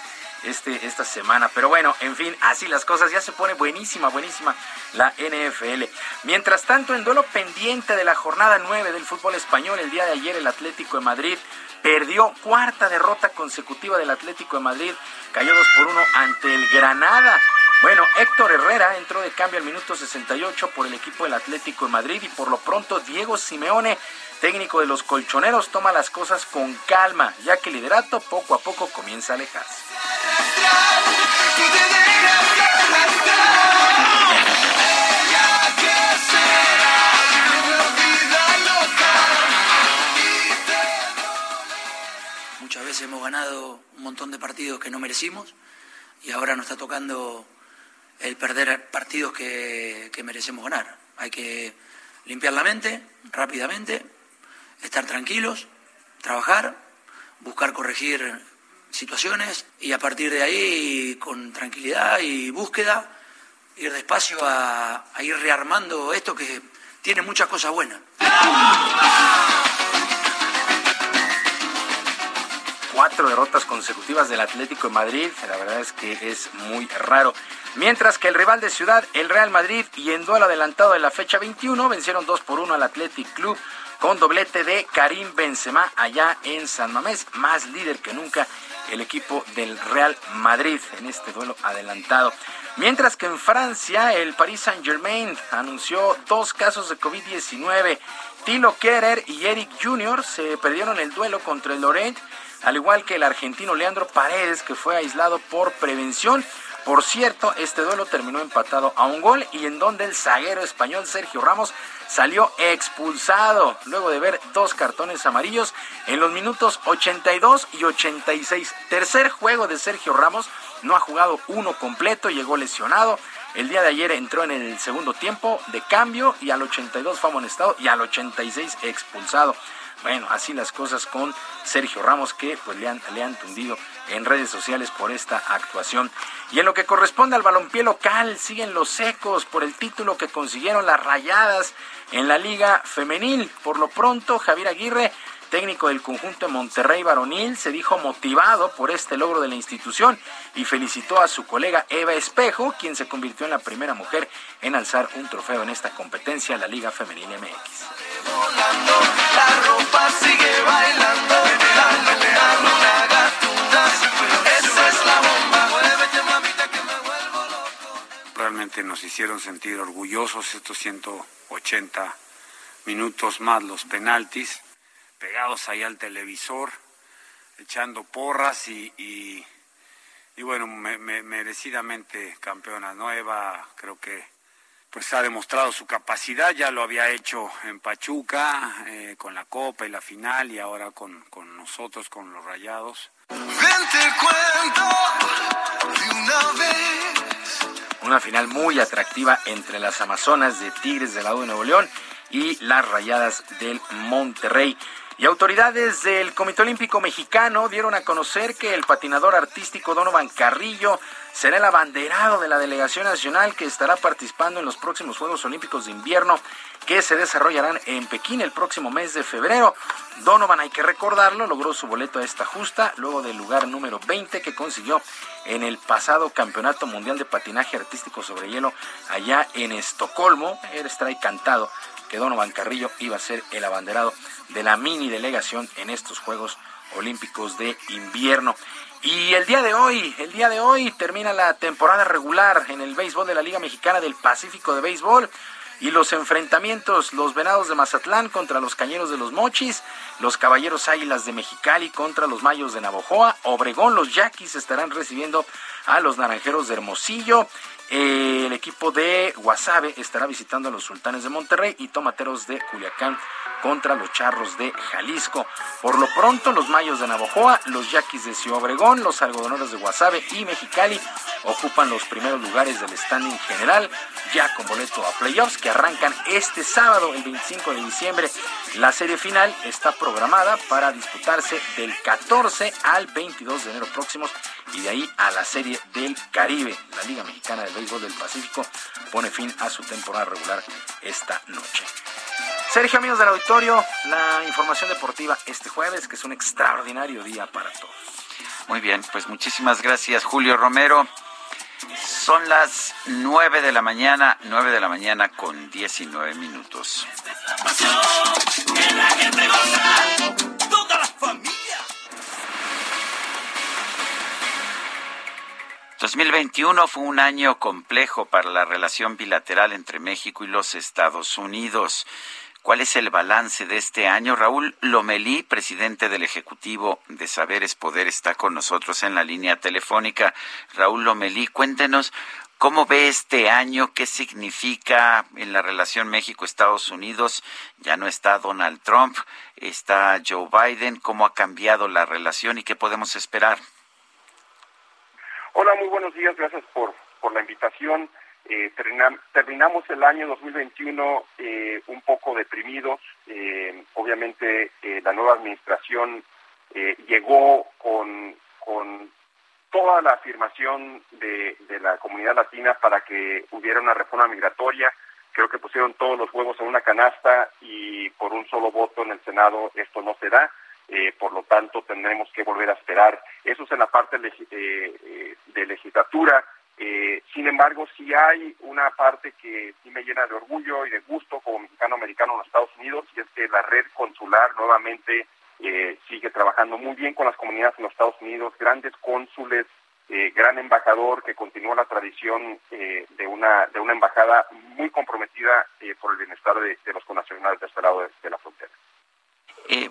este, esta semana. Pero bueno, en fin, así las cosas, ya se pone buenísima, buenísima la NFL. Mientras tanto, en duelo pendiente de la jornada 9 del fútbol español, el día de ayer el Atlético de Madrid perdió cuarta derrota consecutiva del Atlético de Madrid, cayó 2 por 1 ante el Granada. Bueno, Héctor Herrera entró de cambio al minuto 68 por el equipo del Atlético de Madrid y por lo pronto Diego Simeone, técnico de los colchoneros, toma las cosas con calma, ya que el liderato poco a poco comienza a alejarse. Muchas veces hemos ganado un montón de partidos que no merecimos y ahora nos está tocando el perder partidos que, que merecemos ganar. Hay que limpiar la mente rápidamente, estar tranquilos, trabajar, buscar corregir situaciones y a partir de ahí, con tranquilidad y búsqueda, ir despacio a, ir rearmando esto que tiene muchas cosas buenas. cuatro derrotas consecutivas del Atlético de Madrid. La verdad es que es muy raro. Mientras que el rival de ciudad, el Real Madrid, y en duelo adelantado de la fecha 21, vencieron 2 por 1 al Athletic Club con doblete de Karim Benzema allá en San Mamés, más líder que nunca el equipo del Real Madrid en este duelo adelantado. Mientras que en Francia, el Paris Saint-Germain anunció dos casos de COVID-19. Tilo Kerer y Eric Jr. se perdieron el duelo contra el Lorient al igual que el argentino Leandro Paredes, que fue aislado por prevención. Por cierto, este duelo terminó empatado a un gol y en donde el zaguero español Sergio Ramos salió expulsado luego de ver dos cartones amarillos en los minutos 82 y 86. Tercer juego de Sergio Ramos, no ha jugado uno completo, llegó lesionado. El día de ayer entró en el segundo tiempo de cambio y al 82 fue amonestado y al 86 expulsado. Bueno, así las cosas con Sergio Ramos que pues le han, le han tundido en redes sociales por esta actuación. Y en lo que corresponde al balompié local, siguen los secos por el título que consiguieron las rayadas en la liga femenil. Por lo pronto, Javier Aguirre, técnico del conjunto de Monterrey Varonil, se dijo motivado por este logro de la institución y felicitó a su colega Eva Espejo, quien se convirtió en la primera mujer en alzar un trofeo en esta competencia, la Liga Femenil MX. La ropa sigue bailando, Realmente nos hicieron sentir orgullosos estos 180 minutos más los penaltis, pegados ahí al televisor, echando porras y, y, bueno, me- me- merecidamente campeona nueva, creo que pues ha demostrado su capacidad, ya lo había hecho en Pachuca, eh, con la Copa y la final y ahora con, con nosotros, con los Rayados. De una vez. Una final muy atractiva entre las Amazonas de Tigres del lado de Nuevo León y las Rayadas del Monterrey. Y autoridades del Comité Olímpico Mexicano dieron a conocer que el patinador artístico Donovan Carrillo será el abanderado de la delegación nacional que estará participando en los próximos Juegos Olímpicos de Invierno que se desarrollarán en Pekín el próximo mes de febrero. Donovan, hay que recordarlo, logró su boleto a esta justa luego del lugar número 20 que consiguió en el pasado Campeonato Mundial de Patinaje Artístico sobre Hielo allá en Estocolmo. Era strike cantado que Donovan Carrillo iba a ser el abanderado de la mini delegación en estos Juegos Olímpicos de Invierno. Y el día de hoy, el día de hoy termina la temporada regular en el béisbol de la Liga Mexicana del Pacífico de Béisbol. Y los enfrentamientos, los Venados de Mazatlán contra los Cañeros de los Mochis, los Caballeros Águilas de Mexicali contra los Mayos de Navojoa, Obregón, los Yaquis estarán recibiendo a los Naranjeros de Hermosillo, el equipo de Guasave estará visitando a los Sultanes de Monterrey y Tomateros de Culiacán contra los Charros de Jalisco. Por lo pronto, los Mayos de Navojoa, los Yaquis de Ciudad Obregón, los Algodoneros de Guasave y Mexicali ocupan los primeros lugares del standing general, ya con boleto a playoffs que arrancan este sábado, el 25 de diciembre. La serie final está programada para disputarse del 14 al 22 de enero próximos y de ahí a la serie del Caribe. La Liga Mexicana de Béisbol del Pacífico pone fin a su temporada regular esta noche. Sergio, amigos del auditorio, la información deportiva este jueves, que es un extraordinario día para todos. Muy bien, pues muchísimas gracias, Julio Romero. Son las 9 de la mañana, 9 de la mañana con 19 minutos. 2021 fue un año complejo para la relación bilateral entre México y los Estados Unidos. ¿Cuál es el balance de este año? Raúl Lomelí, presidente del Ejecutivo de Saberes Poder, está con nosotros en la línea telefónica. Raúl Lomelí, cuéntenos cómo ve este año, qué significa en la relación México-Estados Unidos. Ya no está Donald Trump, está Joe Biden, cómo ha cambiado la relación y qué podemos esperar. Hola, muy buenos días, gracias por, por la invitación. Eh, terminamos el año 2021 eh, un poco deprimidos. Eh, obviamente la nueva administración llegó con, con toda la afirmación de, de, la comunidad latina para que hubiera una reforma migratoria. Creo que pusieron todos los huevos en una canasta y por un solo voto en el Senado esto no se da. Eh, por lo tanto tendremos que volver a esperar. Eso es en la parte eh, eh, de legislatura. sin embargo, sí hay una parte que sí me llena de orgullo y de gusto como mexicano-americano en los Estados Unidos, y es que la red consular nuevamente sigue trabajando muy bien con las comunidades en los Estados Unidos, grandes cónsules, gran embajador que continúa la tradición de una de una embajada muy comprometida por el bienestar de, los connacionales de este lado de la frontera. Eh,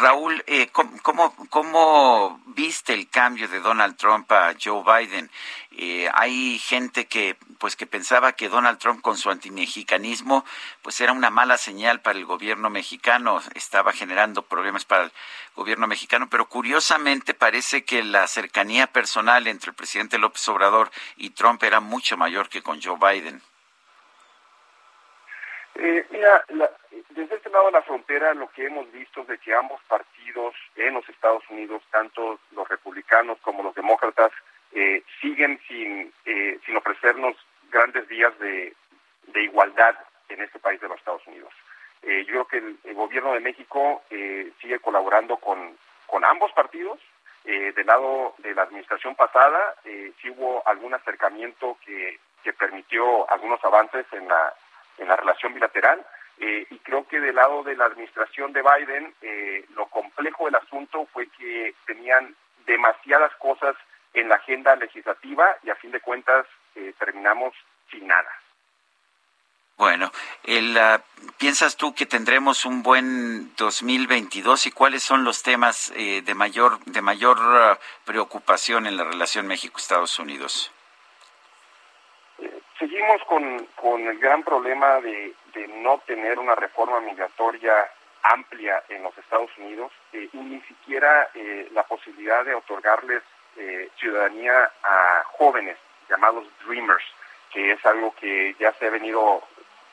Raúl, eh, ¿cómo, ¿cómo, viste el cambio de Donald Trump a Joe Biden? Eh, hay gente que pues que pensaba que Donald Trump con su antimexicanismo pues era una mala señal para el gobierno mexicano, estaba generando problemas para el gobierno mexicano, pero curiosamente parece que la cercanía personal entre el presidente López Obrador y Trump era mucho mayor que con Joe Biden. Eh, mira, desde este lado de la frontera lo que hemos visto es de que ambos partidos en los Estados Unidos, tanto los republicanos como los demócratas, eh, siguen sin, eh, sin ofrecernos grandes días de, de, igualdad en este país de los Estados Unidos. yo creo que el, gobierno de México sigue colaborando con, con ambos partidos. del lado de la administración pasada, sí hubo algún acercamiento que, que permitió algunos avances en la en la relación bilateral. Eh, y creo que del lado de la administración de Biden, eh, lo complejo del asunto fue que tenían demasiadas cosas en la agenda legislativa y a fin de cuentas eh, terminamos sin nada. Bueno, el, ah, ¿piensas tú que tendremos un buen 2022 y cuáles son los temas de mayor de mayor ah, preocupación en la relación México-Estados Unidos? Seguimos con, con el gran problema de, de, no tener una reforma migratoria amplia en los Estados Unidos eh, y ni siquiera eh, la posibilidad de otorgarles eh, ciudadanía a jóvenes llamados Dreamers, que es algo que ya se ha venido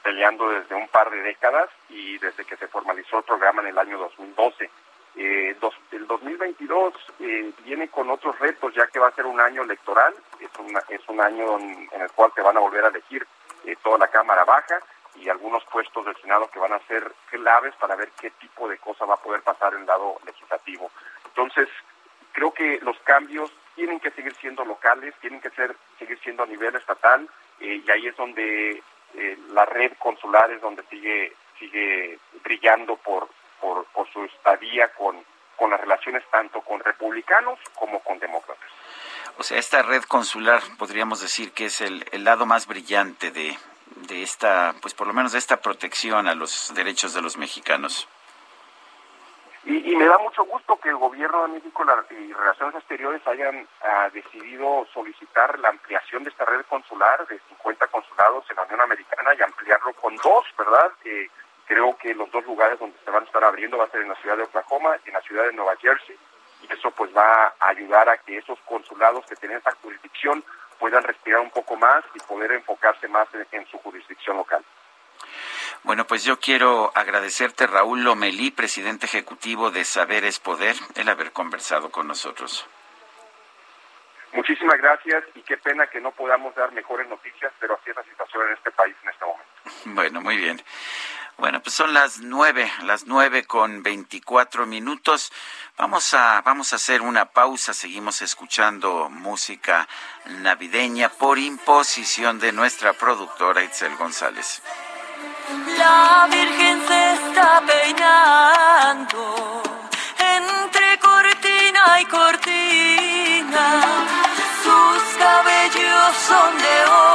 peleando desde un par de décadas y desde que se formalizó el programa en el año 2012. Eh, dos, el 2022 eh, viene con otros retos, ya que va a ser un año electoral, es, una, es un año en, el cual se van a volver a elegir eh, toda la Cámara Baja y algunos puestos del Senado que van a ser claves para ver qué tipo de cosa va a poder pasar en el lado legislativo. Entonces, creo que los cambios tienen que seguir siendo locales, tienen que ser seguir siendo a nivel estatal eh, y ahí es donde eh, la red consular es donde sigue sigue brillando por, por, su estadía con, con las relaciones tanto con republicanos como con demócratas. O sea, esta red consular podríamos decir que es el, el lado más brillante de, de esta, pues por lo menos de esta protección a los derechos de los mexicanos. Y, me da mucho gusto que el gobierno de México y Relaciones Exteriores hayan ah, decidido solicitar la ampliación de esta red consular de 50 consulados en la Unión Americana y ampliarlo con dos, ¿verdad? Creo que los dos lugares donde se van a estar abriendo va a ser en la ciudad de Oklahoma y en la ciudad de Nueva Jersey. Y eso pues va a ayudar a que esos consulados que tienen esa jurisdicción puedan respirar un poco más y poder enfocarse más en, su jurisdicción local. Bueno, pues yo quiero agradecerte, Raúl Lomelí, presidente ejecutivo de Saberes Poder, el haber conversado con nosotros. Muchísimas gracias y qué pena que no podamos dar mejores noticias, pero así es la situación en este país en este momento. Bueno, muy bien. Bueno, pues son las nueve, las nueve con veinticuatro minutos. Vamos a, vamos a hacer una pausa. Seguimos escuchando música navideña por imposición de nuestra productora Itzel González. La Virgen se está peinando entre cortina y cortina. Son de oro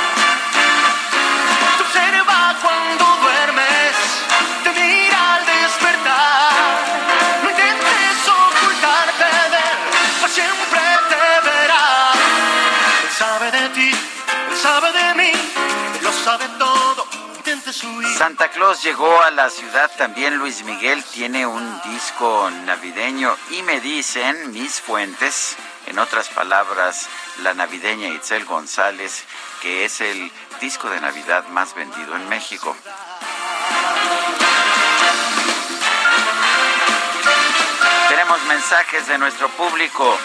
Santa Claus llegó a la ciudad, también Luis Miguel tiene un disco navideño y me dicen mis fuentes, en otras palabras, la navideña Itzel González, que es el disco de Navidad más vendido en México. Tenemos mensajes de nuestro público.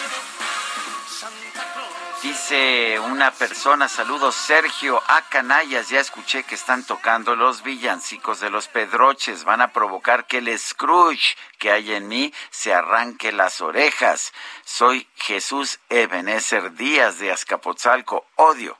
Dice una persona, saludos Sergio, a canallas, ya escuché que están tocando los villancicos de los Pedroches, van a provocar que el Scrooge que hay en mí se arranque las orejas. Soy Jesús Ebenezer Díaz de Azcapotzalco, odio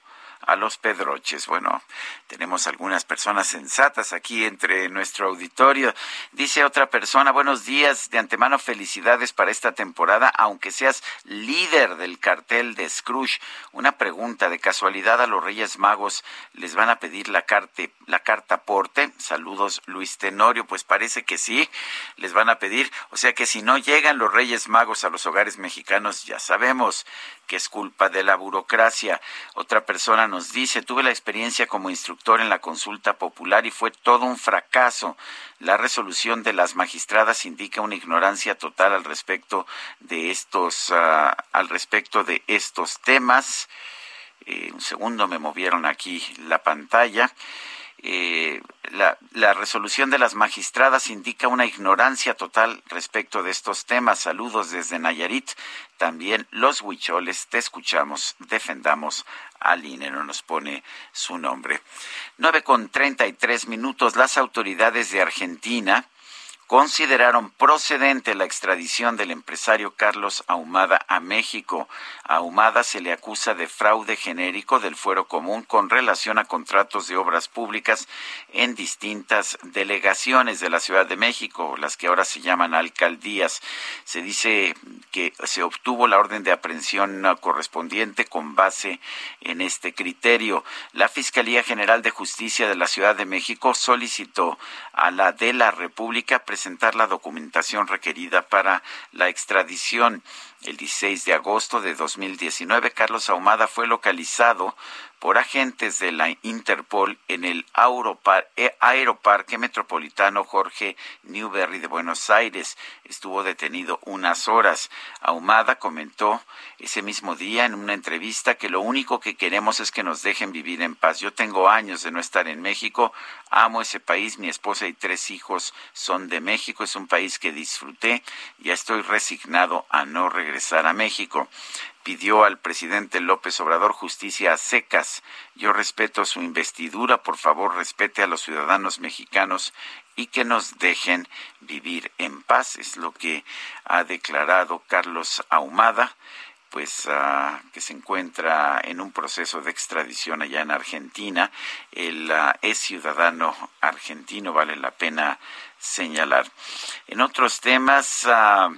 a los Pedroches. Bueno, tenemos algunas personas sensatas aquí entre nuestro auditorio. Dice otra persona, buenos días, de antemano felicidades para esta temporada, aunque seas líder del cartel de Scrooge. Una pregunta, de casualidad a los Reyes Magos les van a pedir la, la carta porte. Saludos Luis Tenorio, pues parece que sí, les van a pedir. O sea que si no llegan los Reyes Magos a los hogares mexicanos, ya sabemos que es culpa de la burocracia. Otra persona nos dice, tuve la experiencia como instructor en la consulta popular y fue todo un fracaso. La resolución de las magistradas indica una ignorancia total al respecto de estos, ah, al respecto de estos temas. Eh, un segundo, me movieron aquí la pantalla. Eh, la, resolución de las magistradas indica una ignorancia total respecto de estos temas. Saludos desde Nayarit. También los huicholes, te escuchamos, defendamos al no nos pone su nombre. Nueve con treinta y tres minutos, las autoridades de Argentina consideraron procedente la extradición del empresario Carlos Ahumada a México. Ahumada se le acusa de fraude genérico del fuero común con relación a contratos de obras públicas en distintas delegaciones de la Ciudad de México, las que ahora se llaman alcaldías. Se dice que se obtuvo la orden de aprehensión correspondiente con base en este criterio. La Fiscalía General de Justicia de la Ciudad de México solicitó a la de la República presentar la documentación requerida para la extradición. El 16 de agosto de 2019, Carlos Ahumada fue localizado por agentes de la Interpol en el eh, Aeroparque Metropolitano Jorge Newberry de Buenos Aires. Estuvo detenido unas horas. Ahumada comentó ese mismo día en una entrevista que lo único que queremos es que nos dejen vivir en paz. Yo tengo años de no estar en México, amo ese país, mi esposa y tres hijos son de México, es un país que disfruté, ya estoy resignado a no regresar a México pidió al presidente López Obrador justicia a secas. Yo respeto su investidura, por favor respete a los ciudadanos mexicanos y que nos dejen vivir en paz, es lo que ha declarado Carlos Ahumada pues ah, que se encuentra en un proceso de extradición allá en Argentina. Él ah, es ciudadano argentino, vale la pena señalar. En otros temas, ah,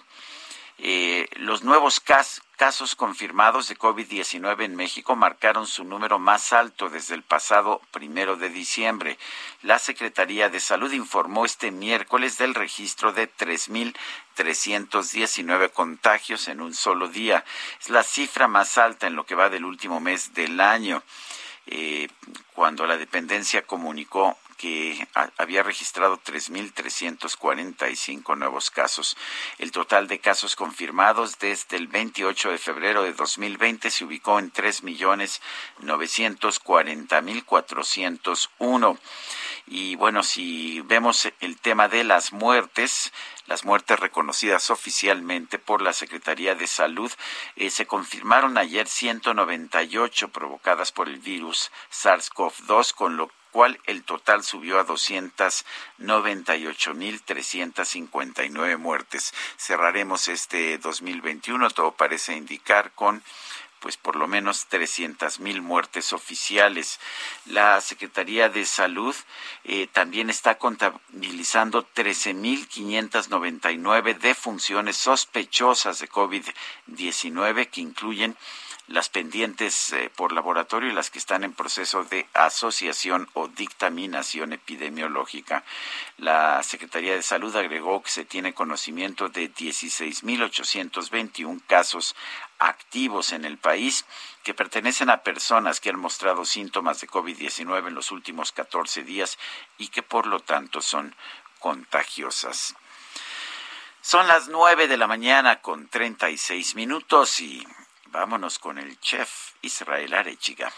eh, los nuevos casos confirmados de COVID-19 en México marcaron su número más alto desde el pasado primero de diciembre. La Secretaría de Salud informó este miércoles del registro de 3.319 contagios en un solo día. Es la cifra más alta en lo que va del último mes del año. Eh, cuando la dependencia comunicó que había registrado 3.345 nuevos casos. El total de casos confirmados desde el 28 de febrero de 2020 se ubicó en 3.940.401. Y bueno, si vemos el tema de las muertes, las muertes reconocidas oficialmente por la Secretaría de Salud, eh, se confirmaron ayer 198 provocadas por el virus SARS-CoV-2, con lo cual el total subió a 298.359 muertes. Cerraremos este 2021, todo parece indicar con pues por lo menos 300 mil muertes oficiales. La Secretaría de Salud eh, también está contabilizando 13.599 defunciones sospechosas de COVID-19 que incluyen las pendientes eh, por laboratorio y las que están en proceso de asociación o dictaminación epidemiológica. La Secretaría de Salud agregó que se tiene conocimiento de 16.821 casos activos en el país que pertenecen a personas que han mostrado síntomas de COVID-19 en los últimos 14 días y que por lo tanto son contagiosas. Son las nueve de la mañana con 36 minutos y Vámonos con el chef Israel Arechiga.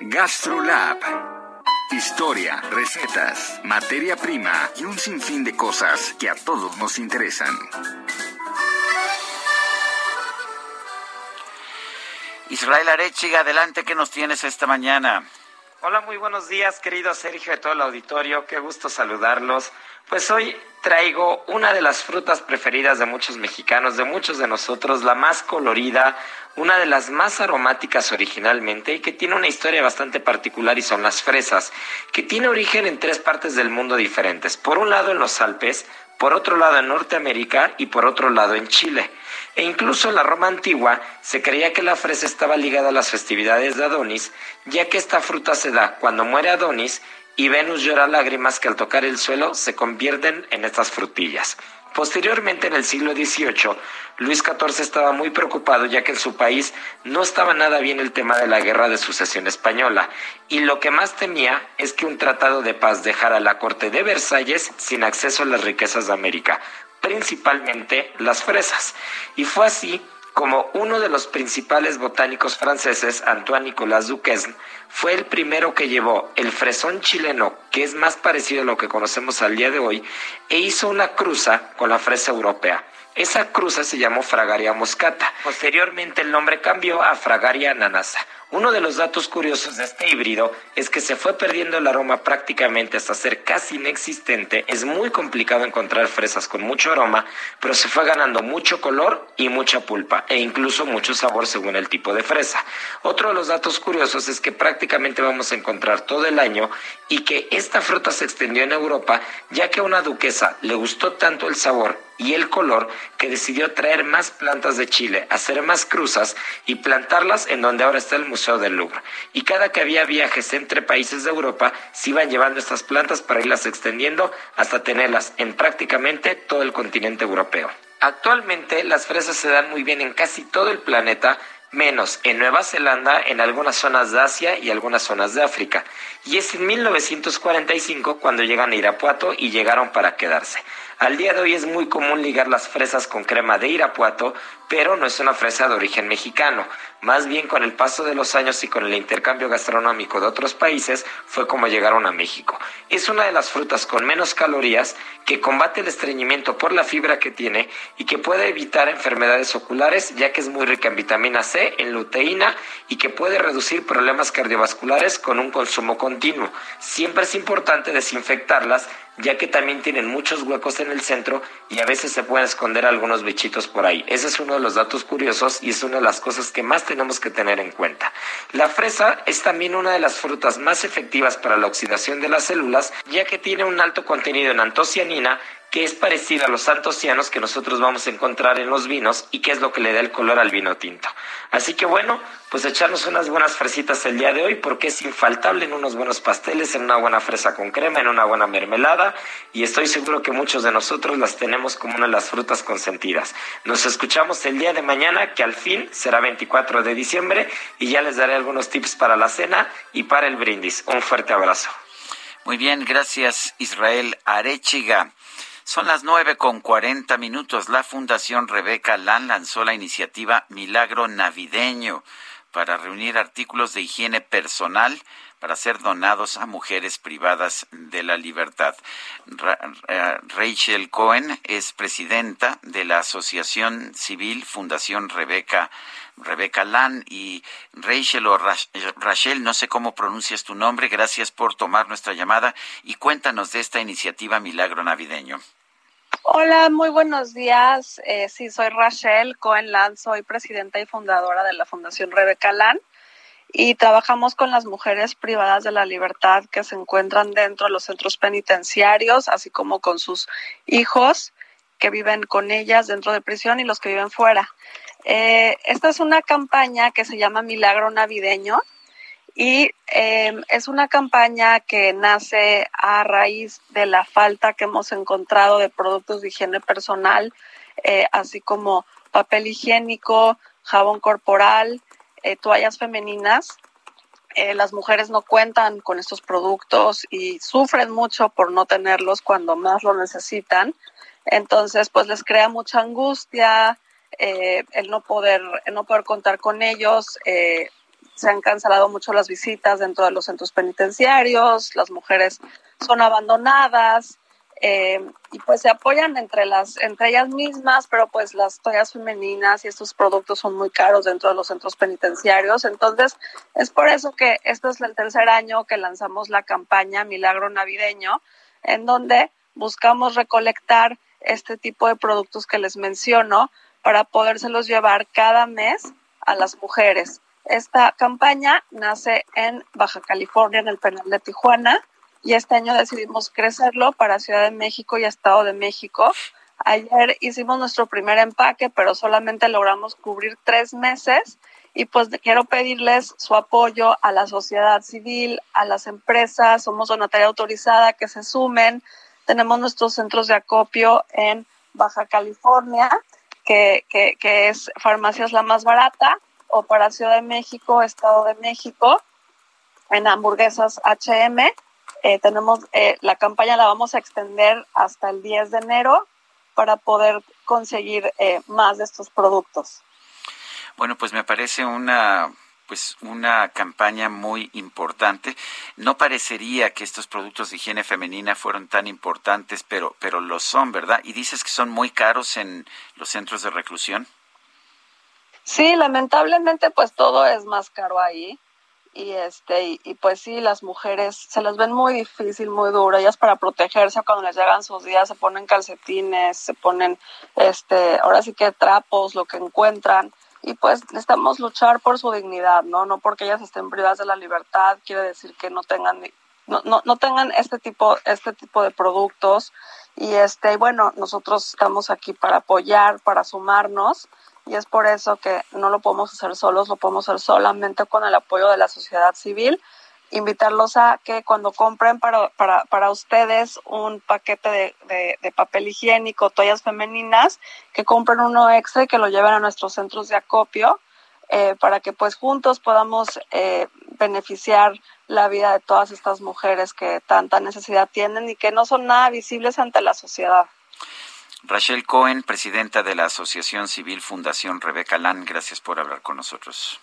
GastroLab. Historia, recetas, materia prima y un sinfín de cosas que a todos nos interesan. Israel Arechiga, adelante, ¿qué nos tienes esta mañana? Hola, muy buenos días, querido Sergio de todo el auditorio. Qué gusto saludarlos. Pues hoy traigo una de las frutas preferidas de muchos mexicanos, de muchos de nosotros, la más colorida, una de las más aromáticas originalmente y que tiene una historia bastante particular y son las fresas, que tiene origen en tres partes del mundo diferentes. Por un lado en los Alpes, por otro lado en Norteamérica y por otro lado en Chile. E incluso en la Roma antigua se creía que la fresa estaba ligada a las festividades de Adonis, ya que esta fruta se da cuando muere Adonis y Venus llora lágrimas que al tocar el suelo se convierten en estas frutillas. Posteriormente, en el siglo XVIII, Luis XIV estaba muy preocupado ya que en su país no estaba nada bien el tema de la guerra de sucesión española y lo que más temía es que un tratado de paz dejara a la corte de Versalles sin acceso a las riquezas de América, principalmente las fresas. Y fue así como uno de los principales botánicos franceses, Antoine Nicolas Duquesne, fue el primero que llevó el fresón chileno, que es más parecido a lo que conocemos al día de hoy, e hizo una cruza con la fresa europea. Esa cruza se llamó Fragaria moscata. Posteriormente el nombre cambió a Fragaria ananasa. Uno de los datos curiosos de este híbrido es que se fue perdiendo el aroma prácticamente hasta ser casi inexistente. Es muy complicado encontrar fresas con mucho aroma, pero se fue ganando mucho color y mucha pulpa e incluso mucho sabor según el tipo de fresa. Otro de los datos curiosos es que prácticamente vamos a encontrar todo el año y que esta fruta se extendió en Europa ya que a una duquesa le gustó tanto el sabor y el color que decidió traer más plantas de Chile, hacer más cruzas y plantarlas en donde ahora está el Museo del Louvre. Y cada que había viajes entre países de Europa, se iban llevando estas plantas para irlas extendiendo hasta tenerlas en prácticamente todo el continente europeo. Actualmente las fresas se dan muy bien en casi todo el planeta, menos en Nueva Zelanda, en algunas zonas de Asia y algunas zonas de África. Y es en 1945 cuando llegan a Irapuato y llegaron para quedarse. Al día de hoy es muy común ligar las fresas con crema de Irapuato, pero no es una fresa de origen mexicano. Más bien con el paso de los años y con el intercambio gastronómico de otros países fue como llegaron a México. Es una de las frutas con menos calorías que combate el estreñimiento por la fibra que tiene y que puede evitar enfermedades oculares ya que es muy rica en vitamina C, en luteína y que puede reducir problemas cardiovasculares con un consumo continuo. Siempre es importante desinfectarlas ya que también tienen muchos huecos en el centro y a veces se pueden esconder algunos bichitos por ahí. Ese es uno de los datos curiosos y es una de las cosas que más tenemos que tener en cuenta. La fresa es también una de las frutas más efectivas para la oxidación de las células, ya que tiene un alto contenido en antocianina que es parecida a los antocianos que nosotros vamos a encontrar en los vinos y que es lo que le da el color al vino tinto. Así que bueno, pues echarnos unas buenas fresitas el día de hoy porque es infaltable en unos buenos pasteles, en una buena fresa con crema, en una buena mermelada y estoy seguro que muchos de nosotros las tenemos como una de las frutas consentidas. Nos escuchamos el día de mañana que al fin será 24 de diciembre y ya les daré algunos tips para la cena y para el brindis. Un fuerte abrazo. Muy bien, gracias Israel Arechiga. Son las nueve con cuarenta minutos. La Fundación Rebeca Lan lanzó la iniciativa Milagro Navideño para reunir artículos de higiene personal para ser donados a mujeres privadas de la libertad. Eh, Rachel Cohen es presidenta de la Asociación Civil Fundación Rebeca Rebeca Lan y Rachel o Rachel, no sé cómo pronuncias tu nombre, gracias por tomar nuestra llamada y cuéntanos de esta iniciativa Milagro Navideño. Hola, muy buenos días. Eh, sí, soy Rachel Cohen Lan, soy presidenta y fundadora de la Fundación Rebeca Lan y trabajamos con las mujeres privadas de la libertad que se encuentran dentro de los centros penitenciarios, así como con sus hijos que viven con ellas dentro de prisión y los que viven fuera. Eh, esta es una campaña que se llama Milagro Navideño y em, es una campaña que nace a raíz de la falta que hemos encontrado de productos de higiene personal, eh, así como papel higiénico, jabón corporal, eh, toallas femeninas. las mujeres no cuentan con estos productos y sufren mucho por no tenerlos cuando más lo necesitan. Entonces, pues les crea mucha angustia, eh, el no poder, el no poder contar con ellos. Eh, se han cancelado mucho las visitas dentro de los centros penitenciarios, las mujeres son abandonadas eh, y pues se apoyan entre las entre ellas mismas, pero pues las toallas femeninas y estos productos son muy caros dentro de los centros penitenciarios. Entonces es por eso que este es el tercer año que lanzamos la campaña Milagro Navideño, en donde buscamos recolectar este tipo de productos que les menciono para podérselos llevar cada mes a las mujeres. Esta campaña nace en Baja California, en el penal de Tijuana, y este año decidimos crecerlo para Ciudad de México y Estado de México. Ayer hicimos nuestro primer empaque, pero solamente logramos cubrir tres meses y pues quiero pedirles su apoyo a la sociedad civil, a las empresas, somos donataria autorizada, que se sumen. Tenemos nuestros centros de acopio en Baja California, que, que, que es farmacia es la más barata, o para Ciudad de México, Estado de México, en hamburguesas HM. Eh, tenemos eh, la campaña la vamos a extender hasta el 10 de enero para poder conseguir eh, más de estos productos. Bueno, pues me parece una pues una campaña muy importante. No parecería que estos productos de higiene femenina fueron tan importantes, pero pero lo son, ¿verdad? Y dices que son muy caros en los centros de reclusión. Sí, lamentablemente pues todo es más caro ahí. Y este y, pues sí las mujeres se les ven muy difícil muy duro. Ellas para protegerse cuando les llegan sus días se ponen calcetines se ponen este ahora sí que trapos lo que encuentran. Y pues necesitamos luchar por su dignidad no no porque ellas estén privadas de la libertad quiere decir que no tengan no, no, no tengan este tipo este tipo de productos. Y este bueno nosotros estamos aquí para apoyar para sumarnos y es por eso que no lo podemos hacer solos, lo podemos hacer solamente con el apoyo de la sociedad civil. Invitarlos a que cuando compren para, para, para ustedes un paquete de, de, papel higiénico, toallas femeninas, que compren uno extra y que lo lleven a nuestros centros de acopio eh, para que pues juntos podamos eh, beneficiar la vida de todas estas mujeres que tanta necesidad tienen y que no son nada visibles ante la sociedad. Rachel Cohen, presidenta de la Asociación Civil Fundación Rebeca Lan, gracias por hablar con nosotros.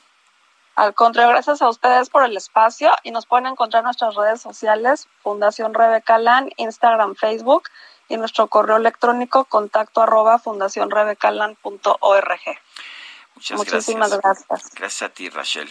Al contrario, gracias a ustedes por el espacio y nos pueden encontrar en nuestras redes sociales, Fundación Rebeca Lan, Instagram, Facebook y nuestro correo electrónico contacto arroba fundacionrebecalan.org. Muchas Muchísimas gracias. Gracias a ti, Rachel.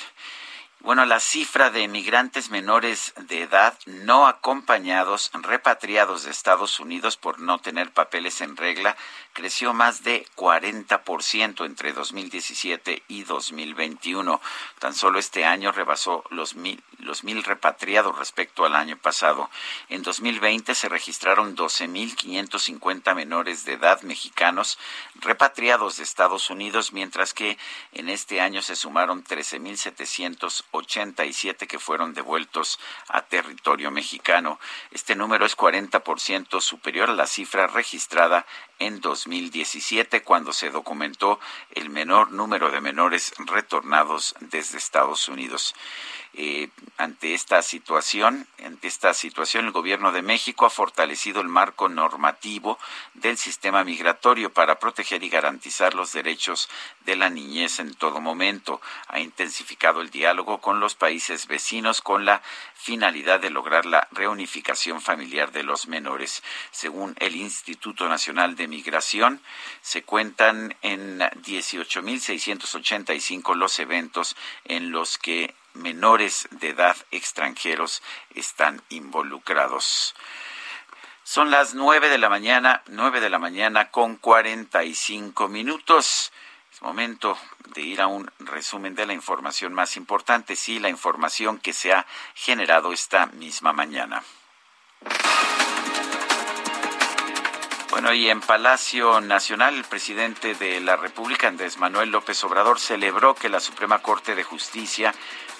Bueno, la cifra de migrantes menores de edad no acompañados repatriados de Estados Unidos por no tener papeles en regla creció más de 40% entre 2017 y 2021. Tan solo este año rebasó los mil, los mil repatriados respecto al año pasado. En 2020 se registraron 12.550 menores de edad mexicanos repatriados de Estados Unidos, mientras que en este año se sumaron 13.787 que fueron devueltos a territorio mexicano. Este número es 40% superior a la cifra registrada en 2017, cuando se documentó el menor número de menores retornados desde Estados Unidos. Eh, ante esta situación, ante esta situación, el gobierno de México ha fortalecido el marco normativo del sistema migratorio para proteger y garantizar los derechos de la niñez en todo momento. Ha intensificado el diálogo con los países vecinos con la finalidad de lograr la reunificación familiar de los menores. Según el Instituto Nacional de Migración, se cuentan en 18.685 los eventos en los que menores de edad extranjeros están involucrados. Son las nueve de la mañana, nueve de la mañana con cuarenta y cinco minutos. Momento de ir a un resumen de la información más importante, sí, la información que se ha generado esta misma mañana. Bueno, y en Palacio Nacional, el presidente de la República, Andrés Manuel López Obrador, celebró que la Suprema Corte de Justicia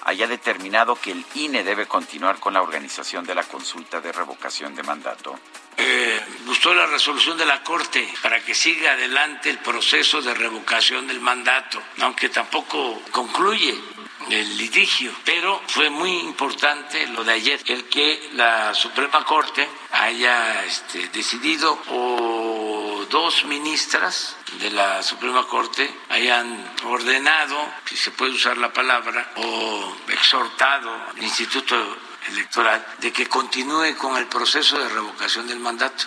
haya determinado que el INE debe continuar con la organización de la consulta de revocación de mandato. Eh, gustó la resolución de la Corte para que siga adelante el proceso de revocación del mandato, aunque tampoco concluye el litigio, pero fue muy importante lo de ayer, el que la Suprema Corte haya este, decidido o dos ministras de la Suprema Corte hayan ordenado, si se puede usar la palabra, o exhortado al Instituto Electoral de que continúe con el proceso de revocación del mandato.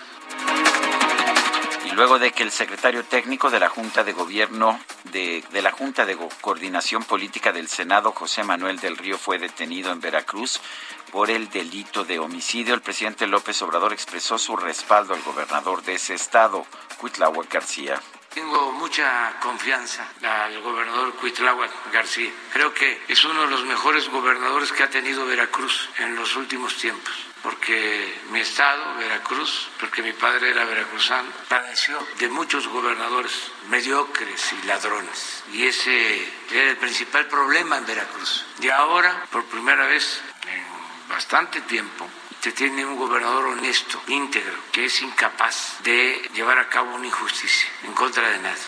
Y luego de que el secretario técnico de la Junta de Gobierno de, de, la Junta de Coordinación Política del Senado, José Manuel del Río, fue detenido en Veracruz por el delito de homicidio, el presidente López Obrador expresó su respaldo al gobernador de ese estado, Cuitláhuac García. Tengo mucha confianza al gobernador Cuitláhuac García. Creo que es uno de los mejores gobernadores que ha tenido Veracruz en los últimos tiempos porque mi estado, Veracruz, porque mi padre era veracruzano, padeció de muchos gobernadores mediocres y ladrones. Y ese era el principal problema en Veracruz. Y ahora, por primera vez bastante tiempo, se tiene un gobernador honesto, íntegro, que es incapaz de llevar a cabo una injusticia en contra de nadie.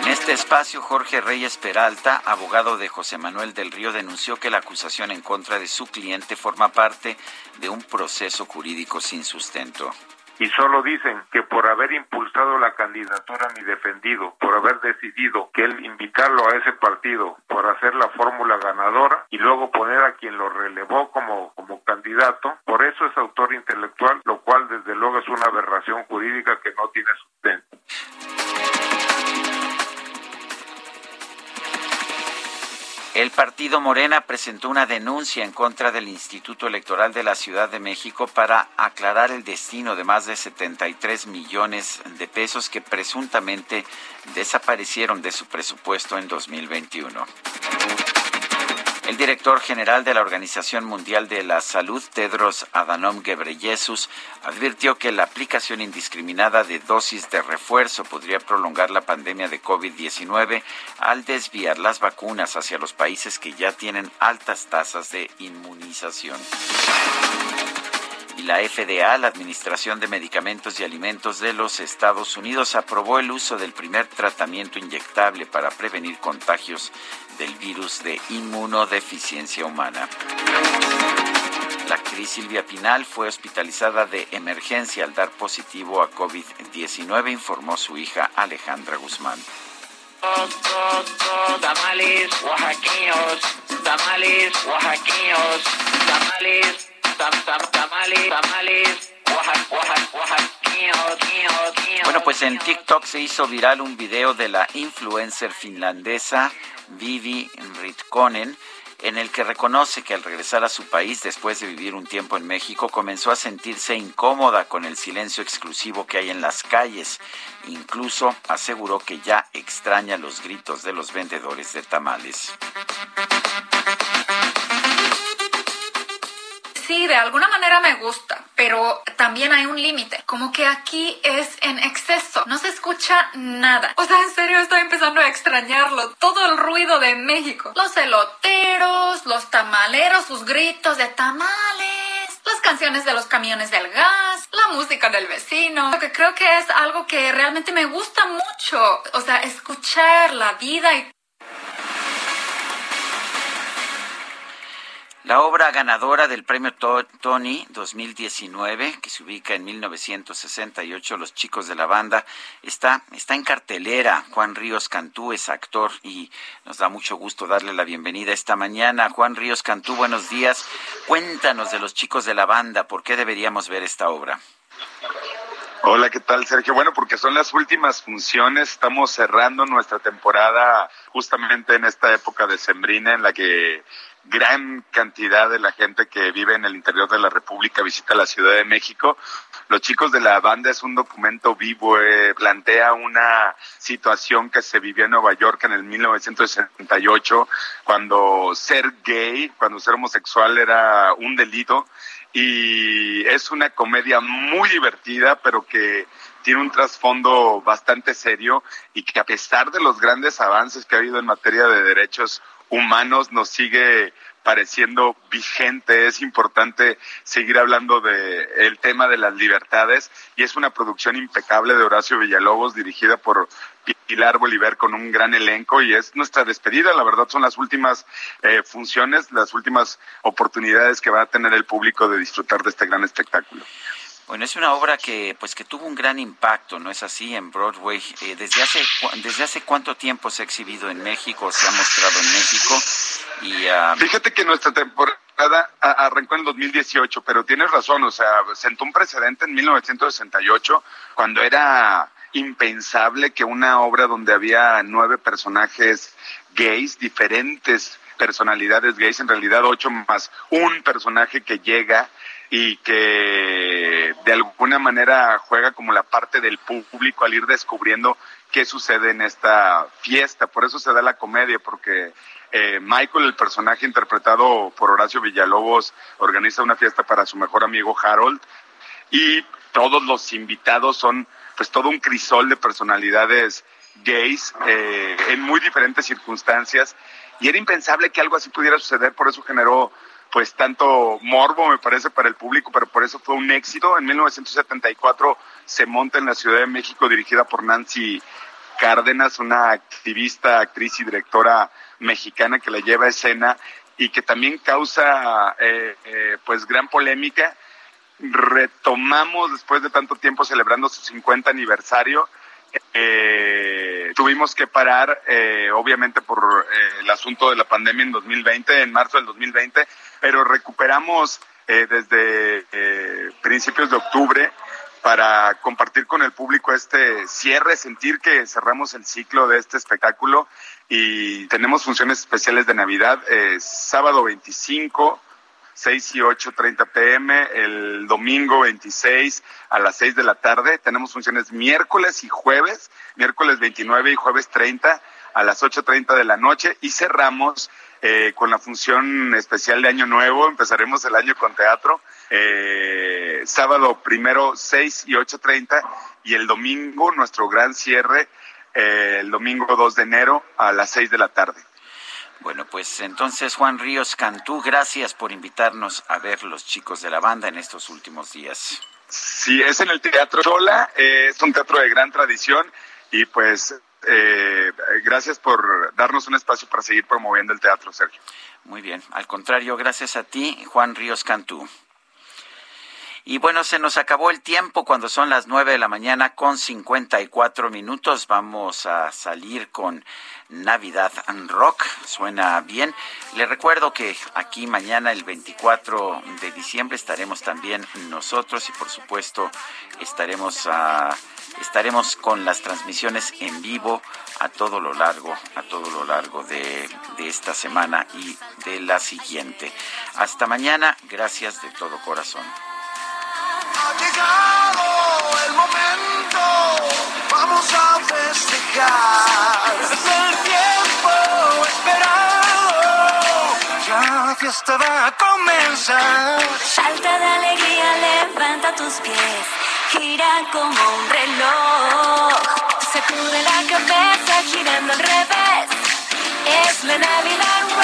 En este espacio, Jorge Reyes Peralta, abogado de José Manuel del Río, denunció que la acusación en contra de su cliente forma parte de un proceso jurídico sin sustento y solo dicen que por haber impulsado la candidatura a mi defendido, por haber decidido que él invitarlo a ese partido, por hacer la fórmula ganadora y luego poner a quien lo relevó como, como candidato, por eso es autor intelectual, lo cual desde luego es una aberración jurídica que no tiene sustento. El partido Morena presentó una denuncia en contra del Instituto Electoral de la Ciudad de México para aclarar el destino de más de 73 millones de pesos que presuntamente desaparecieron de su presupuesto en 2021. El director general de la Organización Mundial de la Salud, Tedros Adhanom Ghebreyesus, advirtió que la aplicación indiscriminada de dosis de refuerzo podría prolongar la pandemia de COVID-19 al desviar las vacunas hacia los países que ya tienen altas tasas de inmunización y la FDA, la Administración de Medicamentos y Alimentos de los Estados Unidos, aprobó el uso del primer tratamiento inyectable para prevenir contagios del virus de inmunodeficiencia humana. La actriz Silvia Pinal fue hospitalizada de emergencia al dar positivo a COVID-19, informó su hija Alejandra Guzmán. Tamales oaxaqueños, tamales oaxaqueños, tamales bueno, pues en TikTok se hizo viral un video de la influencer finlandesa Vivi Ritkonen en el que reconoce que al regresar a su país después de vivir un tiempo en México comenzó a sentirse incómoda con el silencio exclusivo que hay en las calles. Incluso aseguró que ya extraña los gritos de los vendedores de tamales sí, de alguna manera me gusta, pero también hay un límite. Como que aquí es en exceso, no se escucha nada. O sea, en serio estoy empezando a extrañarlo. Todo el ruido de México. Los eloteros, los tamaleros, sus gritos de tamales, las canciones de los camiones del gas, la música del vecino. Lo que creo que es algo que realmente me gusta mucho. O sea, escuchar la vida y La obra ganadora del premio Tony 2019, que se ubica en 1968, Los chicos de la banda, está, está en cartelera. Juan Ríos Cantú es actor y nos da mucho gusto darle la bienvenida esta mañana. Juan Ríos Cantú, buenos días. Cuéntanos de Los chicos de la banda, ¿por qué deberíamos ver esta obra? Hola, ¿qué tal, Sergio? Bueno, porque son las últimas funciones. Estamos cerrando nuestra temporada justamente en esta época de Sembrina en la que gran cantidad de la gente que vive en el interior de la República visita la Ciudad de México. Los chicos de la banda es un documento vivo, eh, plantea una situación que se vivió en Nueva York en el 1968, cuando ser gay, cuando ser homosexual era un delito. Y es una comedia muy divertida, pero que tiene un trasfondo bastante serio y que a pesar de los grandes avances que ha habido en materia de derechos humanos nos sigue pareciendo vigente. Es importante seguir hablando de el tema de las libertades y es una producción impecable de Horacio Villalobos dirigida por Pilar Bolívar con un gran elenco y es nuestra despedida. La verdad son las últimas eh, funciones, las últimas oportunidades que va a tener el público de disfrutar de este gran espectáculo. Bueno, es una obra que pues que tuvo un gran impacto, ¿no es así? En Broadway. Eh, desde hace desde hace cuánto tiempo se ha exhibido en México, se ha mostrado en México y ah, fíjate que nuestra temporada arrancó en 2018, pero tienes razón, o sea, sentó un precedente en 1968 cuando era impensable que una obra donde había nueve personajes gays, diferentes personalidades gays, en realidad ocho más un personaje que llega y que de alguna manera juega como la parte del público al ir descubriendo qué sucede en esta fiesta. Por eso se da la comedia, porque eh, Michael, el personaje interpretado por Horacio Villalobos, organiza una fiesta para su mejor amigo Harold y todos los invitados son pues todo un crisol de personalidades gays eh, en muy diferentes circunstancias y era impensable que algo así pudiera suceder, por eso generó pues tanto morbo me parece para el público, pero por eso fue un éxito. En 1974 se monta en la Ciudad de México dirigida por Nancy Cárdenas, una activista, actriz y directora mexicana que la lleva a escena y que también causa eh, eh, pues gran polémica. Retomamos después de tanto tiempo celebrando su 50 aniversario. Eh, tuvimos que parar, eh, obviamente por eh, el asunto de la pandemia en 2020, en marzo del 2020, pero recuperamos eh, desde eh, principios de octubre para compartir con el público este cierre, sentir que cerramos el ciclo de este espectáculo y tenemos funciones especiales de Navidad, eh, sábado 25, 6 y 8.30 pm, el domingo 26 a las 6 de la tarde. Tenemos funciones miércoles y jueves, miércoles 29 y jueves 30 a las 8.30 de la noche y cerramos eh, con la función especial de Año Nuevo. Empezaremos el año con teatro. Eh, sábado primero 6 y 8.30 y el domingo nuestro gran cierre, eh, el domingo 2 de enero a las 6 de la tarde. Bueno, pues entonces Juan Ríos Cantú, gracias por invitarnos a ver los chicos de la banda en estos últimos días. Sí, es en el Teatro Chola, eh, es un teatro de gran tradición y pues eh, gracias por darnos un espacio para seguir promoviendo el teatro, Sergio. Muy bien, al contrario, gracias a ti, Juan Ríos Cantú. Y bueno, se nos acabó el tiempo cuando son las nueve de la mañana con 54 minutos. Vamos a salir con Navidad and Rock. Suena bien. Le recuerdo que aquí mañana, el 24 de diciembre, estaremos también nosotros y por supuesto estaremos a estaremos con las transmisiones en vivo a todo lo largo, a todo lo largo de, esta semana y de la siguiente. Hasta mañana, gracias de todo corazón. Fiesta va a comenzar. Salta de alegría, levanta tus pies, gira como un reloj. Sacude la cabeza girando al revés, es la Navidad